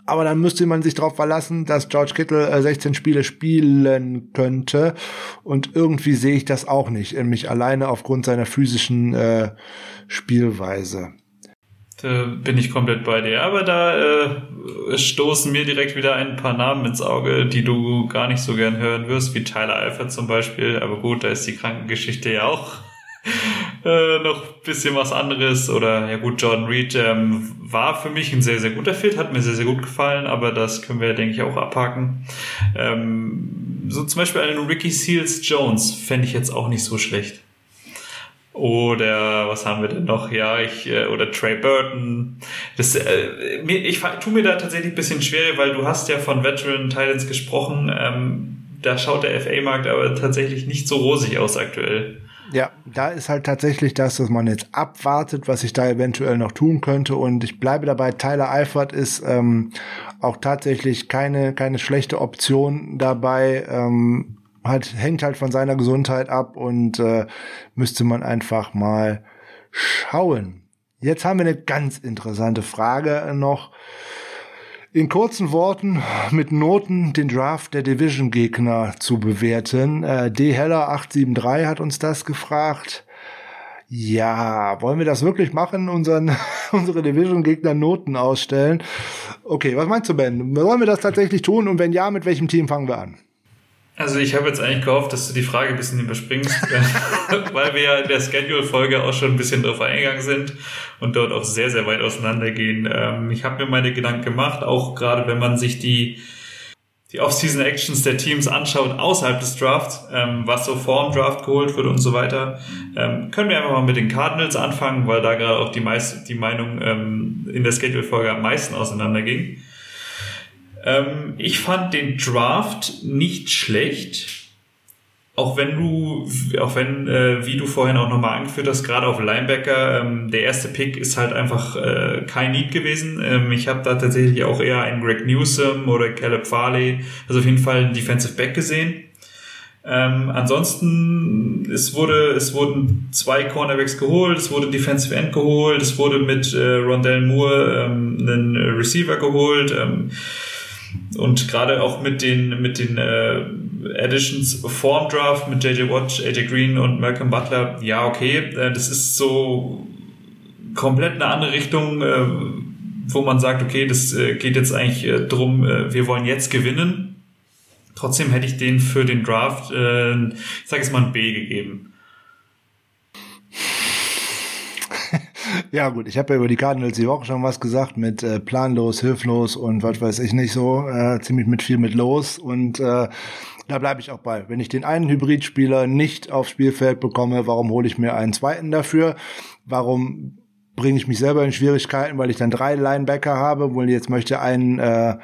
Aber dann müsste man sich darauf verlassen, dass George Kittle äh, 16 Spiele spielen könnte. Und irgendwie sehe ich das auch nicht, mich alleine aufgrund seiner physischen äh, Spielweise. Da bin ich komplett bei dir. Aber da äh, stoßen mir direkt wieder ein paar Namen ins Auge, die du gar nicht so gern hören wirst, wie Tyler Alfred zum Beispiel. Aber gut, da ist die Krankengeschichte ja auch äh, noch bisschen was anderes. Oder ja gut, Jordan Reed ähm, war für mich ein sehr, sehr guter Fit, hat mir sehr, sehr gut gefallen, aber das können wir, denke ich, auch abhaken. Ähm, so zum Beispiel einen Ricky Seals Jones fände ich jetzt auch nicht so schlecht. Oder was haben wir denn noch? Ja, ich äh, oder Trey Burton. Das, äh, mir, ich tu mir da tatsächlich ein bisschen schwer, weil du hast ja von Veteran Titans gesprochen. Ähm, da schaut der FA-Markt aber tatsächlich nicht so rosig aus aktuell. Ja, da ist halt tatsächlich das, dass man jetzt abwartet, was ich da eventuell noch tun könnte. Und ich bleibe dabei, Tyler Eifert ist ähm, auch tatsächlich keine, keine schlechte Option dabei. Ähm, hat, hängt halt von seiner Gesundheit ab und äh, müsste man einfach mal schauen. Jetzt haben wir eine ganz interessante Frage noch in kurzen Worten mit Noten den Draft der Division-Gegner zu bewerten. Äh, D. Heller 873 hat uns das gefragt. Ja, wollen wir das wirklich machen, unseren, unsere Division-Gegner Noten ausstellen? Okay, was meinst du, Ben? Wollen wir das tatsächlich tun? Und wenn ja, mit welchem Team fangen wir an? Also ich habe jetzt eigentlich gehofft, dass du die Frage ein bisschen überspringst, weil wir ja in der Schedule-Folge auch schon ein bisschen drauf eingegangen sind und dort auch sehr, sehr weit auseinandergehen. Ähm, ich habe mir meine Gedanken gemacht, auch gerade wenn man sich die, die Off-Season-Actions der Teams anschaut außerhalb des Drafts, ähm, was so vor dem Draft geholt wird und so weiter, ähm, können wir einfach mal mit den Cardinals anfangen, weil da gerade auch die, meist, die Meinung in der Schedule-Folge am meisten auseinanderging. Ähm, ich fand den Draft nicht schlecht. Auch wenn du, auch wenn, äh, wie du vorhin auch nochmal angeführt hast, gerade auf Linebacker, ähm, der erste Pick ist halt einfach äh, kein Need gewesen. Ähm, ich habe da tatsächlich auch eher einen Greg Newsom oder Caleb Farley, also auf jeden Fall einen Defensive Back gesehen. Ähm, ansonsten, es wurde, es wurden zwei Cornerbacks geholt, es wurde Defensive End geholt, es wurde mit äh, Rondell Moore ähm, einen Receiver geholt. Ähm, und gerade auch mit den, mit den äh, Additions vorm Draft mit JJ Watt, AJ Green und Malcolm Butler, ja, okay, äh, das ist so komplett eine andere Richtung, äh, wo man sagt, okay, das äh, geht jetzt eigentlich äh, drum, äh, wir wollen jetzt gewinnen. Trotzdem hätte ich den für den Draft, äh, ich sage jetzt mal ein B gegeben. Ja gut, ich habe ja über die Cardinals die Woche schon was gesagt mit äh, planlos, hilflos und was weiß ich nicht so, äh, ziemlich mit viel mit los und äh, da bleibe ich auch bei. Wenn ich den einen Hybridspieler nicht aufs Spielfeld bekomme, warum hole ich mir einen zweiten dafür? Warum bringe ich mich selber in Schwierigkeiten, weil ich dann drei Linebacker habe, wo jetzt möchte einen äh,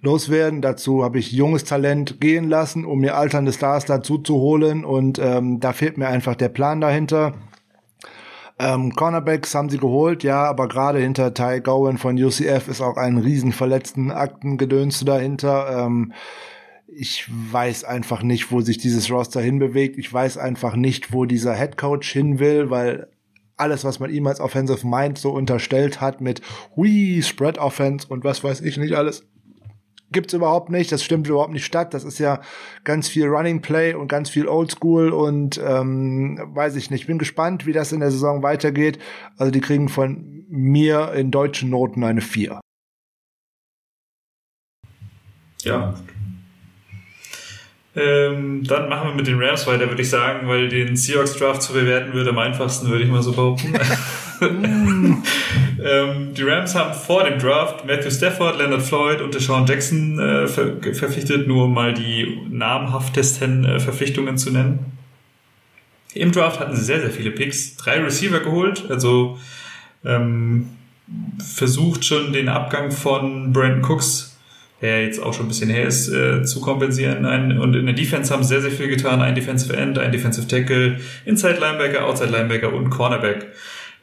loswerden. Dazu habe ich junges Talent gehen lassen, um mir alternde Stars dazu zu holen und ähm, da fehlt mir einfach der Plan dahinter. Ähm, Cornerbacks haben sie geholt, ja, aber gerade hinter Ty Gowan von UCF ist auch ein riesen verletzten Aktengedönste dahinter. Ähm, ich weiß einfach nicht, wo sich dieses Roster hinbewegt. Ich weiß einfach nicht, wo dieser Head Coach hin will, weil alles, was man ihm als Offensive Mind so unterstellt hat mit Hui, Spread Offense und was weiß ich nicht alles, gibt's überhaupt nicht, das stimmt überhaupt nicht statt. Das ist ja ganz viel Running Play und ganz viel Oldschool und ähm, weiß ich nicht. Bin gespannt, wie das in der Saison weitergeht. Also die kriegen von mir in deutschen Noten eine 4. Ja. Ähm, dann machen wir mit den Rams weiter, würde ich sagen, weil den Seahawks Draft zu bewerten würde am einfachsten, würde ich mal so behaupten. ähm, die Rams haben vor dem Draft Matthew Stafford, Leonard Floyd und Deshaun Jackson äh, ver verpflichtet, nur um mal die namhaftesten äh, Verpflichtungen zu nennen. Im Draft hatten sie sehr, sehr viele Picks, drei Receiver geholt, also ähm, versucht schon den Abgang von Brandon Cooks der jetzt auch schon ein bisschen her ist, äh, zu kompensieren. Ein, und in der Defense haben sehr, sehr viel getan. Ein Defensive End, ein Defensive Tackle, Inside Linebacker, Outside Linebacker und Cornerback.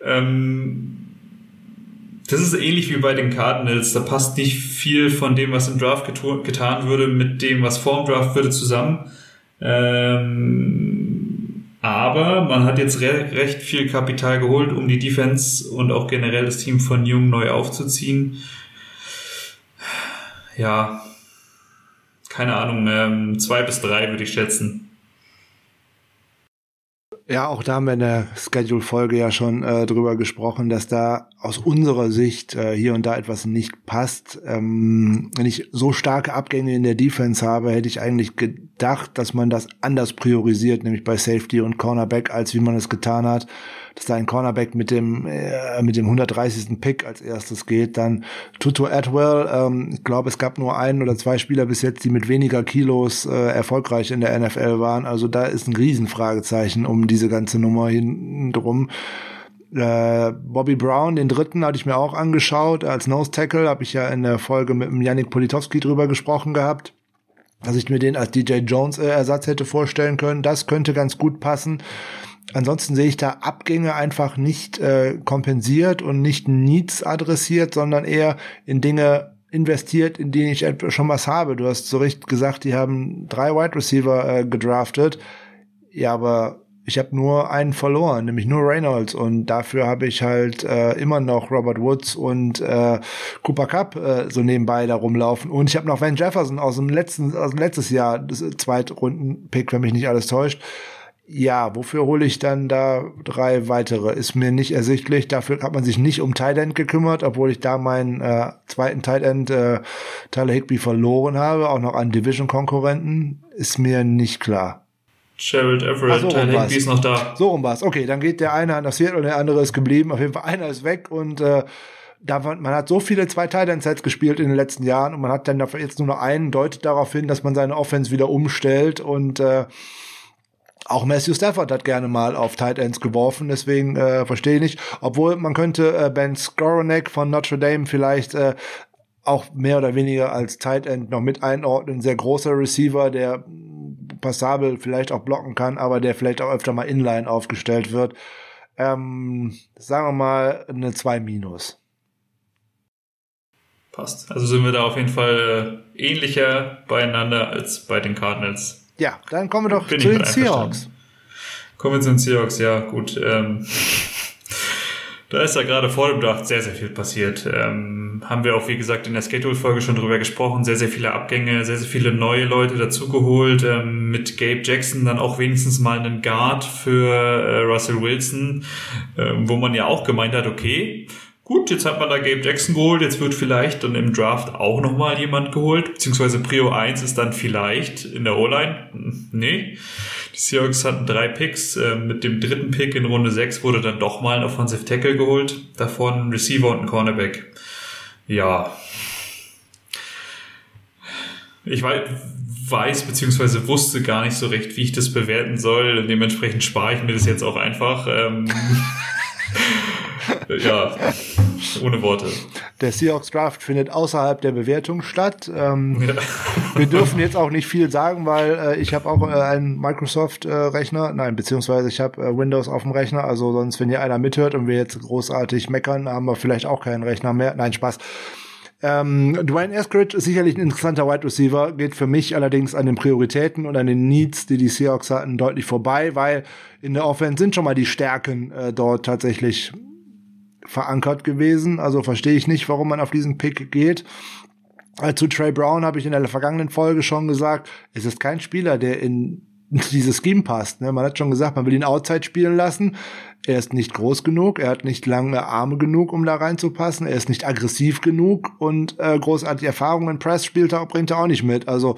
Ähm, das ist ähnlich wie bei den Cardinals. Da passt nicht viel von dem, was im Draft getan würde, mit dem, was vor dem Draft würde, zusammen. Ähm, aber man hat jetzt re recht viel Kapital geholt, um die Defense und auch generell das Team von Jung neu aufzuziehen. ja, keine Ahnung, ähm, zwei bis drei würde ich schätzen. Ja, auch da haben wir in der Schedule-Folge ja schon äh, drüber gesprochen, dass da aus unserer Sicht äh, hier und da etwas nicht passt. Ähm, wenn ich so starke Abgänge in der Defense habe, hätte ich eigentlich gedacht, dass man das anders priorisiert, nämlich bei Safety und Cornerback, als wie man es getan hat dass da ein Cornerback mit dem äh, mit dem 130. Pick als erstes geht. Dann Tutu Atwell, ähm, ich glaube, es gab nur einen oder zwei Spieler bis jetzt, die mit weniger Kilos äh, erfolgreich in der NFL waren. Also da ist ein Riesenfragezeichen um diese ganze Nummer hinten drum. Äh, Bobby Brown, den dritten, hatte ich mir auch angeschaut. Als Nose Tackle habe ich ja in der Folge mit dem Yannick Politowski drüber gesprochen gehabt dass ich mir den als DJ Jones äh, Ersatz hätte vorstellen können. Das könnte ganz gut passen. Ansonsten sehe ich da Abgänge einfach nicht äh, kompensiert und nicht Needs adressiert, sondern eher in Dinge investiert, in denen ich schon was habe. Du hast so recht gesagt, die haben drei Wide Receiver äh, gedraftet. Ja, aber ich habe nur einen verloren, nämlich nur Reynolds und dafür habe ich halt äh, immer noch Robert Woods und äh, Cooper Cup äh, so nebenbei da rumlaufen und ich habe noch Van Jefferson aus dem letzten aus dem letztes Jahr, das Zweitrunden Pick, wenn mich nicht alles täuscht ja, wofür hole ich dann da drei weitere? Ist mir nicht ersichtlich. Dafür hat man sich nicht um Tight End gekümmert, obwohl ich da meinen äh, zweiten Tight End äh, Tyler Higby verloren habe, auch noch an Division-Konkurrenten. Ist mir nicht klar. Gerald Everett, so Tyler Higby ist noch da. So rum war's. Okay, dann geht der eine an das Viertel und der andere ist geblieben. Auf jeden Fall einer ist weg und äh, da man, man hat so viele zwei Tight Sets gespielt in den letzten Jahren und man hat dann jetzt nur noch einen, deutet darauf hin, dass man seine Offense wieder umstellt und äh, auch Matthew Stafford hat gerne mal auf Tight Ends geworfen, deswegen äh, verstehe ich nicht. Obwohl man könnte äh, Ben Skoronek von Notre Dame vielleicht äh, auch mehr oder weniger als Tight End noch mit einordnen. Sehr großer Receiver, der passabel vielleicht auch blocken kann, aber der vielleicht auch öfter mal inline aufgestellt wird. Ähm, sagen wir mal eine 2 minus. Passt. Also sind wir da auf jeden Fall äh, ähnlicher beieinander als bei den Cardinals. Ja, dann kommen wir doch Bin zu den Seahawks. Kommen wir zu den Seahawks, ja, gut. Ähm, da ist ja gerade vor dem Draft sehr, sehr viel passiert. Ähm, haben wir auch, wie gesagt, in der Schedule-Folge schon drüber gesprochen. Sehr, sehr viele Abgänge, sehr, sehr viele neue Leute dazugeholt. Ähm, mit Gabe Jackson dann auch wenigstens mal einen Guard für äh, Russell Wilson, äh, wo man ja auch gemeint hat, okay, gut, jetzt hat man da Gabe Jackson geholt, jetzt wird vielleicht dann im Draft auch nochmal jemand geholt, beziehungsweise Prio 1 ist dann vielleicht in der O-Line. Nee. Die Seahawks hatten drei Picks. Äh, mit dem dritten Pick in Runde 6 wurde dann doch mal ein Offensive Tackle geholt. Davon ein Receiver und ein Cornerback. Ja. Ich weiß, beziehungsweise wusste gar nicht so recht, wie ich das bewerten soll. Dementsprechend spare ich mir das jetzt auch einfach. Ja, ohne Worte. Der Seahawks Draft findet außerhalb der Bewertung statt. Ähm, ja. Wir dürfen jetzt auch nicht viel sagen, weil äh, ich habe auch äh, einen Microsoft-Rechner, äh, nein, beziehungsweise ich habe äh, Windows auf dem Rechner. Also sonst, wenn hier einer mithört und wir jetzt großartig meckern, haben wir vielleicht auch keinen Rechner mehr. Nein, Spaß. Ähm, Dwayne Eskridge ist sicherlich ein interessanter Wide Receiver, geht für mich allerdings an den Prioritäten und an den Needs, die die Seahawks hatten, deutlich vorbei, weil in der Offense sind schon mal die Stärken äh, dort tatsächlich verankert gewesen. Also verstehe ich nicht, warum man auf diesen Pick geht. Äh, zu Trey Brown habe ich in der vergangenen Folge schon gesagt, es ist kein Spieler, der in dieses Scheme passt. Ne? Man hat schon gesagt, man will ihn Outside spielen lassen. Er ist nicht groß genug, er hat nicht lange Arme genug, um da reinzupassen, er ist nicht aggressiv genug und äh, großartige Erfahrungen Press spielt er, bringt er auch nicht mit. Also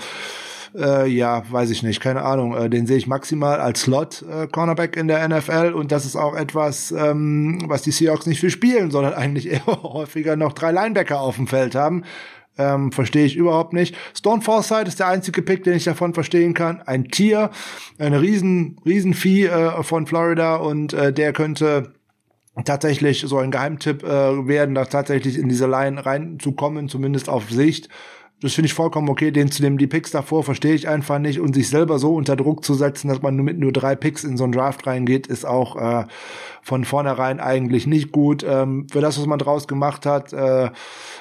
äh, ja, weiß ich nicht, keine Ahnung. Äh, den sehe ich maximal als Slot-Cornerback äh, in der NFL und das ist auch etwas, ähm, was die Seahawks nicht viel spielen, sondern eigentlich eher häufiger noch drei Linebacker auf dem Feld haben. Ähm, verstehe ich überhaupt nicht. Stone Forsythe ist der einzige Pick, den ich davon verstehen kann. Ein Tier, eine riesen, riesen Vieh äh, von Florida und äh, der könnte tatsächlich so ein Geheimtipp äh, werden, da tatsächlich in diese Line reinzukommen, zumindest auf Sicht. Das finde ich vollkommen okay. Den zu nehmen, die Picks davor verstehe ich einfach nicht. Und sich selber so unter Druck zu setzen, dass man nur mit nur drei Picks in so einen Draft reingeht, ist auch äh, von vornherein eigentlich nicht gut. Ähm, für das, was man draus gemacht hat, äh,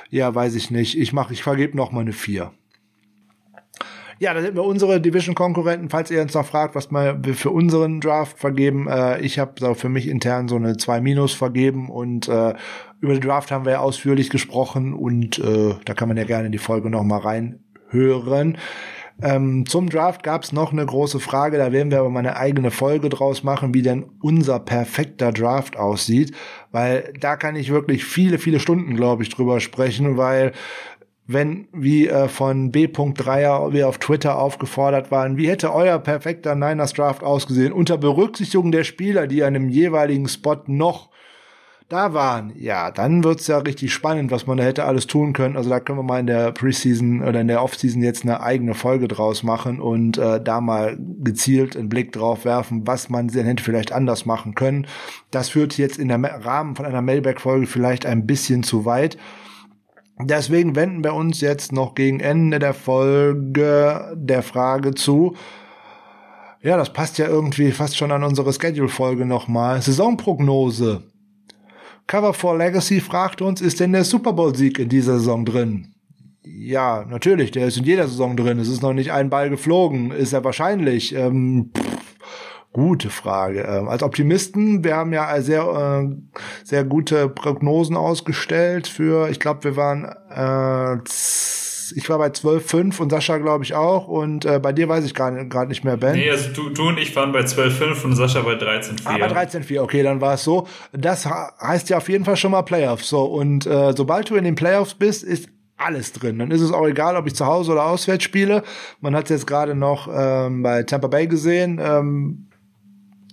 ja, weiß ich nicht. Ich mache, ich vergebe noch mal eine vier. Ja, da sind wir unsere Division-Konkurrenten. Falls ihr uns noch fragt, was wir für unseren Draft vergeben, äh, ich habe für mich intern so eine 2 Minus vergeben und äh, über den Draft haben wir ja ausführlich gesprochen und äh, da kann man ja gerne die Folge noch mal reinhören. Ähm, zum Draft gab es noch eine große Frage, da werden wir aber mal eine eigene Folge draus machen, wie denn unser perfekter Draft aussieht, weil da kann ich wirklich viele, viele Stunden, glaube ich, drüber sprechen, weil wenn, wie äh, von B.3er wir auf Twitter aufgefordert waren, wie hätte euer perfekter Niners Draft ausgesehen, unter Berücksichtigung der Spieler, die an dem jeweiligen Spot noch da waren, ja, dann wird's ja richtig spannend, was man da hätte alles tun können. Also da können wir mal in der Preseason oder in der Offseason jetzt eine eigene Folge draus machen und äh, da mal gezielt einen Blick drauf werfen, was man denn hätte vielleicht anders machen können. Das führt jetzt in der Rahmen von einer Mailback-Folge vielleicht ein bisschen zu weit. Deswegen wenden wir uns jetzt noch gegen Ende der Folge der Frage zu. Ja, das passt ja irgendwie fast schon an unsere Schedule-Folge nochmal. Saisonprognose. Cover 4 Legacy fragt uns, ist denn der Super Bowl-Sieg in dieser Saison drin? Ja, natürlich, der ist in jeder Saison drin. Es ist noch nicht ein Ball geflogen. Ist er wahrscheinlich. Ähm, pff, Gute Frage. Ähm, als Optimisten, wir haben ja sehr, äh, sehr gute Prognosen ausgestellt für, ich glaube, wir waren, äh, ich war bei 12,5 und Sascha glaube ich auch und äh, bei dir weiß ich gerade nicht mehr, Ben. Nee, also du, du und ich waren bei 12,5 und Sascha bei 13,4. Ah, bei 13,4, okay, dann war es so. Das heißt ja auf jeden Fall schon mal Playoffs. So, und äh, sobald du in den Playoffs bist, ist alles drin. Dann ist es auch egal, ob ich zu Hause oder auswärts spiele. Man hat es jetzt gerade noch ähm, bei Tampa Bay gesehen. Ähm,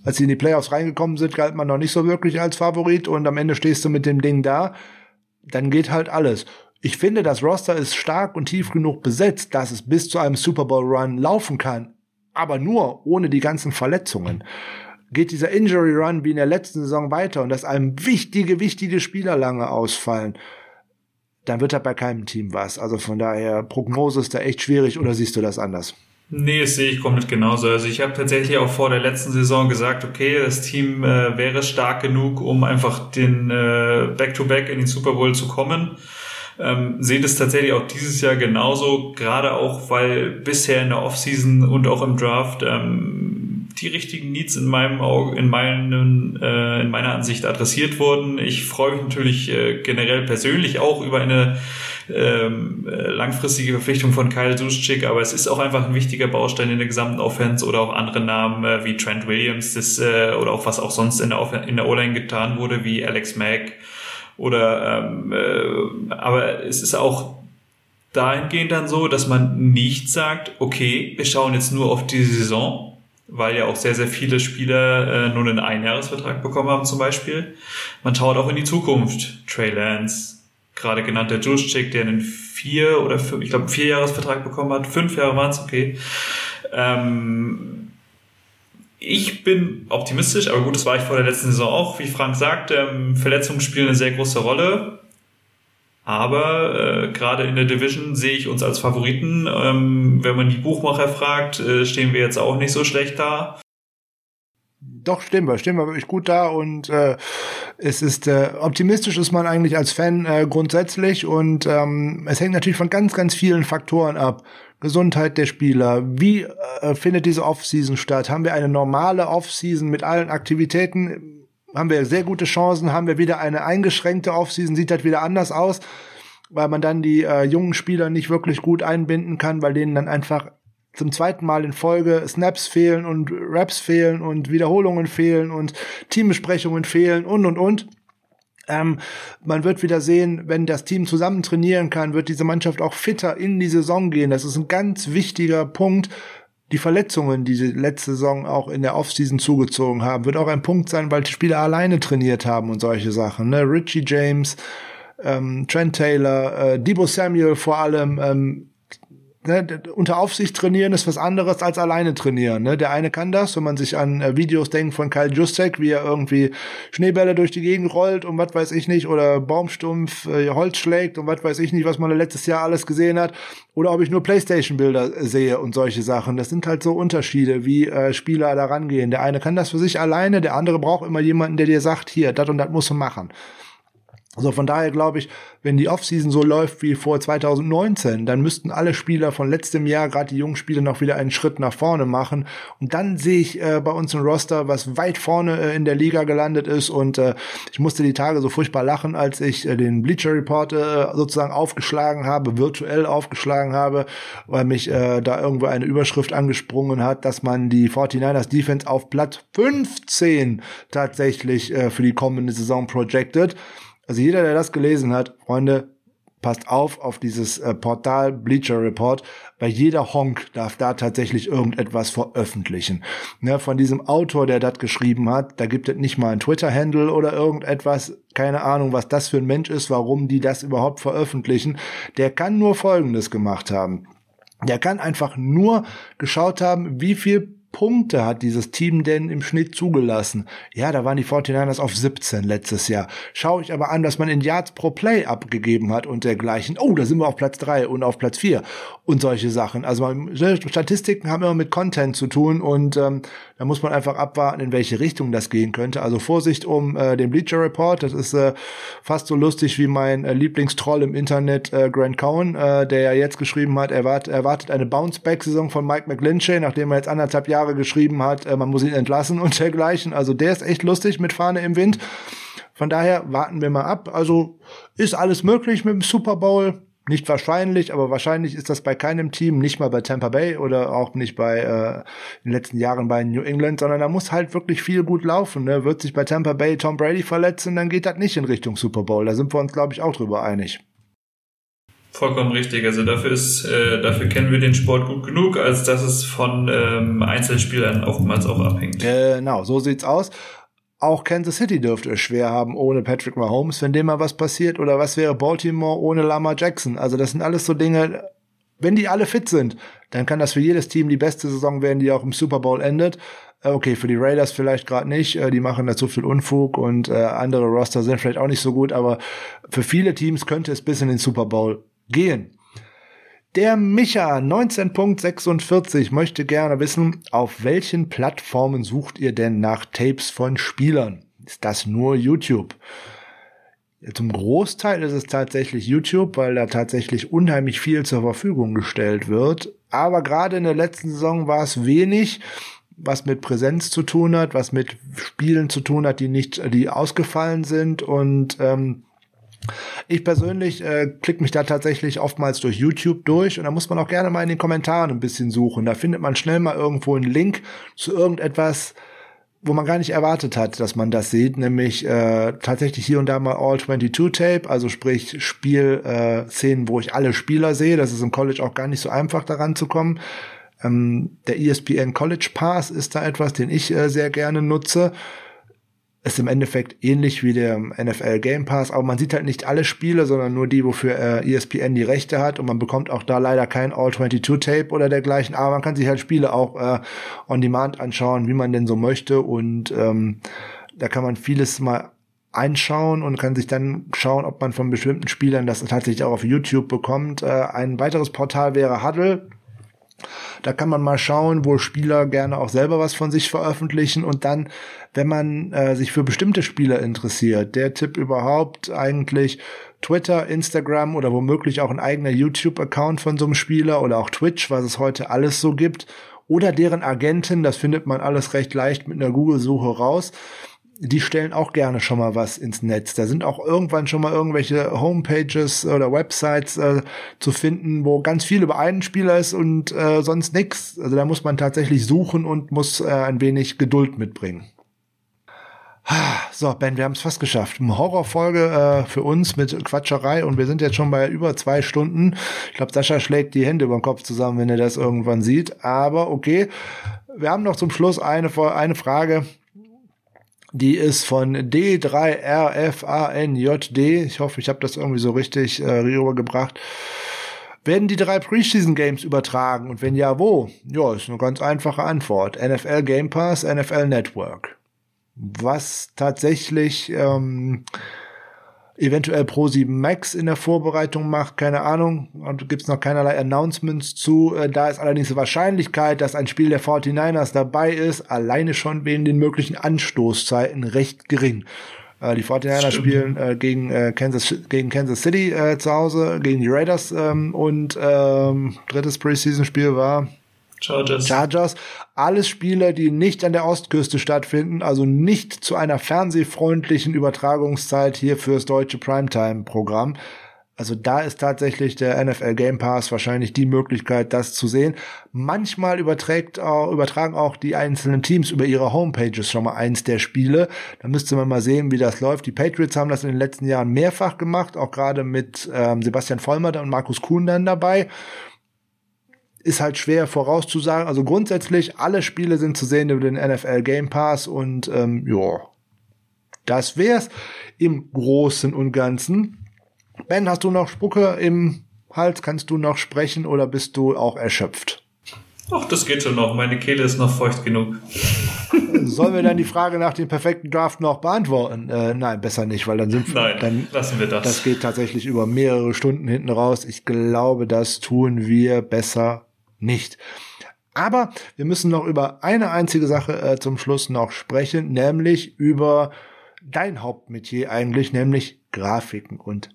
als sie in die Playoffs reingekommen sind, galt man noch nicht so wirklich als Favorit und am Ende stehst du mit dem Ding da. Dann geht halt alles. Ich finde, das Roster ist stark und tief genug besetzt, dass es bis zu einem Super Bowl Run laufen kann. Aber nur ohne die ganzen Verletzungen. Geht dieser Injury Run wie in der letzten Saison weiter und dass einem wichtige, wichtige Spieler lange ausfallen, dann wird da bei keinem Team was. Also von daher, Prognose ist da echt schwierig oder siehst du das anders? Nee, das sehe ich komplett genauso. Also ich habe tatsächlich auch vor der letzten Saison gesagt, okay, das Team äh, wäre stark genug, um einfach den äh, Back-to-Back -Back in den Super Bowl zu kommen. Ähm, sehe das tatsächlich auch dieses Jahr genauso, gerade auch, weil bisher in der Offseason und auch im Draft ähm, die richtigen Needs in meinem Auge, in meinen, äh, in meiner Ansicht adressiert wurden. Ich freue mich natürlich äh, generell persönlich auch über eine ähm, äh, langfristige Verpflichtung von Kyle Juszczyk, aber es ist auch einfach ein wichtiger Baustein in der gesamten Offense oder auch andere Namen äh, wie Trent Williams das, äh, oder auch was auch sonst in der, in der O-Line getan wurde, wie Alex Mack oder ähm, äh, aber es ist auch dahingehend dann so, dass man nicht sagt, okay, wir schauen jetzt nur auf die Saison, weil ja auch sehr, sehr viele Spieler äh, nur einen Einjahresvertrag bekommen haben zum Beispiel. Man schaut auch in die Zukunft. Trey Lance, gerade genannter Juszczyk, der einen vier oder fünf, ich glaube, vier Jahresvertrag bekommen hat. Fünf Jahre waren es, okay. Ähm, ich bin optimistisch, aber gut, das war ich vor der letzten Saison auch. Wie Frank sagt, ähm, Verletzungen spielen eine sehr große Rolle. Aber äh, gerade in der Division sehe ich uns als Favoriten. Ähm, wenn man die Buchmacher fragt, äh, stehen wir jetzt auch nicht so schlecht da. Doch, stehen wir, stehen wir wirklich gut da und äh, es ist äh, optimistisch ist man eigentlich als Fan äh, grundsätzlich und ähm, es hängt natürlich von ganz, ganz vielen Faktoren ab. Gesundheit der Spieler, wie äh, findet diese Offseason statt? Haben wir eine normale Offseason mit allen Aktivitäten? Haben wir sehr gute Chancen? Haben wir wieder eine eingeschränkte Offseason? Sieht das wieder anders aus? Weil man dann die äh, jungen Spieler nicht wirklich gut einbinden kann, weil denen dann einfach zum zweiten Mal in Folge Snaps fehlen und Raps fehlen und Wiederholungen fehlen und Teambesprechungen fehlen und und und. Ähm, man wird wieder sehen, wenn das Team zusammen trainieren kann, wird diese Mannschaft auch fitter in die Saison gehen. Das ist ein ganz wichtiger Punkt. Die Verletzungen, die sie letzte Saison auch in der Offseason zugezogen haben, wird auch ein Punkt sein, weil die Spieler alleine trainiert haben und solche Sachen. Ne? Richie James, ähm, Trent Taylor, äh, Debo Samuel vor allem, ähm, ne, unter Aufsicht trainieren ist was anderes als alleine trainieren. Ne? Der eine kann das, wenn man sich an äh, Videos denkt von Kyle Justek, wie er irgendwie Schneebälle durch die Gegend rollt und was weiß ich nicht, oder Baumstumpf äh, Holz schlägt und was weiß ich nicht, was man letztes Jahr alles gesehen hat, oder ob ich nur Playstation-Bilder äh, sehe und solche Sachen. Das sind halt so Unterschiede, wie äh, Spieler da rangehen. Der eine kann das für sich alleine, der andere braucht immer jemanden, der dir sagt, hier, das und das musst du machen. Also von daher glaube ich, wenn die Offseason so läuft wie vor 2019, dann müssten alle Spieler von letztem Jahr, gerade die jungen Spieler, noch wieder einen Schritt nach vorne machen. Und dann sehe ich äh, bei uns ein Roster, was weit vorne äh, in der Liga gelandet ist. Und äh, ich musste die Tage so furchtbar lachen, als ich äh, den Bleacher Report äh, sozusagen aufgeschlagen habe, virtuell aufgeschlagen habe, weil mich äh, da irgendwo eine Überschrift angesprungen hat, dass man die 49ers Defense auf Platz 15 tatsächlich für die kommende Saison projected. Also jeder, der das gelesen hat, Freunde, passt auf auf dieses äh, Portal Bleacher Report, weil jeder Honk darf da tatsächlich irgendetwas veröffentlichen. Ne, von diesem Autor, der das geschrieben hat, da gibt es nicht mal ein Twitter-Handle oder irgendetwas, keine Ahnung, was das für ein Mensch ist, warum die das überhaupt veröffentlichen. Der kann nur Folgendes gemacht haben. Der kann einfach nur geschaut haben, wie viel Punkte hat dieses Team denn im Schnitt zugelassen? Ja, da waren die 49ers auf 17 letztes Jahr. Schaue ich aber an, dass man in Yards pro Play abgegeben hat und dergleichen. Oh, da sind wir auf Platz 3 und auf Platz 4 und solche Sachen. Also Statistiken haben immer mit Content zu tun und ähm, da muss man einfach abwarten, in welche Richtung das gehen könnte. Also Vorsicht um äh, den Bleacher Report. Das ist äh, fast so lustig wie mein äh, Lieblingstroll im Internet, äh, Grant Cohen, äh, der ja jetzt geschrieben hat, er erwartet, erwartet eine Bounce-Back-Saison von Mike McGlinchey, nachdem er jetzt anderthalb Jahre Jahre geschrieben hat, äh, man muss ihn entlassen und dergleichen. Also der ist echt lustig mit Fahne im Wind. Von daher warten wir mal ab. Also ist alles möglich mit dem Super Bowl. Nicht wahrscheinlich, aber wahrscheinlich ist das bei keinem Team, nicht mal bei Tampa Bay oder auch nicht bei äh, in den letzten Jahren bei New England, sondern da muss halt wirklich viel gut laufen. Ne? Wird sich bei Tampa Bay Tom Brady verletzen, dann geht das nicht in Richtung Super Bowl. Da sind wir uns, glaube ich, auch drüber einig. Vollkommen richtig. Also dafür ist, äh, dafür kennen wir den Sport gut genug, als dass es von ähm, Einzelspielern oftmals auch abhängt. Genau, so sieht's aus. Auch Kansas City dürfte es schwer haben ohne Patrick Mahomes, wenn dem mal was passiert. Oder was wäre Baltimore ohne Lama Jackson? Also das sind alles so Dinge, wenn die alle fit sind, dann kann das für jedes Team die beste Saison werden, die auch im Super Bowl endet. Äh, okay, für die Raiders vielleicht gerade nicht, äh, die machen da zu viel Unfug und äh, andere Roster sind vielleicht auch nicht so gut, aber für viele Teams könnte es bis in den Super Bowl gehen. Der Micha 19.46 möchte gerne wissen, auf welchen Plattformen sucht ihr denn nach Tapes von Spielern? Ist das nur YouTube? Zum Großteil ist es tatsächlich YouTube, weil da tatsächlich unheimlich viel zur Verfügung gestellt wird. Aber gerade in der letzten Saison war es wenig, was mit Präsenz zu tun hat, was mit Spielen zu tun hat, die nicht, die ausgefallen sind und ähm, ich persönlich äh, klicke mich da tatsächlich oftmals durch YouTube durch und da muss man auch gerne mal in den Kommentaren ein bisschen suchen. Da findet man schnell mal irgendwo einen Link zu irgendetwas, wo man gar nicht erwartet hat, dass man das sieht, nämlich äh, tatsächlich hier und da mal All 22 Tape, also sprich Spielszenen, äh, wo ich alle Spieler sehe. Das ist im College auch gar nicht so einfach daran zu kommen. Ähm, der ESPN College Pass ist da etwas, den ich äh, sehr gerne nutze ist im Endeffekt ähnlich wie der NFL Game Pass, aber man sieht halt nicht alle Spiele, sondern nur die, wofür äh, ESPN die Rechte hat und man bekommt auch da leider kein All-22-Tape oder dergleichen, aber man kann sich halt Spiele auch äh, on Demand anschauen, wie man denn so möchte und ähm, da kann man vieles mal einschauen und kann sich dann schauen, ob man von bestimmten Spielern das tatsächlich auch auf YouTube bekommt. Äh, ein weiteres Portal wäre Huddle. Da kann man mal schauen, wo Spieler gerne auch selber was von sich veröffentlichen und dann, wenn man äh, sich für bestimmte Spieler interessiert, der Tipp überhaupt eigentlich Twitter, Instagram oder womöglich auch ein eigener YouTube-Account von so einem Spieler oder auch Twitch, was es heute alles so gibt oder deren Agenten, das findet man alles recht leicht mit einer Google-Suche raus die stellen auch gerne schon mal was ins Netz. Da sind auch irgendwann schon mal irgendwelche Homepages oder Websites äh, zu finden, wo ganz viel über einen Spieler ist und äh, sonst nix. Also da muss man tatsächlich suchen und muss äh, ein wenig Geduld mitbringen. So, Ben, wir haben es fast geschafft. Eine Horrorfolge äh, für uns mit Quatscherei und wir sind jetzt schon bei über zwei Stunden. Ich glaube, Sascha schlägt die Hände über den Kopf zusammen, wenn er das irgendwann sieht. Aber okay, wir haben noch zum Schluss eine, eine Frage. Die ist von D3RFANJD. Ich hoffe, ich habe das irgendwie so richtig äh, rübergebracht. Werden die drei Preseason Games übertragen? Und wenn ja, wo? Ja, ist eine ganz einfache Antwort. NFL Game Pass, NFL Network. Was tatsächlich ähm, eventuell Pro 7 Max in der Vorbereitung macht, keine Ahnung. Und gibt es noch keinerlei Announcements zu. Äh, da ist allerdings die Wahrscheinlichkeit, dass ein Spiel der 49ers dabei ist, alleine schon wegen den möglichen Anstoßzeiten recht gering. Äh, die 49ers spielen äh, gegen, äh, Kansas, gegen Kansas City äh, zu Hause, gegen die Raiders ähm, und ähm, drittes Preseason-Spiel war Chargers. Chargers. Alles Spiele, die nicht an der Ostküste stattfinden, also nicht zu einer fernsehfreundlichen Übertragungszeit hier fürs deutsche Primetime-Programm. Also da ist tatsächlich der NFL Game Pass wahrscheinlich die Möglichkeit, das zu sehen. Manchmal überträgt auch, übertragen auch die einzelnen Teams über ihre Homepages schon mal eins der Spiele. Da müsste man mal sehen, wie das läuft. Die Patriots haben das in den letzten Jahren mehrfach gemacht, auch gerade mit ähm, Sebastian Vollmer und Markus Kuhn dann dabei ist halt schwer vorauszusagen. Also grundsätzlich, alle Spiele sind zu sehen über den NFL Game Pass und ähm, ja, das wär's im Großen und Ganzen. Ben, hast du noch Spucke im Hals? Kannst du noch sprechen oder bist du auch erschöpft? Ach, das geht schon noch. Meine Kehle ist noch feucht genug. Sollen wir dann die Frage nach dem perfekten Draft noch beantworten? Äh, nein, besser nicht, weil dann sind wir. Nein, dann, lassen wir das. Das geht tatsächlich über mehrere Stunden hinten raus. Ich glaube, das tun wir besser nicht. Aber wir müssen noch über eine einzige Sache äh, zum Schluss noch sprechen, nämlich über dein Hauptmetier eigentlich, nämlich Grafiken und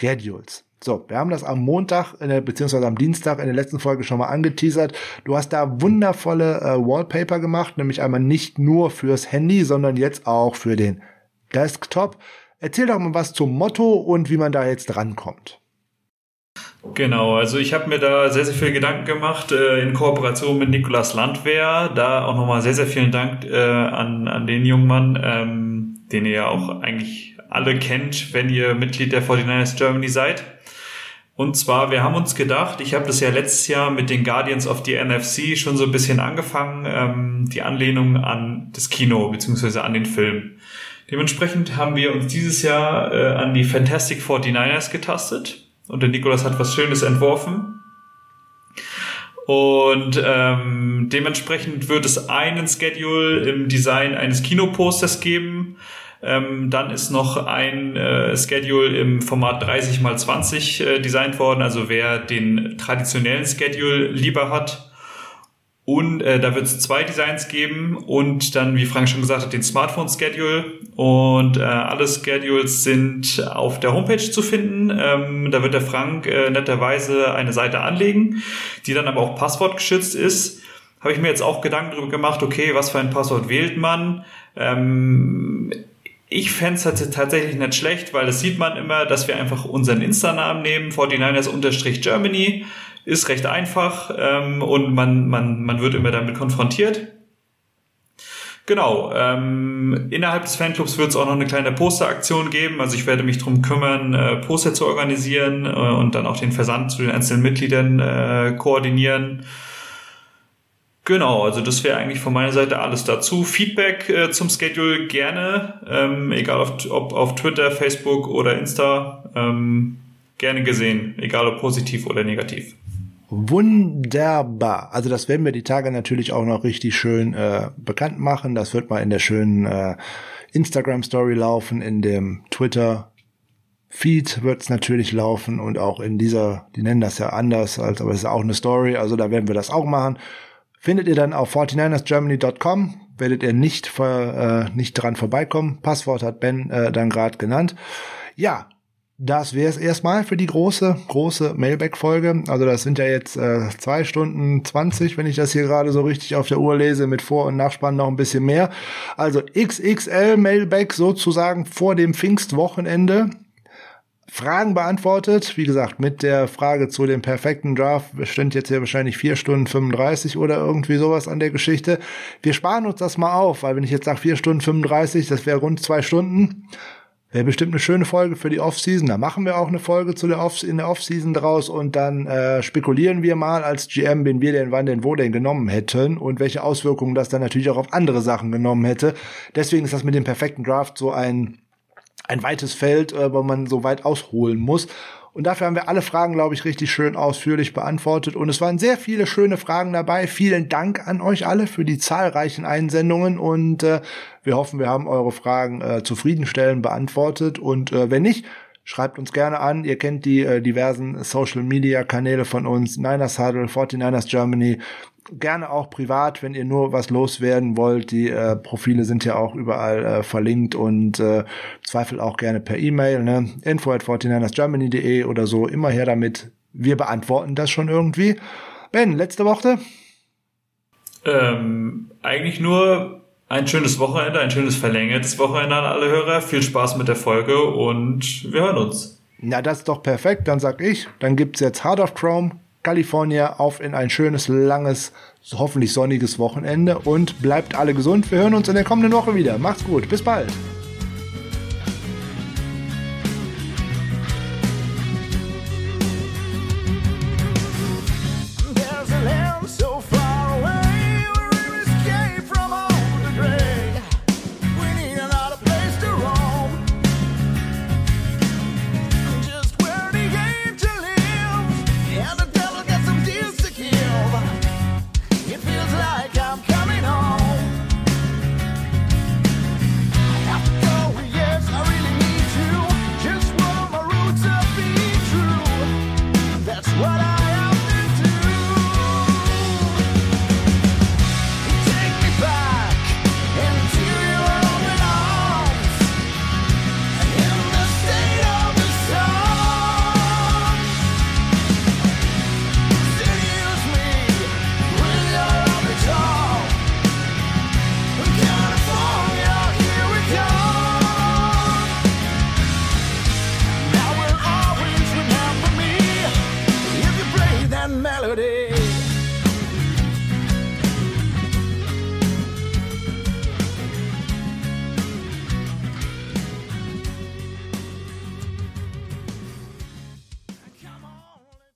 Schedules. So, wir haben das am Montag, äh, beziehungsweise am Dienstag in der letzten Folge schon mal angeteasert. Du hast da wundervolle äh, Wallpaper gemacht, nämlich einmal nicht nur fürs Handy, sondern jetzt auch für den Desktop. Erzähl doch mal was zum Motto und wie man da jetzt drankommt. Genau, also ich habe mir da sehr, sehr viel Gedanken gemacht äh, in Kooperation mit Nikolas Landwehr. Da auch nochmal sehr, sehr vielen Dank äh, an, an den jungen Mann, ähm, den ihr ja auch eigentlich alle kennt, wenn ihr Mitglied der 49ers Germany seid. Und zwar, wir haben uns gedacht, ich habe das ja letztes Jahr mit den Guardians of the NFC schon so ein bisschen angefangen, ähm, die Anlehnung an das Kino beziehungsweise an den Film. Dementsprechend haben wir uns dieses Jahr äh, an die Fantastic 49ers getastet und der Nikolas hat was Schönes entworfen. Und ähm, dementsprechend wird es einen Schedule im Design eines Kinoposters geben. Ähm, dann ist noch ein äh, Schedule im Format 30 x 20 äh, designt worden. Also wer den traditionellen Schedule lieber hat, und äh, da wird es zwei Designs geben und dann, wie Frank schon gesagt hat, den Smartphone-Schedule. Und äh, alle Schedules sind auf der Homepage zu finden. Ähm, da wird der Frank äh, netterweise eine Seite anlegen, die dann aber auch passwortgeschützt ist. Habe ich mir jetzt auch Gedanken darüber gemacht, okay, was für ein Passwort wählt man? Ähm, ich fände es tatsächlich nicht schlecht, weil das sieht man immer, dass wir einfach unseren Insta-Namen nehmen, 49ers-Germany ist recht einfach ähm, und man, man, man wird immer damit konfrontiert. Genau, ähm, innerhalb des Fanclubs wird es auch noch eine kleine Posteraktion geben. Also ich werde mich drum kümmern, äh, Poster zu organisieren äh, und dann auch den Versand zu den einzelnen Mitgliedern äh, koordinieren. Genau, also das wäre eigentlich von meiner Seite alles dazu. Feedback äh, zum Schedule gerne, ähm, egal auf, ob auf Twitter, Facebook oder Insta, ähm, gerne gesehen, egal ob positiv oder negativ. Wunderbar. Also das werden wir die Tage natürlich auch noch richtig schön äh, bekannt machen. Das wird mal in der schönen äh, Instagram Story laufen, in dem Twitter Feed wird es natürlich laufen und auch in dieser, die nennen das ja anders, als aber es ist auch eine Story, also da werden wir das auch machen. Findet ihr dann auf 49ersgermany.com, werdet ihr nicht, äh, nicht dran vorbeikommen. Passwort hat Ben äh, dann gerade genannt. Ja, das wäre es erstmal für die große, große Mailback-Folge. Also das sind ja jetzt äh, zwei Stunden zwanzig, wenn ich das hier gerade so richtig auf der Uhr lese, mit Vor- und Nachspann noch ein bisschen mehr. Also XXL Mailback sozusagen vor dem Pfingstwochenende. Fragen beantwortet. Wie gesagt, mit der Frage zu dem perfekten Draft bestimmt jetzt hier wahrscheinlich vier Stunden 35 oder irgendwie sowas an der Geschichte. Wir sparen uns das mal auf, weil wenn ich jetzt sage vier Stunden 35, das wäre rund zwei Stunden. Wäre bestimmt eine schöne Folge für die Offseason. Da machen wir auch eine Folge zu der Off in der Offseason draus und dann äh, spekulieren wir mal als GM, wen wir denn wann denn wo denn genommen hätten und welche Auswirkungen das dann natürlich auch auf andere Sachen genommen hätte. Deswegen ist das mit dem perfekten Draft so ein ein weites Feld, äh, wo man so weit ausholen muss. Und dafür haben wir alle Fragen, glaube ich, richtig schön ausführlich beantwortet. Und es waren sehr viele schöne Fragen dabei. Vielen Dank an euch alle für die zahlreichen Einsendungen. Und äh, wir hoffen, wir haben eure Fragen äh, zufriedenstellend beantwortet. Und äh, wenn nicht, schreibt uns gerne an. Ihr kennt die äh, diversen Social Media Kanäle von uns. Niners Huddle, 49ers Germany. Gerne auch privat, wenn ihr nur was loswerden wollt. Die äh, Profile sind ja auch überall äh, verlinkt und äh, Zweifel auch gerne per E-Mail, ne? info at 49ersgermany.de oder so, immer her damit. Wir beantworten das schon irgendwie. Ben, letzte Woche? Ähm, eigentlich nur ein schönes Wochenende, ein schönes verlängertes Wochenende an alle Hörer. Viel Spaß mit der Folge und wir hören uns. Na, das ist doch perfekt. Dann sag ich, dann gibt's jetzt Heart of Chrome, California auf in ein schönes, langes, hoffentlich sonniges Wochenende und bleibt alle gesund. Wir hören uns in der kommenden Woche wieder. Macht's gut. Bis bald.